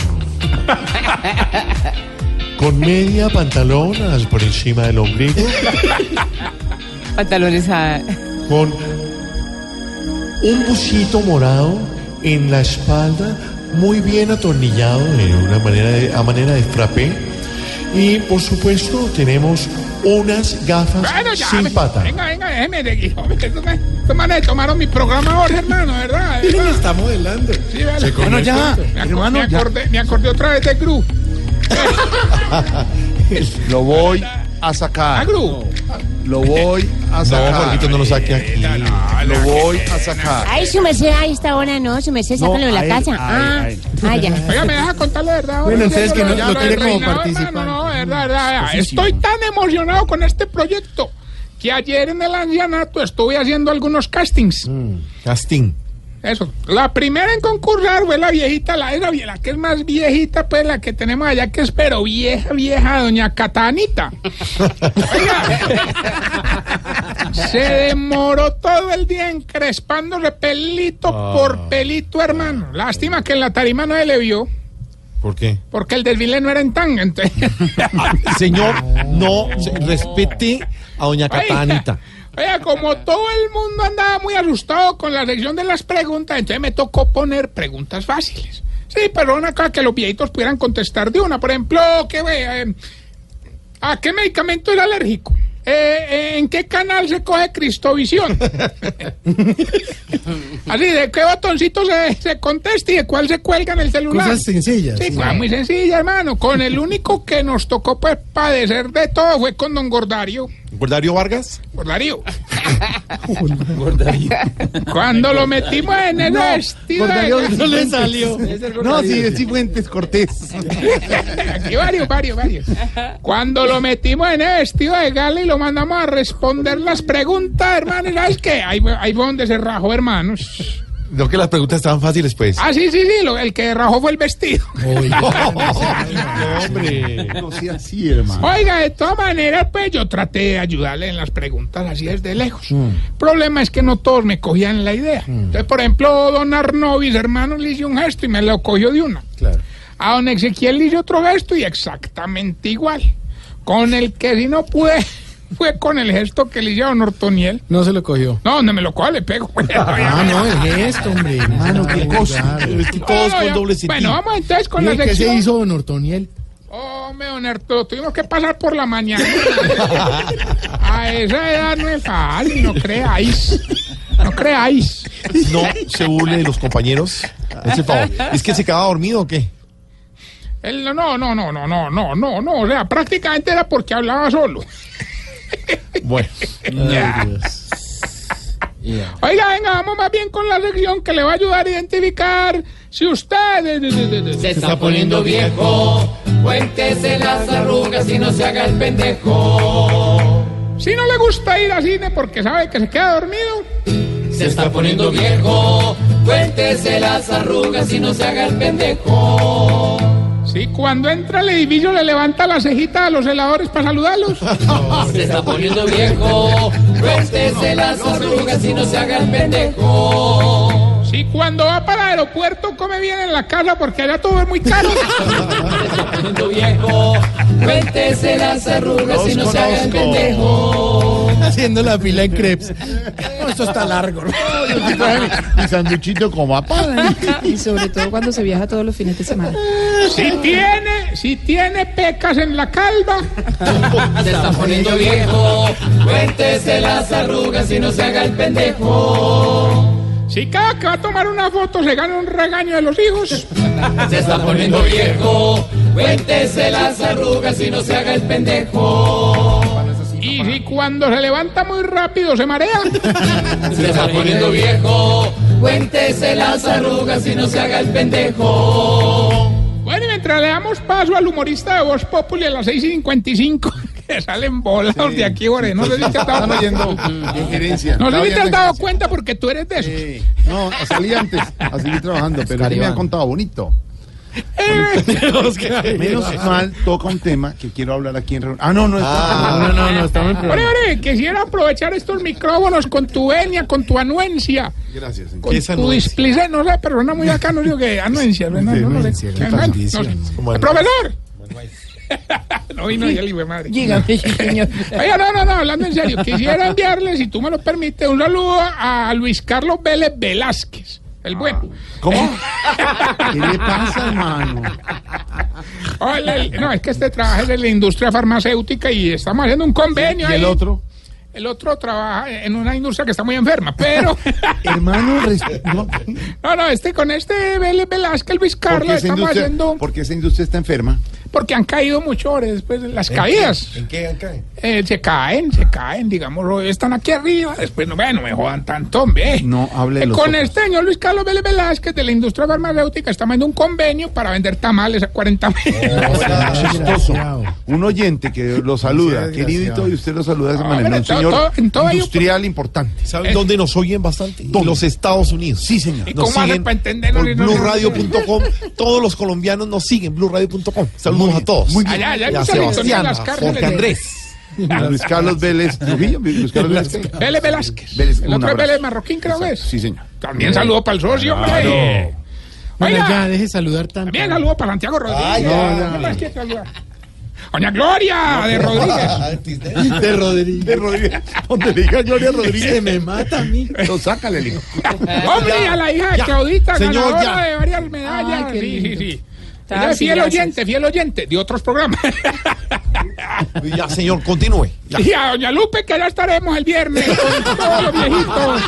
(laughs) Con media pantalonas por encima del ombligo, (laughs) Pantalones a... con un busito morado en la espalda, muy bien atornillado de una manera de, a manera de frappé. Y por supuesto tenemos unas gafas Bueno, ya. sin me- pata. Venga, venga, déjeme de estos tomaron mi programa ahora, hermano, ¿verdad? (laughs) Miren, ¿Verdad? está modelando. Sí, vale. El cuento. Me, hermano, me ya. acordé, me acordé otra vez de Gru. (laughs) Lo voy a ¿A sacar. Gru? Lo voy a No, sacar. Jorgito, no lo saque aquí. Lo voy a sacar. Ay, su merced, a esta hora no, su merced, No, sácalo de la casa. ah, ah, ya. (laughs) Oiga, me deja contar la verdad. Bueno, entonces que no- del quiere como participante. hermano, No, verdad, verdad. Estoy tan emocionado con este proyecto que ayer en el ancianato estuve haciendo algunos castings. Casting. Eso. La primera en concursar fue la viejita, la, esa vie- la que es más viejita, pues la que tenemos allá, que es pero vieja, vieja, doña Catanita. (laughs) Oiga, (laughs) se demoró todo el día encrespándose pelito por pelito, hermano. Lástima que en la tarima no se le vio, ¿Por qué? porque el desfile no era en tanga. entonces- (laughs) Señor, no se- respete a doña Catanita. Oiga, como todo el mundo andaba muy asustado con la sección de las preguntas, entonces me tocó poner preguntas fáciles. Sí, pero una cosa que los viejitos pudieran contestar de una. Por ejemplo, ¿qué, ve, eh, ¿a qué medicamento era alérgico? Eh, ¿en qué canal se coge Cristovisión? (laughs) Así, ¿de qué botoncito se, se contesta y de cuál se cuelga en el celular? Cosas sencillas. Sí, sí. muy sencilla, hermano. Con el único que nos tocó pues padecer de todo fue con don Gordario. ¿Gordario Vargas? (laughs) Gordario. Cuando lo metimos en el vestido. de- Gordario no le salió. No, sí, es Cifuentes Cortés. Aquí varios, varios, varios. Cuando lo metimos en el vestido de gala y lo mandamos a responder las preguntas, hermano, ¿y ¿sabes qué? Ahí, ahí fue donde se rajó, hermanos. No que las preguntas estaban fáciles, pues. Ah, sí, sí, sí, lo- el que rajó fue el vestido. (laughs) hombre. No sea así, hermano. Oiga, de todas maneras, pues yo traté de ayudarle en las preguntas así desde lejos. Mm. El problema es que no todos me cogían la idea. Entonces, por ejemplo, don Arnovis, hermano, le hice un gesto y me lo cogió de una. Claro. A don Ezequiel le hice otro gesto y exactamente igual. Con el que si no pude fue con el gesto que le hice a don Ortoniel. No se lo cogió. No, donde me lo coja le pego. Ah, (laughs) no, el gesto, hombre. Hermano, qué cosa. Es que todos No, con doble sentido. Bueno, vamos entonces con la ¿Qué se sección. hizo don Ortoniel? Hombre, don Arturo, tuvimos que pasar por la mañana. (laughs) A esa edad no es fácil, no creáis. No creáis. No se burle de los compañeros. Ese favor. ¿Es que se quedaba dormido o qué? Él, no, no, no, no, no, no, no, no. O sea, prácticamente era porque hablaba solo. Bueno. Ya. Oiga, venga, vamos más bien con la sección que le va a ayudar a identificar si usted... Se está poniendo viejo, cuéntese las arrugas y no se haga el pendejo. Si no le gusta ir al cine porque sabe que se queda dormido, Se está poniendo viejo, cuéntese las arrugas y no se haga el pendejo. Si cuando entra al edificio le levanta la cejita a los heladores para saludarlos, (laughs) Se está poniendo viejo, cuéntese las arrugas y no se haga el pendejo. Si cuando va para el aeropuerto come bien en la casa porque allá todo es muy caro, (laughs) Se está poniendo viejo, cuéntese las arrugas y no se haga el pendejo. Haciendo la fila en crepes. No, esto está largo. (laughs) Mi sanduchito como apana. (laughs) Y sobre todo cuando se viaja todos los fines de semana. si tiene, si tiene pecas en la calva, Se está poniendo viejo, cuéntese las arrugas y no se haga el pendejo. Si cada que va a tomar una foto se gana un regaño de los hijos, (laughs) Se está poniendo viejo, cuéntese las arrugas y no se haga el pendejo. y si cuando se levanta muy rápido se marea. (laughs) Se está poniendo viejo, cuéntese las arrugas y no se haga el pendejo. Bueno, y mientras le damos paso al humorista de Voz Populi a las 6 y 55, que salen volados de aquí, Jorge. No sé si te has dado Están oyendo en gerencia. No sé si te has dado cuenta porque tú eres de esos. Sí. No, salí antes a seguir trabajando, pero me han contado bonito. Menos mal toca un tema que quiero hablar aquí en reunión. Ah, no, no, está. No, no, no, estamos en Ore, quisiera aprovechar estos micrófonos con tu venia, con tu anuencia, Gracias. señor. con ¿Qué es tu displicé, no sé, pero no muy acá, no digo que anuencia, no, no, no, no, no. (laughs) No vino y el madre. Dígame, (laughs) señor. Oiga, no, no, no, hablando en serio, quisiera enviarle, si tú me lo permites, un saludo a Luis Carlos Vélez Velázquez, el bueno. ¿Cómo? ¿Qué le pasa, hermano? (laughs) Hola, no, es que este trabaja en la industria farmacéutica y estamos haciendo un convenio. ¿Y el ahí. otro? El otro trabaja en una industria que está muy enferma, pero. Hermano, no, no, no, este con este Vélez Velázquez, Luis Carlos, estamos haciendo. porque esa industria está enferma. Porque han caído mucho ahora después de las caídas. ¿En qué cae? Eh, se caen, se caen, digamos, están aquí arriba, después no, ve, no me jodan tanto, hombre. No hable de Eh, los Con otros. este señor Luis Carlos Vélez Velázquez de la industria farmacéutica estamos haciendo un convenio para vender tamales a 40 mil. (laughs) chistoso. Un oyente que lo saluda, queridito, y usted lo saluda de esa manera. Un todo- señor todo- en todo ello- industrial importante. ¿Saben Eh. dónde nos oyen bastante? ¿Dónde? Los Estados Unidos. Sí, señor. ¿Y Nos cómo hacen siguen para entenderlo? por blurradio.com. Todos los colombianos nos siguen, blurradio.com. Saludos Muy a todos. muy bien. Allá, allá hay Y a Sebastián, a Jorge Andrés. A Luis Carlos Vélez Trujillo, Luis Carlos Vélez. Vélez Velázquez. Vélez, el otro es. Vélez Marroquín, creo que es. Sí, señor. También saludo para el socio, hombre. Bueno, Oiga, ya, deje saludar tanto. también saludo para Santiago Rodríguez. Ay, ya. No, no. Doña Gloria de Rodríguez. (laughs) De Rodríguez. De Rodríguez. Donde le diga Gloria Se Rodríguez, me mata a mí. lo sácale, el hijo. Hombre, a la hija de Ya. Claudita, Señor, ganadora ya. de varias medallas. Ay, sí, sí, sí. Fiel oyente, fiel oyente de otros programas. Ya, señor, continúe. Ya. Y a Doña Lupe, que ya estaremos el viernes con todos los viejitos.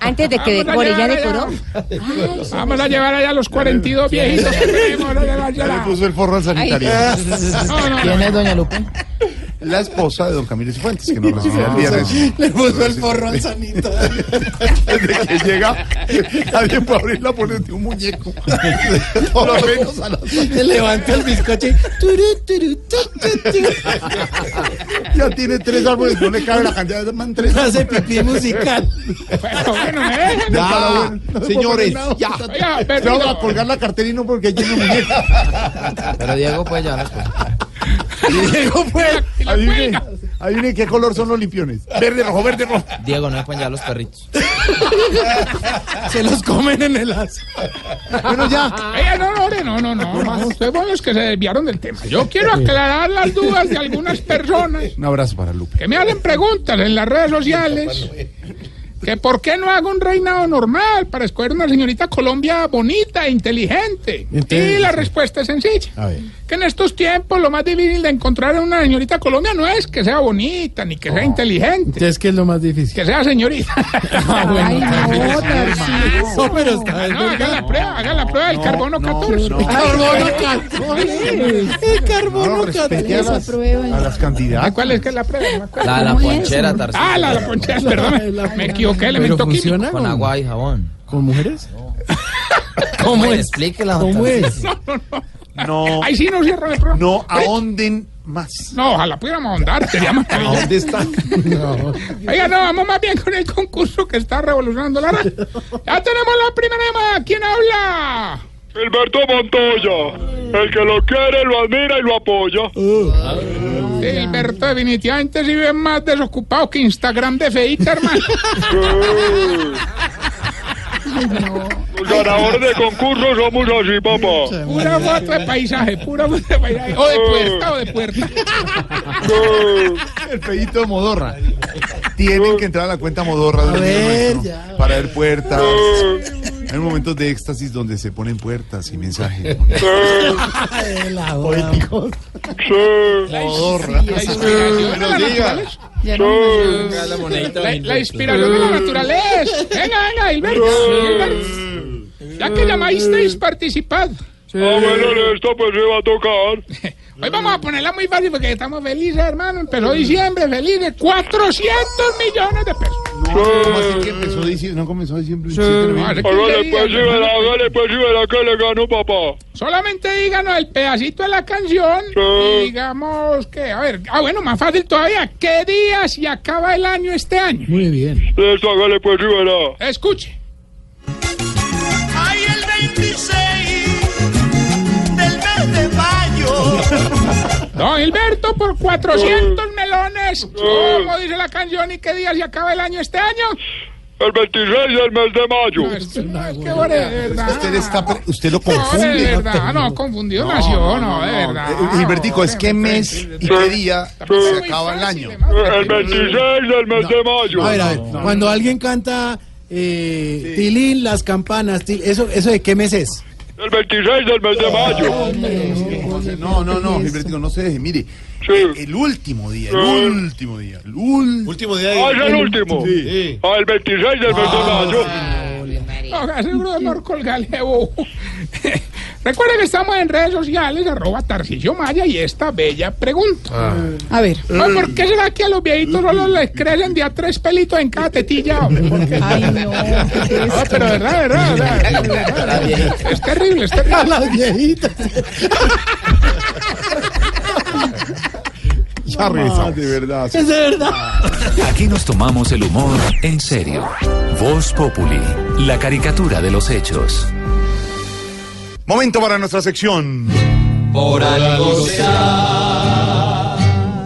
Antes de que decore, ¿ya decoró? Vamos a llevar allá a los 42 viejitos que tenemos. a llevar Ya le puso el forro al sanitario. ¿Quién es doña Lupe? La esposa de don Camilo Cifuentes, que nos recibió el viernes. Le puso el forro al sanitario. Desde que llega, nadie puede abrir la puerta de un muñeco. Lo menos a la Se levanta el bizcocho y... turu, turu, tu, tu, tu. Ya tiene tres árboles, no le cabe la cantidad de man tres. Hace pipí musical. Bueno, bueno, dejan. Ya, señores, ya. Pero vamos a colgar la cartera y no porque un muñeco. Pero Diego puede llevar pues. (laughs) Y la Adivine, qué color son los limpiones. Verde, rojo, verde, rojo. Diego, no pueden llevar los perritos. (laughs) Se los comen en el as. Bueno, ya. Oiga, no, no, no, no, no, no. Ustedes son los que se desviaron del tema. Yo quiero aclarar las dudas de algunas (laughs) personas Un abrazo para Lupe. que me hacen preguntas en las redes sociales. Que por qué no hago un reinado normal para escoger una señorita Colombia bonita e inteligente. Entonces, y la respuesta es sencilla. A ver. Que en estos tiempos lo más difícil de encontrar en una señorita Colombia no es que sea bonita ni que sea inteligente. Entonces, ¿qué es lo más difícil? Que sea señorita. (laughs) Ay, no, No, pero está no, haga la prueba, haga la prueba del carbono 14. Carbono 14. El carbono No, respete a 14. las, a las candidatas. Ah, ¿Cuál es que es la prueba? No me acuerdo. La, la ponchera, Tarcillo. Ah, la, la ponchera, perdón. Me equivoqué, elemento químico. funciona Con agua y jabón. ¿Con mujeres? (laughs) ¿Cómo Bueno, es? Explíquela, ¿Cómo es? No, Ahí sí no cierran el programa. no ahonden más. No, ojalá pudiéramos ahondar, sería más (laughs) ¿A dónde está? No. Oiga, no, vamos más bien con el concurso que está revolucionando la red. Ya tenemos la primera llamada. ¿Quién habla? Gilberto Montoya, el que lo quiere, lo admira y lo apoya. Gilberto, definitivamente si vive más desocupado que Instagram de feita, hermano. (laughs) Los ganadores de concursos somos así, papá. Pura foto de paisaje, pura foto de paisaje. O de puerta, o de puerta. El pedito de Modorra. Tienen que entrar a la cuenta Modorra. A ver, ya. Para ver puertas. Hay momentos de éxtasis donde se ponen puertas y mensajes. La Poéticos. La inspiración de la naturaleza. Venga, venga. Hilberto. Ya que llamasteis, participad. Ah, bueno, esto pues se va a tocar. (laughs) Hoy vamos a ponerla muy fácil porque estamos felices, hermano. Empezó diciembre, felices. 400 millones de pesos. ¿Cómo así que empezó diciembre? No comenzó diciembre. siete de No, noviembre. hace 15 Hágale días, pues, sí, hágale pues, sí, verá que le gano, papá. Solamente díganos el pedacito de la canción. Y digamos que, a ver, ah, bueno, más fácil todavía. ¿Qué día se acaba el año este año? Muy bien. Esto, hágale pues, sí, verá. Escuche. Don Hilberto, por 400 melones. ¿Cómo dice la canción y qué día se acaba el año este año? El 26 del mes de mayo. No, es, no, es que, bueno, de verdad. Usted, está, pre- usted lo No, de confunde. verdad, no, confundido nació, no, de verdad. Gilbertico, es qué mes y qué día se acaba el año. El 26 del mes de mayo. A ver, a ver. Cuando alguien canta eh, Tilín, las campanas, til- ¿eso, ¿eso de qué mes es? El 26 del mes de mayo. No, no, no, Gilbertico, no se deje. Mire, Sí. el último día, el último día, el último. Día Ah, es el último. Sí. Ah, el 26 del mes de mayo. No, seguro de no colgarle, bobo. Recuerden que estamos en redes sociales, arroba Tarcisio Maya, y esta bella pregunta. A ver. Ay, ¿Por qué será que a los viejitos solo les crecen de a tres pelitos en cada tetilla? hombre? ¿Por qué? Ay, no. No, pero verdad, verdad, verdad, verdad. Es terrible, es terrible. Las viejitas. (laughs) Ya reza, de verdad. Es de verdad. Aquí nos tomamos el humor en serio. Voz Populi, la caricatura de los hechos. Momento para nuestra sección. Por algo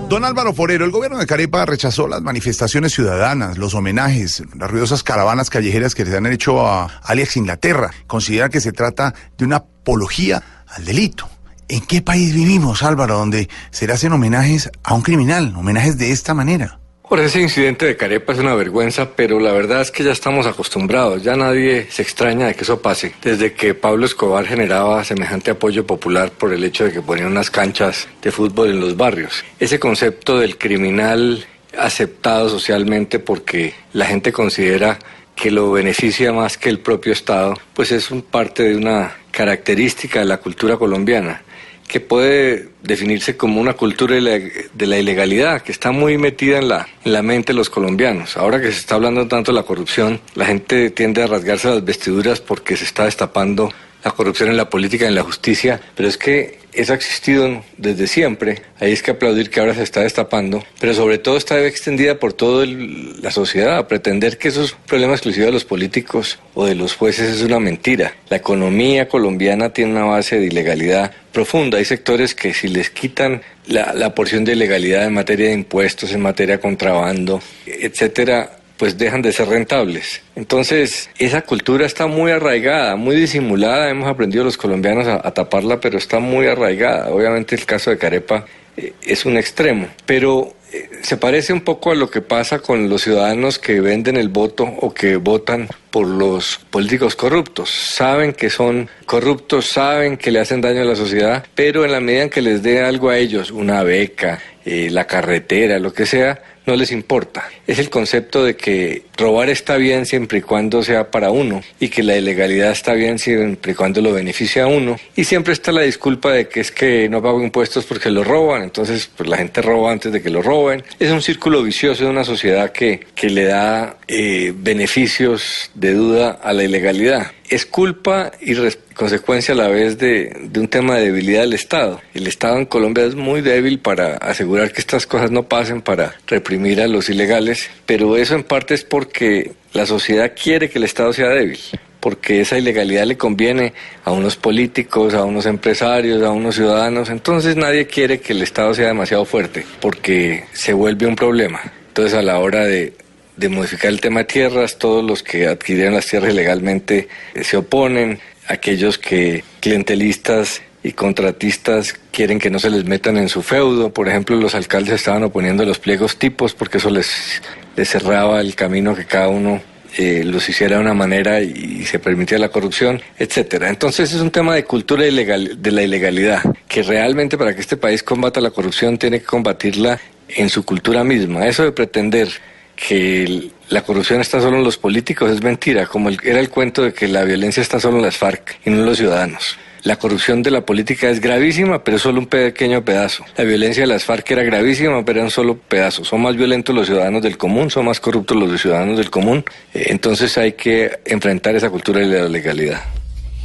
Don Álvaro Forero, el gobierno de Carepa rechazó las manifestaciones ciudadanas, los homenajes, las ruidosas caravanas callejeras que se han hecho a Alex Inglaterra. Considera que se trata de una apología al delito. ¿En qué país vivimos, Álvaro, donde se le hacen homenajes a un criminal, homenajes de esta manera? Por ese incidente de Carepa es una vergüenza, pero la verdad es que ya estamos acostumbrados, ya nadie se extraña de que eso pase. Desde que Pablo Escobar generaba semejante apoyo popular por el hecho de que ponía unas canchas de fútbol en los barrios. Ese concepto del criminal aceptado socialmente porque la gente considera que lo beneficia más que el propio Estado, pues es un parte de una característica de la cultura colombiana que puede definirse como una cultura de la, ilegalidad, que está muy metida en la, en la mente de los colombianos. Ahora que se está hablando tanto de la corrupción, la gente tiende a rasgarse las vestiduras porque se está destapando la corrupción en la política en la justicia, pero es que eso ha existido desde siempre. Ahí es que aplaudir que ahora se está destapando, pero sobre todo está extendida por toda la sociedad. Pretender que eso es un problema exclusivo de los políticos o de los jueces es una mentira. La economía colombiana tiene una base de ilegalidad profunda. Hay sectores que si les quitan la, la porción de ilegalidad en materia de impuestos, en materia de contrabando, etcétera, pues dejan de ser rentables. Entonces, esa cultura está muy arraigada, muy disimulada. Hemos aprendido los colombianos a, taparla, pero está muy arraigada. Obviamente el caso de Carepa eh, es un extremo, pero eh, se parece un poco a lo que pasa con los ciudadanos que venden el voto o que votan por los políticos corruptos. Saben que son corruptos, saben que le hacen daño a la sociedad, pero en la medida en que les dé algo a ellos, una beca, eh, la carretera, lo que sea, no les importa. Es el concepto de que robar está bien siempre y cuando sea para uno y que la ilegalidad está bien siempre y cuando lo beneficia a uno. Y siempre está la disculpa de que es que no pago impuestos porque lo roban, entonces pues la gente roba antes de que lo roben. Es un círculo vicioso de una sociedad que, que le da eh, beneficios de duda a la ilegalidad. Es culpa y consecuencia a la vez de, de, un tema de debilidad del Estado. El Estado en Colombia es muy débil para asegurar que estas cosas no pasen, para reprimir a los ilegales, pero eso en parte es porque la sociedad quiere que el Estado sea débil porque esa ilegalidad le conviene a unos políticos, a unos empresarios, a unos ciudadanos. Entonces nadie quiere que el Estado sea demasiado fuerte, porque se vuelve un problema. Entonces a la hora de, de modificar el tema de tierras, todos los que adquirieron las tierras ilegalmente eh, se oponen, aquellos que clientelistas y contratistas quieren que no se les metan en su feudo. Por ejemplo, los alcaldes estaban oponiendo los pliegos tipos porque eso les, les cerraba el camino que cada uno eh, los hiciera de una manera y, se permitía la corrupción, etcétera. Entonces es un tema de cultura ilegal, de la ilegalidad, que realmente para que este país combata la corrupción tiene que combatirla en su cultura misma. Eso de pretender que la corrupción está solo en los políticos es mentira, como el, era el cuento de que la violencia está solo en las FARC y no en los ciudadanos. La corrupción de la política es gravísima, pero es solo un pequeño pedazo. La violencia de las FARC era gravísima, pero era un solo pedazo. Son más violentos los ciudadanos del común, son más corruptos los ciudadanos del común. Eh, entonces hay que enfrentar esa cultura de la legalidad.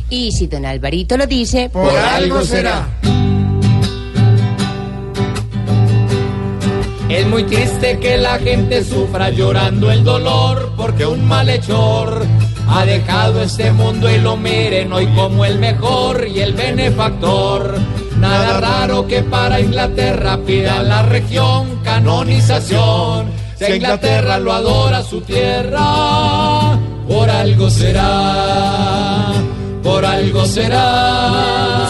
Y si don Alvarito lo dice, por algo será. Es muy triste que la gente sufra llorando el dolor porque un malhechor ha dejado este mundo y lo miren hoy como el mejor y el benefactor. Nada raro que para Inglaterra pida la región canonización. Si Inglaterra lo adora su tierra, por algo será, por algo será,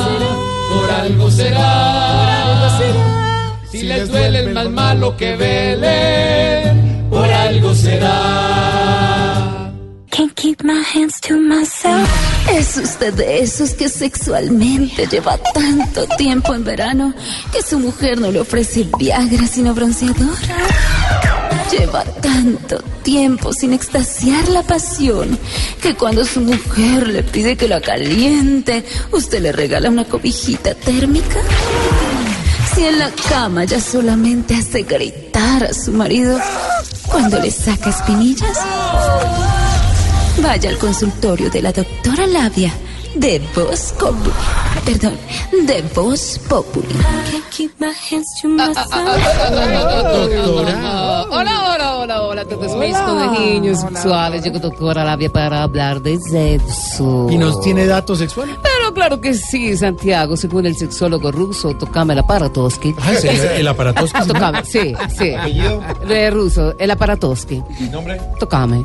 por algo será. Si les duele el más malo que velen, por algo será. Can't keep my hands to myself. Es usted de esos que sexualmente lleva tanto tiempo en verano que su mujer no le ofrece Viagra sino bronceador. Lleva tanto tiempo sin extasiar la pasión que cuando su mujer le pide que la caliente, usted le regala una cobijita térmica. Si en la cama ya solamente hace gritar a su marido cuando le saca espinillas. Vaya al consultorio de la doctora Labia de Voz Populi. Perdón, de Voz Populi. Hola, hola, hola, hola, todo es México de niños sexuales. Llegó doctora Labia para hablar de sexo. ¿Y nos tiene datos sexuales? Pero claro que sí, Santiago, según el sexólogo ruso, tocame el aparatoski. Ah, ¿es el, aparatoski? Tocame, sí, sí. De ruso, el aparatoski. ¿Y nombre? Tocame.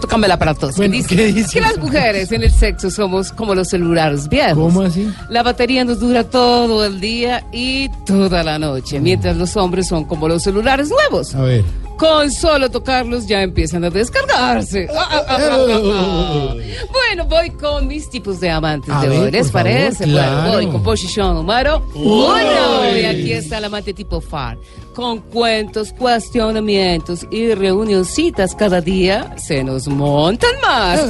Tócame el aparatos. Bueno, dice, ¿qué dice? que las mujeres en el sexo somos como los celulares viejos. ¿Cómo así? La batería nos dura todo el día y toda la noche, mientras los hombres son como los celulares nuevos. A ver. Con solo tocarlos ya empiezan a descargarse. Ah, ah, ah. Bueno, voy con mis tipos de amantes A de ver, hoy. ¿Les por favor, parece? claro. Bueno, voy con posición número uno. Y aquí está el amante tipo FAR. Con cuentos, cuestionamientos y reunioncitas cada día se nos montan más.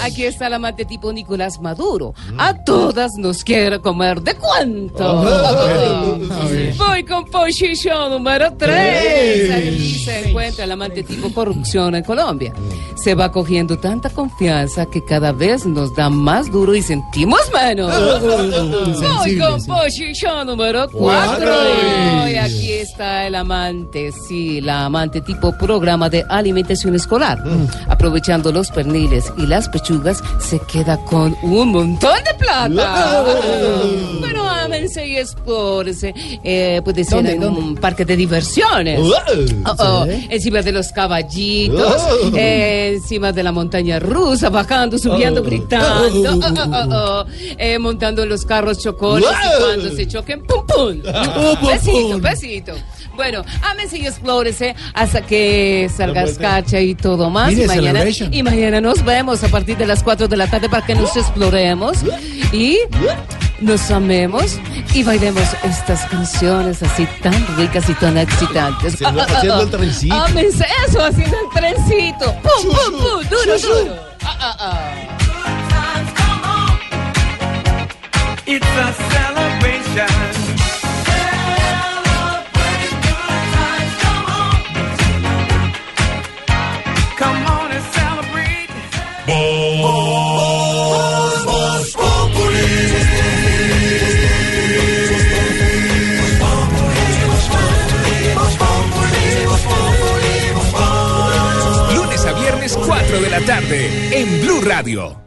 Aquí está el amante tipo Nicolás Maduro. A todas nos quiere comer de cuánto. Voy con posición número 3. Aquí se encuentra el amante tipo corrupción en Colombia. Se va cogiendo tanta confianza que cada vez nos da más duro y sentimos menos. (laughs) Voy con posición número 4. Y aquí está el amante, sí, la amante tipo programa de alimentación escolar. Aprovechando los perniles y las pechugas, se queda con un montón de plata. Bueno, ámense y explórense. Eh, puede ser ¿Dónde, en dónde? un parque de diversiones. Wow. Oh, oh, Sí. Encima de los caballitos, Oh. eh, encima de la montaña rusa, bajando, subiendo, Oh. gritando, (laughs) Oh. oh, eh, montando los carros chocones y Wow. cuando se choquen, ¡pum, (laughs) pum! Pum, besito, pum. besito. Bueno, ámense y explórese hasta que salga escarcha y todo más. Mire, y, mañana, y mañana nos vemos a partir de las 4 de la tarde para que nos exploremos y nos amemos y bailemos estas canciones así tan ricas y tan excitantes. Haciendo- haciendo el trencito. (laughs) Ámense eso, haciendo el trencito. ¡Pum, pum, pum! ¡Duro, duro! Ah, ah, ah. It's a celebration. Lunes a viernes 4 de la tarde en Blue Radio.